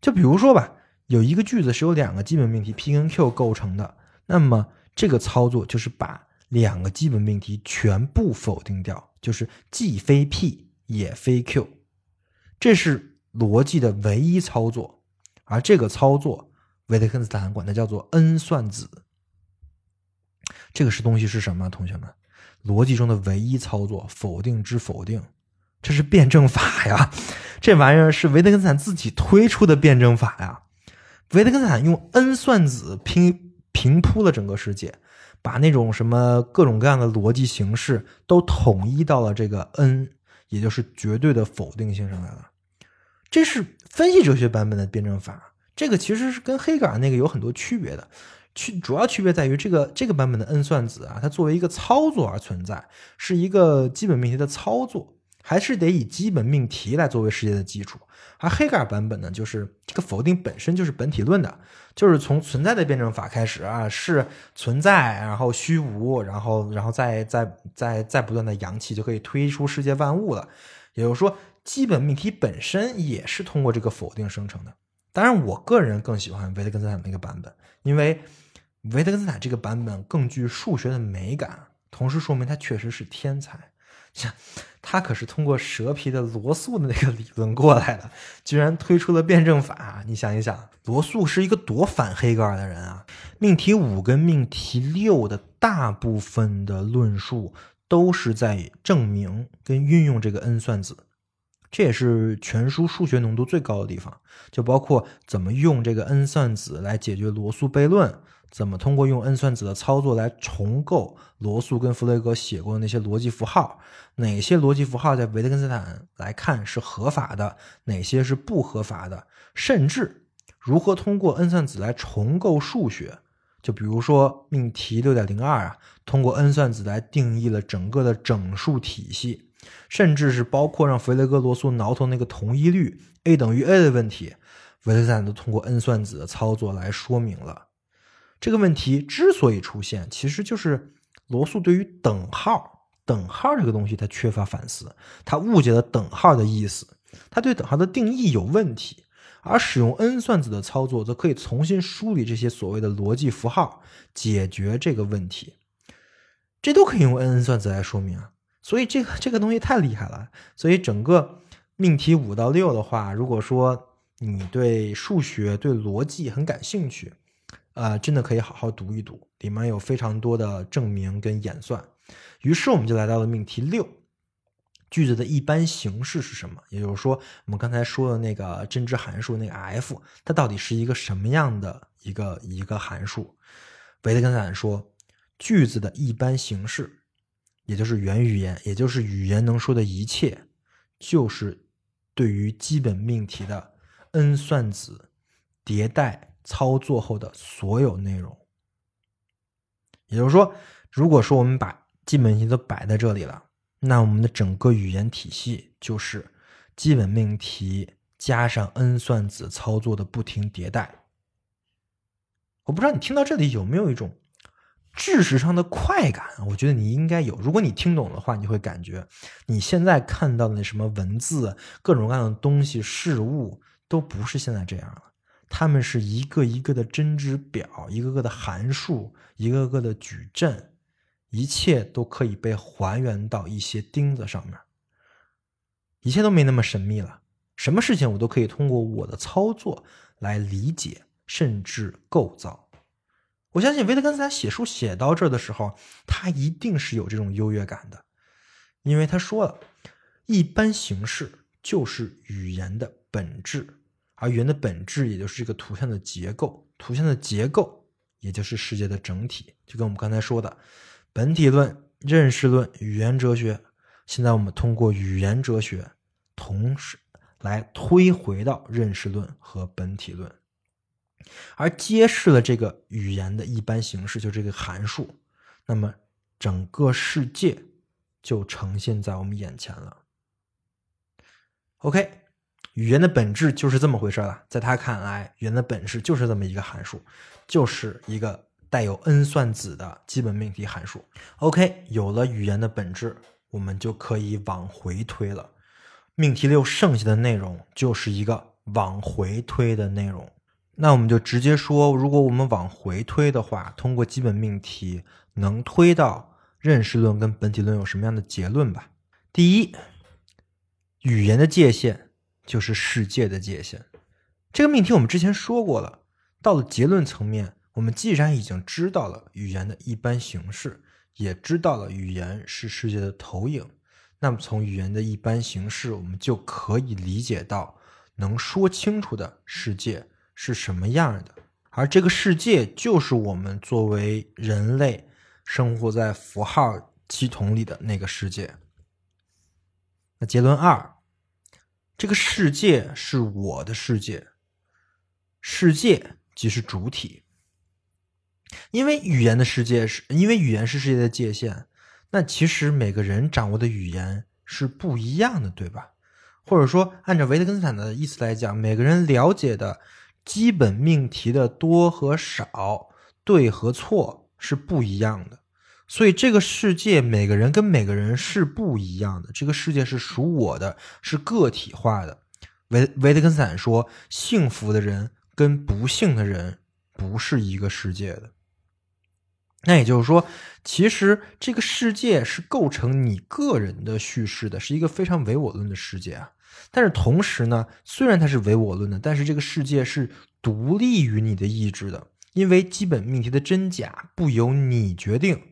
就比如说吧，有一个句子是由两个基本命题 p 跟 q 构成的，那么这个操作就是把两个基本命题全部否定掉，就是既非 p 也非 q，这是逻辑的唯一操作。而这个操作，维特根斯坦管它叫做 n 算子。这个是东西是什么？同学们，逻辑中的唯一操作，否定之否定。这是辩证法呀，这玩意儿是维特根斯坦自己推出的辩证法呀。维特根斯坦用 n 算子平平铺了整个世界，把那种什么各种各样的逻辑形式都统一到了这个 n，也就是绝对的否定性上来了。这是分析哲学版本的辩证法，这个其实是跟黑格尔那个有很多区别的。区主要区别在于这个这个版本的 n 算子啊，它作为一个操作而存在，是一个基本命题的操作。还是得以基本命题来作为世界的基础，而黑格尔版本呢，就是这个否定本身就是本体论的，就是从存在的辩证法开始啊，是存在，然后虚无，然后然后再再再再不断的扬起，就可以推出世界万物了。也就是说，基本命题本身也是通过这个否定生成的。当然，我个人更喜欢维特根斯坦那个版本，因为维特根斯坦这个版本更具数学的美感，同时说明他确实是天才。他可是通过蛇皮的罗素的那个理论过来的，居然推出了辩证法。你想一想，罗素是一个多反黑格尔的人啊！命题五跟命题六的大部分的论述都是在证明跟运用这个 n 算子，这也是全书数学浓度最高的地方，就包括怎么用这个 n 算子来解决罗素悖论。怎么通过用 n 算子的操作来重构罗素跟弗雷格写过的那些逻辑符号？哪些逻辑符号在维特根斯坦来看是合法的？哪些是不合法的？甚至如何通过 n 算子来重构数学？就比如说命题六点零二啊，通过 n 算子来定义了整个的整数体系，甚至是包括让弗雷格罗素挠头那个同一律 a 等于 a 的问题，维特根斯坦都通过 n 算子的操作来说明了。这个问题之所以出现，其实就是罗素对于等号、等号这个东西他缺乏反思，他误解了等号的意思，他对等号的定义有问题。而使用 n 算子的操作，则可以重新梳理这些所谓的逻辑符号，解决这个问题。这都可以用 n 算子来说明啊。所以这个这个东西太厉害了。所以整个命题五到六的话，如果说你对数学、对逻辑很感兴趣，呃，真的可以好好读一读，里面有非常多的证明跟演算。于是我们就来到了命题六，句子的一般形式是什么？也就是说，我们刚才说的那个真值函数那个 f，它到底是一个什么样的一个一个函数？维特根斯坦说，句子的一般形式，也就是元语言，也就是语言能说的一切，就是对于基本命题的 n 算子迭代。操作后的所有内容，也就是说，如果说我们把基本命题都摆在这里了，那我们的整个语言体系就是基本命题加上 n 算子操作的不停迭代。我不知道你听到这里有没有一种知识上的快感，我觉得你应该有。如果你听懂的话，你会感觉你现在看到的那什么文字、各种各样的东西、事物，都不是现在这样了。它们是一个一个的针值表，一个个的函数，一个个的矩阵，一切都可以被还原到一些钉子上面，一切都没那么神秘了。什么事情我都可以通过我的操作来理解，甚至构造。我相信维特根斯坦写书写到这儿的时候，他一定是有这种优越感的，因为他说了，一般形式就是语言的本质，而语言的本质也就是这个图像的结构，图像的结构也就是世界的整体。就跟我们刚才说的，本体论、认识论、语言哲学，现在我们通过语言哲学，同时。来推回到认识论和本体论，而揭示了这个语言的一般形式，就这个函数，那么整个世界就呈现在我们眼前了。OK，语言的本质就是这么回事了。在他看来，语言的本质就是这么一个函数，就是一个带有 n 算子的基本命题函数。OK，有了语言的本质，我们就可以往回推了。命题六剩下的内容就是一个往回推的内容，那我们就直接说，如果我们往回推的话，通过基本命题能推到认识论跟本体论有什么样的结论吧？第一，语言的界限就是世界的界限。这个命题我们之前说过了。到了结论层面，我们既然已经知道了语言的一般形式，也知道了语言是世界的投影。那么，从语言的一般形式，我们就可以理解到，能说清楚的世界是什么样的，而这个世界就是我们作为人类生活在符号系统里的那个世界。那结论二，这个世界是我的世界，世界即是主体，因为语言的世界是因为语言是世界的界限。那其实每个人掌握的语言是不一样的，对吧？或者说，按照维特根斯坦的意思来讲，每个人了解的基本命题的多和少、对和错是不一样的。所以，这个世界每个人跟每个人是不一样的。这个世界是属我的，是个体化的。维维特根斯坦说，幸福的人跟不幸的人不是一个世界的。那也就是说，其实这个世界是构成你个人的叙事的，是一个非常唯我论的世界啊。但是同时呢，虽然它是唯我论的，但是这个世界是独立于你的意志的，因为基本命题的真假不由你决定，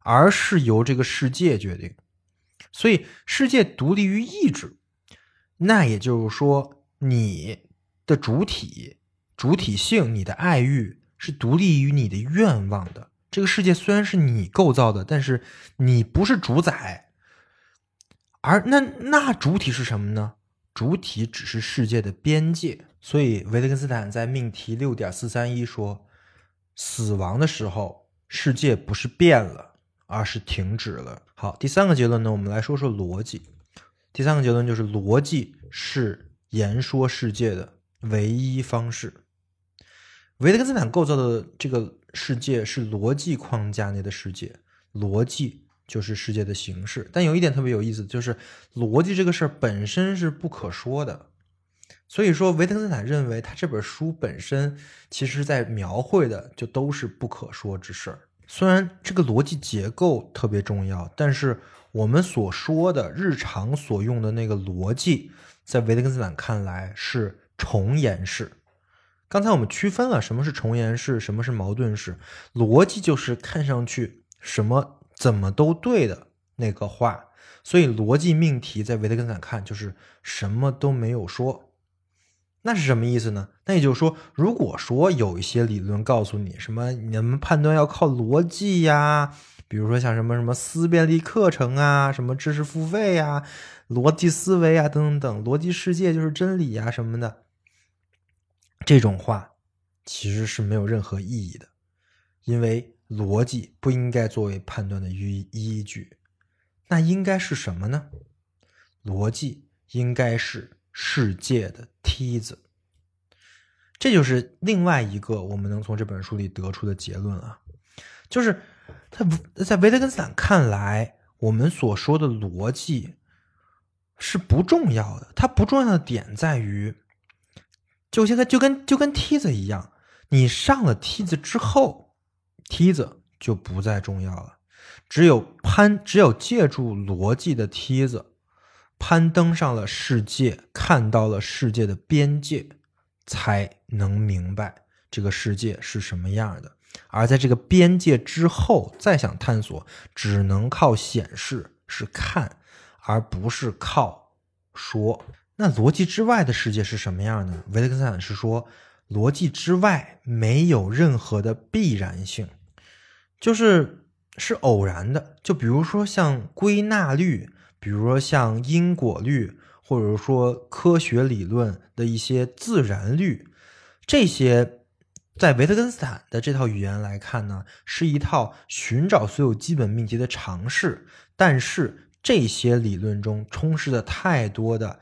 而是由这个世界决定。所以世界独立于意志，那也就是说，你的主体、主体性、你的爱欲是独立于你的愿望的。这个世界虽然是你构造的，但是你不是主宰，而那那主体是什么呢？主体只是世界的边界。所以维特根斯坦在命题六点四三一说，死亡的时候，世界不是变了，而是停止了。好，第三个结论呢，我们来说说逻辑。第三个结论就是逻辑是言说世界的唯一方式。维特根斯坦构造的这个。世界是逻辑框架内的世界，逻辑就是世界的形式。但有一点特别有意思，就是逻辑这个事儿本身是不可说的。所以说，维特根斯坦认为他这本书本身其实在描绘的就都是不可说之事儿。虽然这个逻辑结构特别重要，但是我们所说的日常所用的那个逻辑，在维特根斯坦看来是重言式。刚才我们区分了什么是重言式，什么是矛盾式。逻辑就是看上去什么怎么都对的那个话，所以逻辑命题在维特根斯坦看就是什么都没有说。那是什么意思呢？那也就是说，如果说有一些理论告诉你什么你们判断要靠逻辑呀，比如说像什么什么思辨力课程啊，什么知识付费呀，逻辑思维啊等等等，逻辑世界就是真理呀什么的。这种话其实是没有任何意义的，因为逻辑不应该作为判断的依依据，那应该是什么呢？逻辑应该是世界的梯子。这就是另外一个我们能从这本书里得出的结论啊。就是他在维特根斯坦看来，我们所说的逻辑是不重要的。它不重要的点在于，就现在就跟就跟梯子一样，你上了梯子之后，梯子就不再重要了。只有攀，只有借助逻辑的梯子，攀登上了世界，看到了世界的边界，才能明白这个世界是什么样的。而在这个边界之后，再想探索，只能靠显示，是看，而不是靠说。那逻辑之外的世界是什么样呢？维特根斯坦是说，逻辑之外没有任何的必然性，就是。是偶然的，就比如说像归纳律，比如说像因果律，或者说科学理论的一些自然律，这些在维特根斯坦的这套语言来看呢，是一套寻找所有基本命题的尝试。但是这些理论中充斥着太多的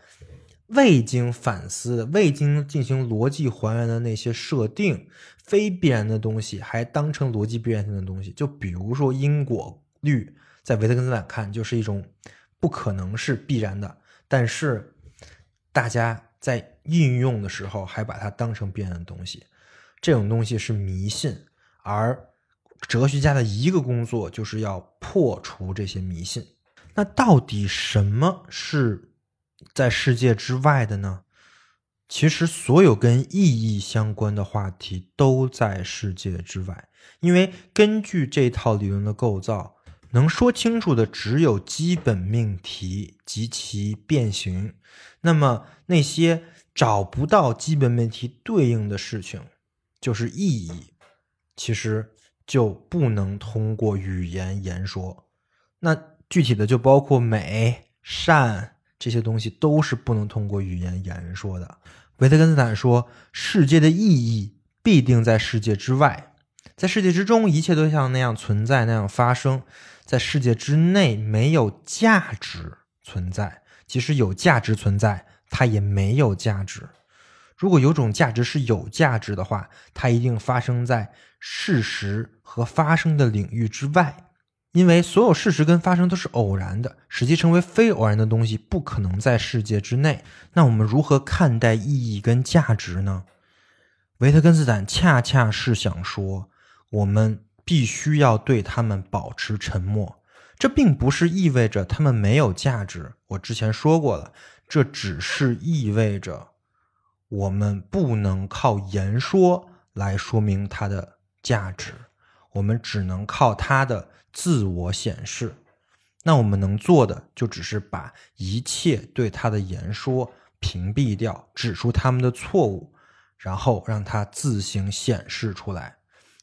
未经反思、未经进行逻辑还原的那些设定。非必然的东西还当成逻辑必然性的东西，就比如说因果律，在维特根斯坦看就是一种不可能是必然的，但是大家在应用的时候还把它当成必然的东西，这种东西是迷信，而哲学家的一个工作就是要破除这些迷信。那到底什么是在世界之外的呢？其实，所有跟意义相关的话题都在世界之外，因为根据这套理论的构造，能说清楚的只有基本命题及其变形。那么，那些找不到基本命题对应的事情，就是意义，其实就不能通过语言言说。那具体的就包括美、善。这些东西都是不能通过语言言说的。维特根斯坦说：“世界的意义必定在世界之外，在世界之中，一切都像那样存在，那样发生。在世界之内，没有价值存在。即使有价值存在，它也没有价值。如果有种价值是有价值的话，它一定发生在事实和发生的领域之外。”因为所有事实跟发生都是偶然的，使其成为非偶然的东西不可能在世界之内。那我们如何看待意义跟价值呢？维特根斯坦恰恰是想说，我们必须要对他们保持沉默。这并不是意味着他们没有价值，我之前说过了，这只是意味着我们不能靠言说来说明它的价值，我们只能靠它的。自我显示，那我们能做的就只是把一切对他的言说屏蔽掉，指出他们的错误，然后让他自行显示出来。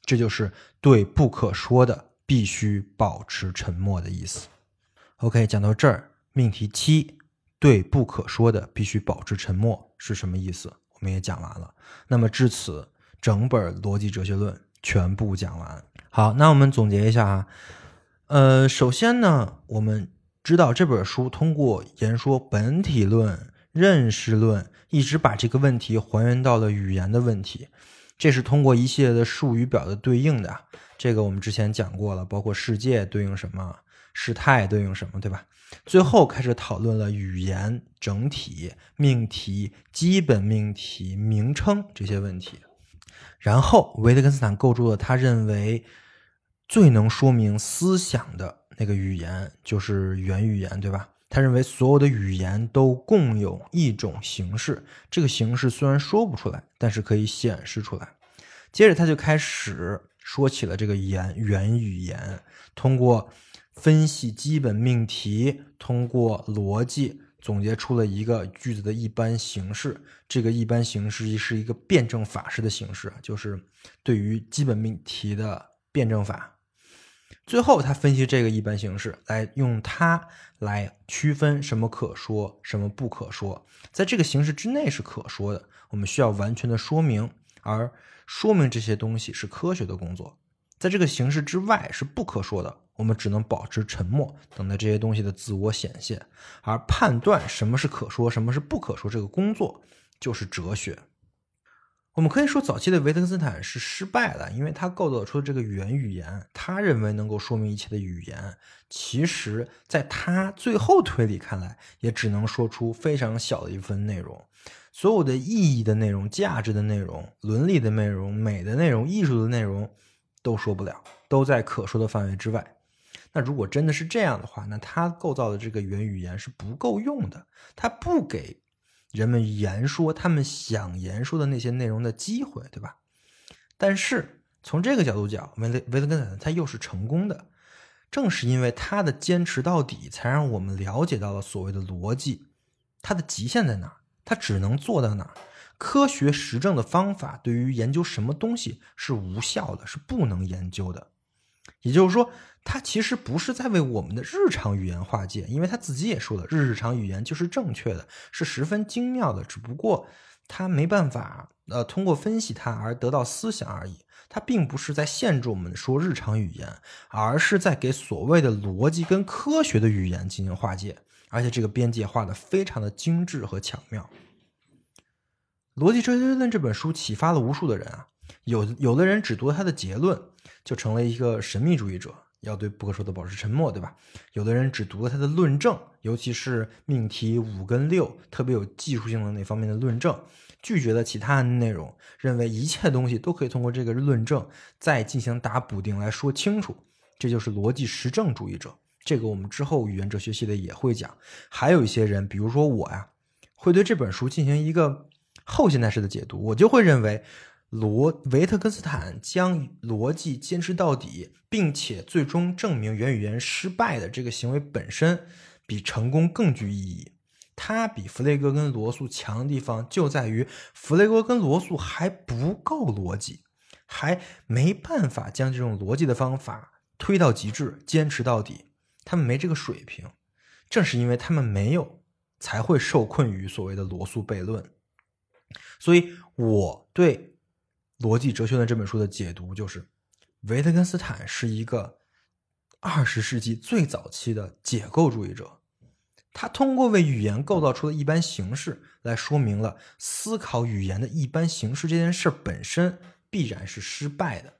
这就是对不可说的必须保持沉默的意思。OK，讲到这儿，命题七对不可说的必须保持沉默是什么意思？我们也讲完了。那么至此，整本逻辑哲学论全部讲完。好，那我们总结一下啊，呃，首先呢，我们知道这本书通过言说本体论、认识论，一直把这个问题还原到了语言的问题，这是通过一系列的术语表的对应的。这个我们之前讲过了，包括世界对应什么，事态对应什么，对吧？最后开始讨论了语言整体、命题、基本命题、名称这些问题，然后维特根斯坦构筑了他认为。最能说明思想的那个语言就是原语言，对吧？他认为所有的语言都共有一种形式，这个形式虽然说不出来，但是可以显示出来。接着他就开始说起了这个言原语言，通过分析基本命题，通过逻辑总结出了一个句子的一般形式。这个一般形式是一个辩证法式的形式，就是对于基本命题的辩证法。最后，他分析这个一般形式，来用它来区分什么可说，什么不可说。在这个形式之内是可说的，我们需要完全的说明，而说明这些东西是科学的工作。在这个形式之外是不可说的，我们只能保持沉默，等待这些东西的自我显现。而判断什么是可说，什么是不可说，这个工作就是哲学。我们可以说，早期的维特根斯坦是失败了，因为他构造出的这个语言语言，他认为能够说明一切的语言，其实在他最后推理看来，也只能说出非常小的一份内容。所有的意义的内容、价值的内容、伦理的内容、美的内容、艺术的内容，都说不了，都在可说的范围之外。那如果真的是这样的话，那他构造的这个元语言是不够用的，他不给人们言说他们想言说的那些内容的机会，对吧？但是从这个角度讲，维维特根斯坦他又是成功的，正是因为他的坚持到底，才让我们了解到了所谓的逻辑，它的极限在哪儿？它只能做到哪？科学实证的方法对于研究什么东西是无效的，是不能研究的。也就是说，他其实不是在为我们的日常语言划界，因为他自己也说了，日常语言就是正确的，是十分精妙的，只不过他没办法呃通过分析它而得到思想而已。他并不是在限制我们说日常语言，而是在给所谓的逻辑跟科学的语言进行划界，而且这个边界画的非常的精致和巧妙。《逻辑哲学论》这本书启发了无数的人啊，有有的人只读他的结论，就成了一个神秘主义者，要对不可说的保持沉默，对吧？有的人只读了他的论证，尤其是命题五跟六，特别有技术性的那方面的论证，拒绝了其他的内容，认为一切东西都可以通过这个论证再进行打补丁来说清楚，这就是逻辑实证主义者。这个我们之后语言哲学系的也会讲。还有一些人，比如说我呀，会对这本书进行一个。后现代式的解读，我就会认为，罗维特根斯坦将逻辑坚持到底，并且最终证明元语言失败的这个行为本身，比成功更具意义。他比弗雷格跟罗素强的地方就在于，弗雷格跟罗素还不够逻辑，还没办法将这种逻辑的方法推到极致，坚持到底。他们没这个水平，正是因为他们没有，才会受困于所谓的罗素悖论。所以，我对《逻辑哲学论》这本书的解读就是，维特根斯坦是一个二十世纪最早期的解构主义者。他通过为语言构造出的一般形式，来说明了思考语言的一般形式这件事本身必然是失败的。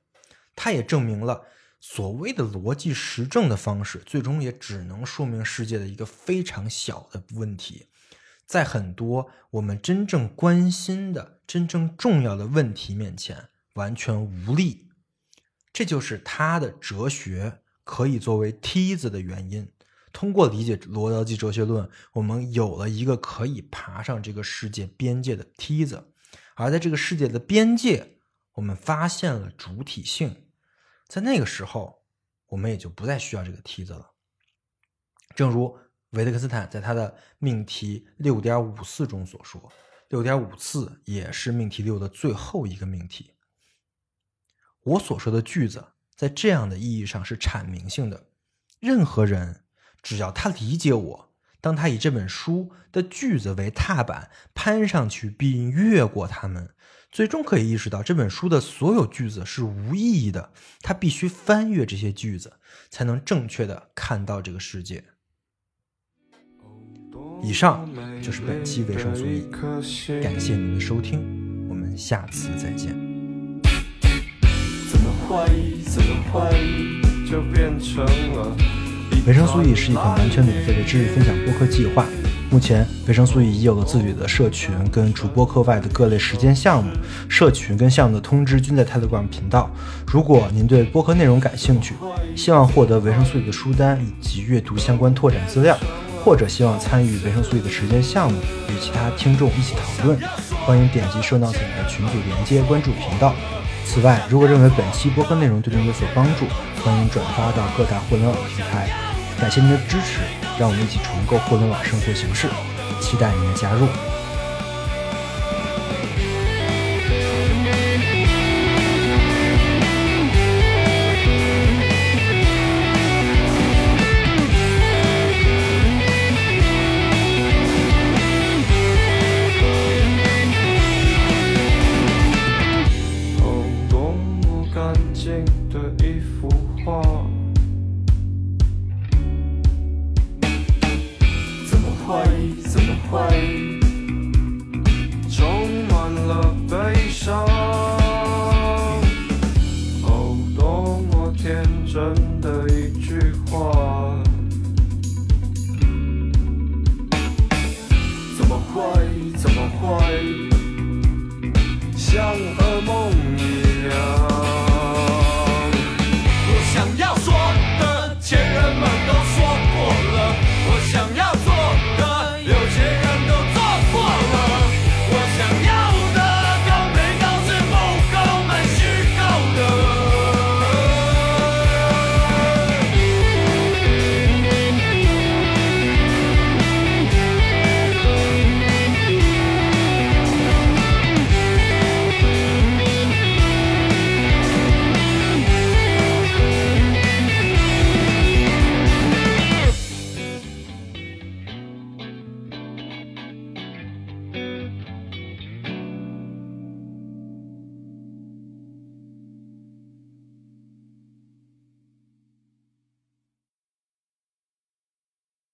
他也证明了所谓的逻辑实证的方式，最终也只能说明世界的一个非常小的问题。在很多我们真正关心的、真正重要的问题面前，完全无力。这就是他的哲学可以作为梯子的原因。通过理解罗德基哲学论，我们有了一个可以爬上这个世界边界的梯子。而在这个世界的边界，我们发现了主体性。在那个时候，我们也就不再需要这个梯子了。正如。维特根斯坦在他的命题六点五四中所说，六点五次也是命题六的最后一个命题。我所说的句子，在这样的意义上是阐明性的。任何人只要他理解我，当他以这本书的句子为踏板攀上去并越过它们，最终可以意识到这本书的所有句子是无意义的。他必须翻越这些句子，才能正确的看到这个世界。以上就是本期维生素 E，感谢您的收听，我们下次再见。维生素 E 是一款完全免费的知识分享播客计划。目前，维生素 E 已有了自己的社群，跟除播客外的各类实践项目。社群跟项目的通知均在 Telegram 频道。如果您对播客内容感兴趣，希望获得维生素 E 的书单以及阅读相关拓展资料。或者希望参与维生素 E 的实践项目，与其他听众一起讨论，欢迎点击 show notes 里的群组连接，关注频道。此外，如果认为本期播客内容对您有所帮助，欢迎转发到各大互联网平台。感谢您的支持，让我们一起重构互联网生活形式，期待您的加入。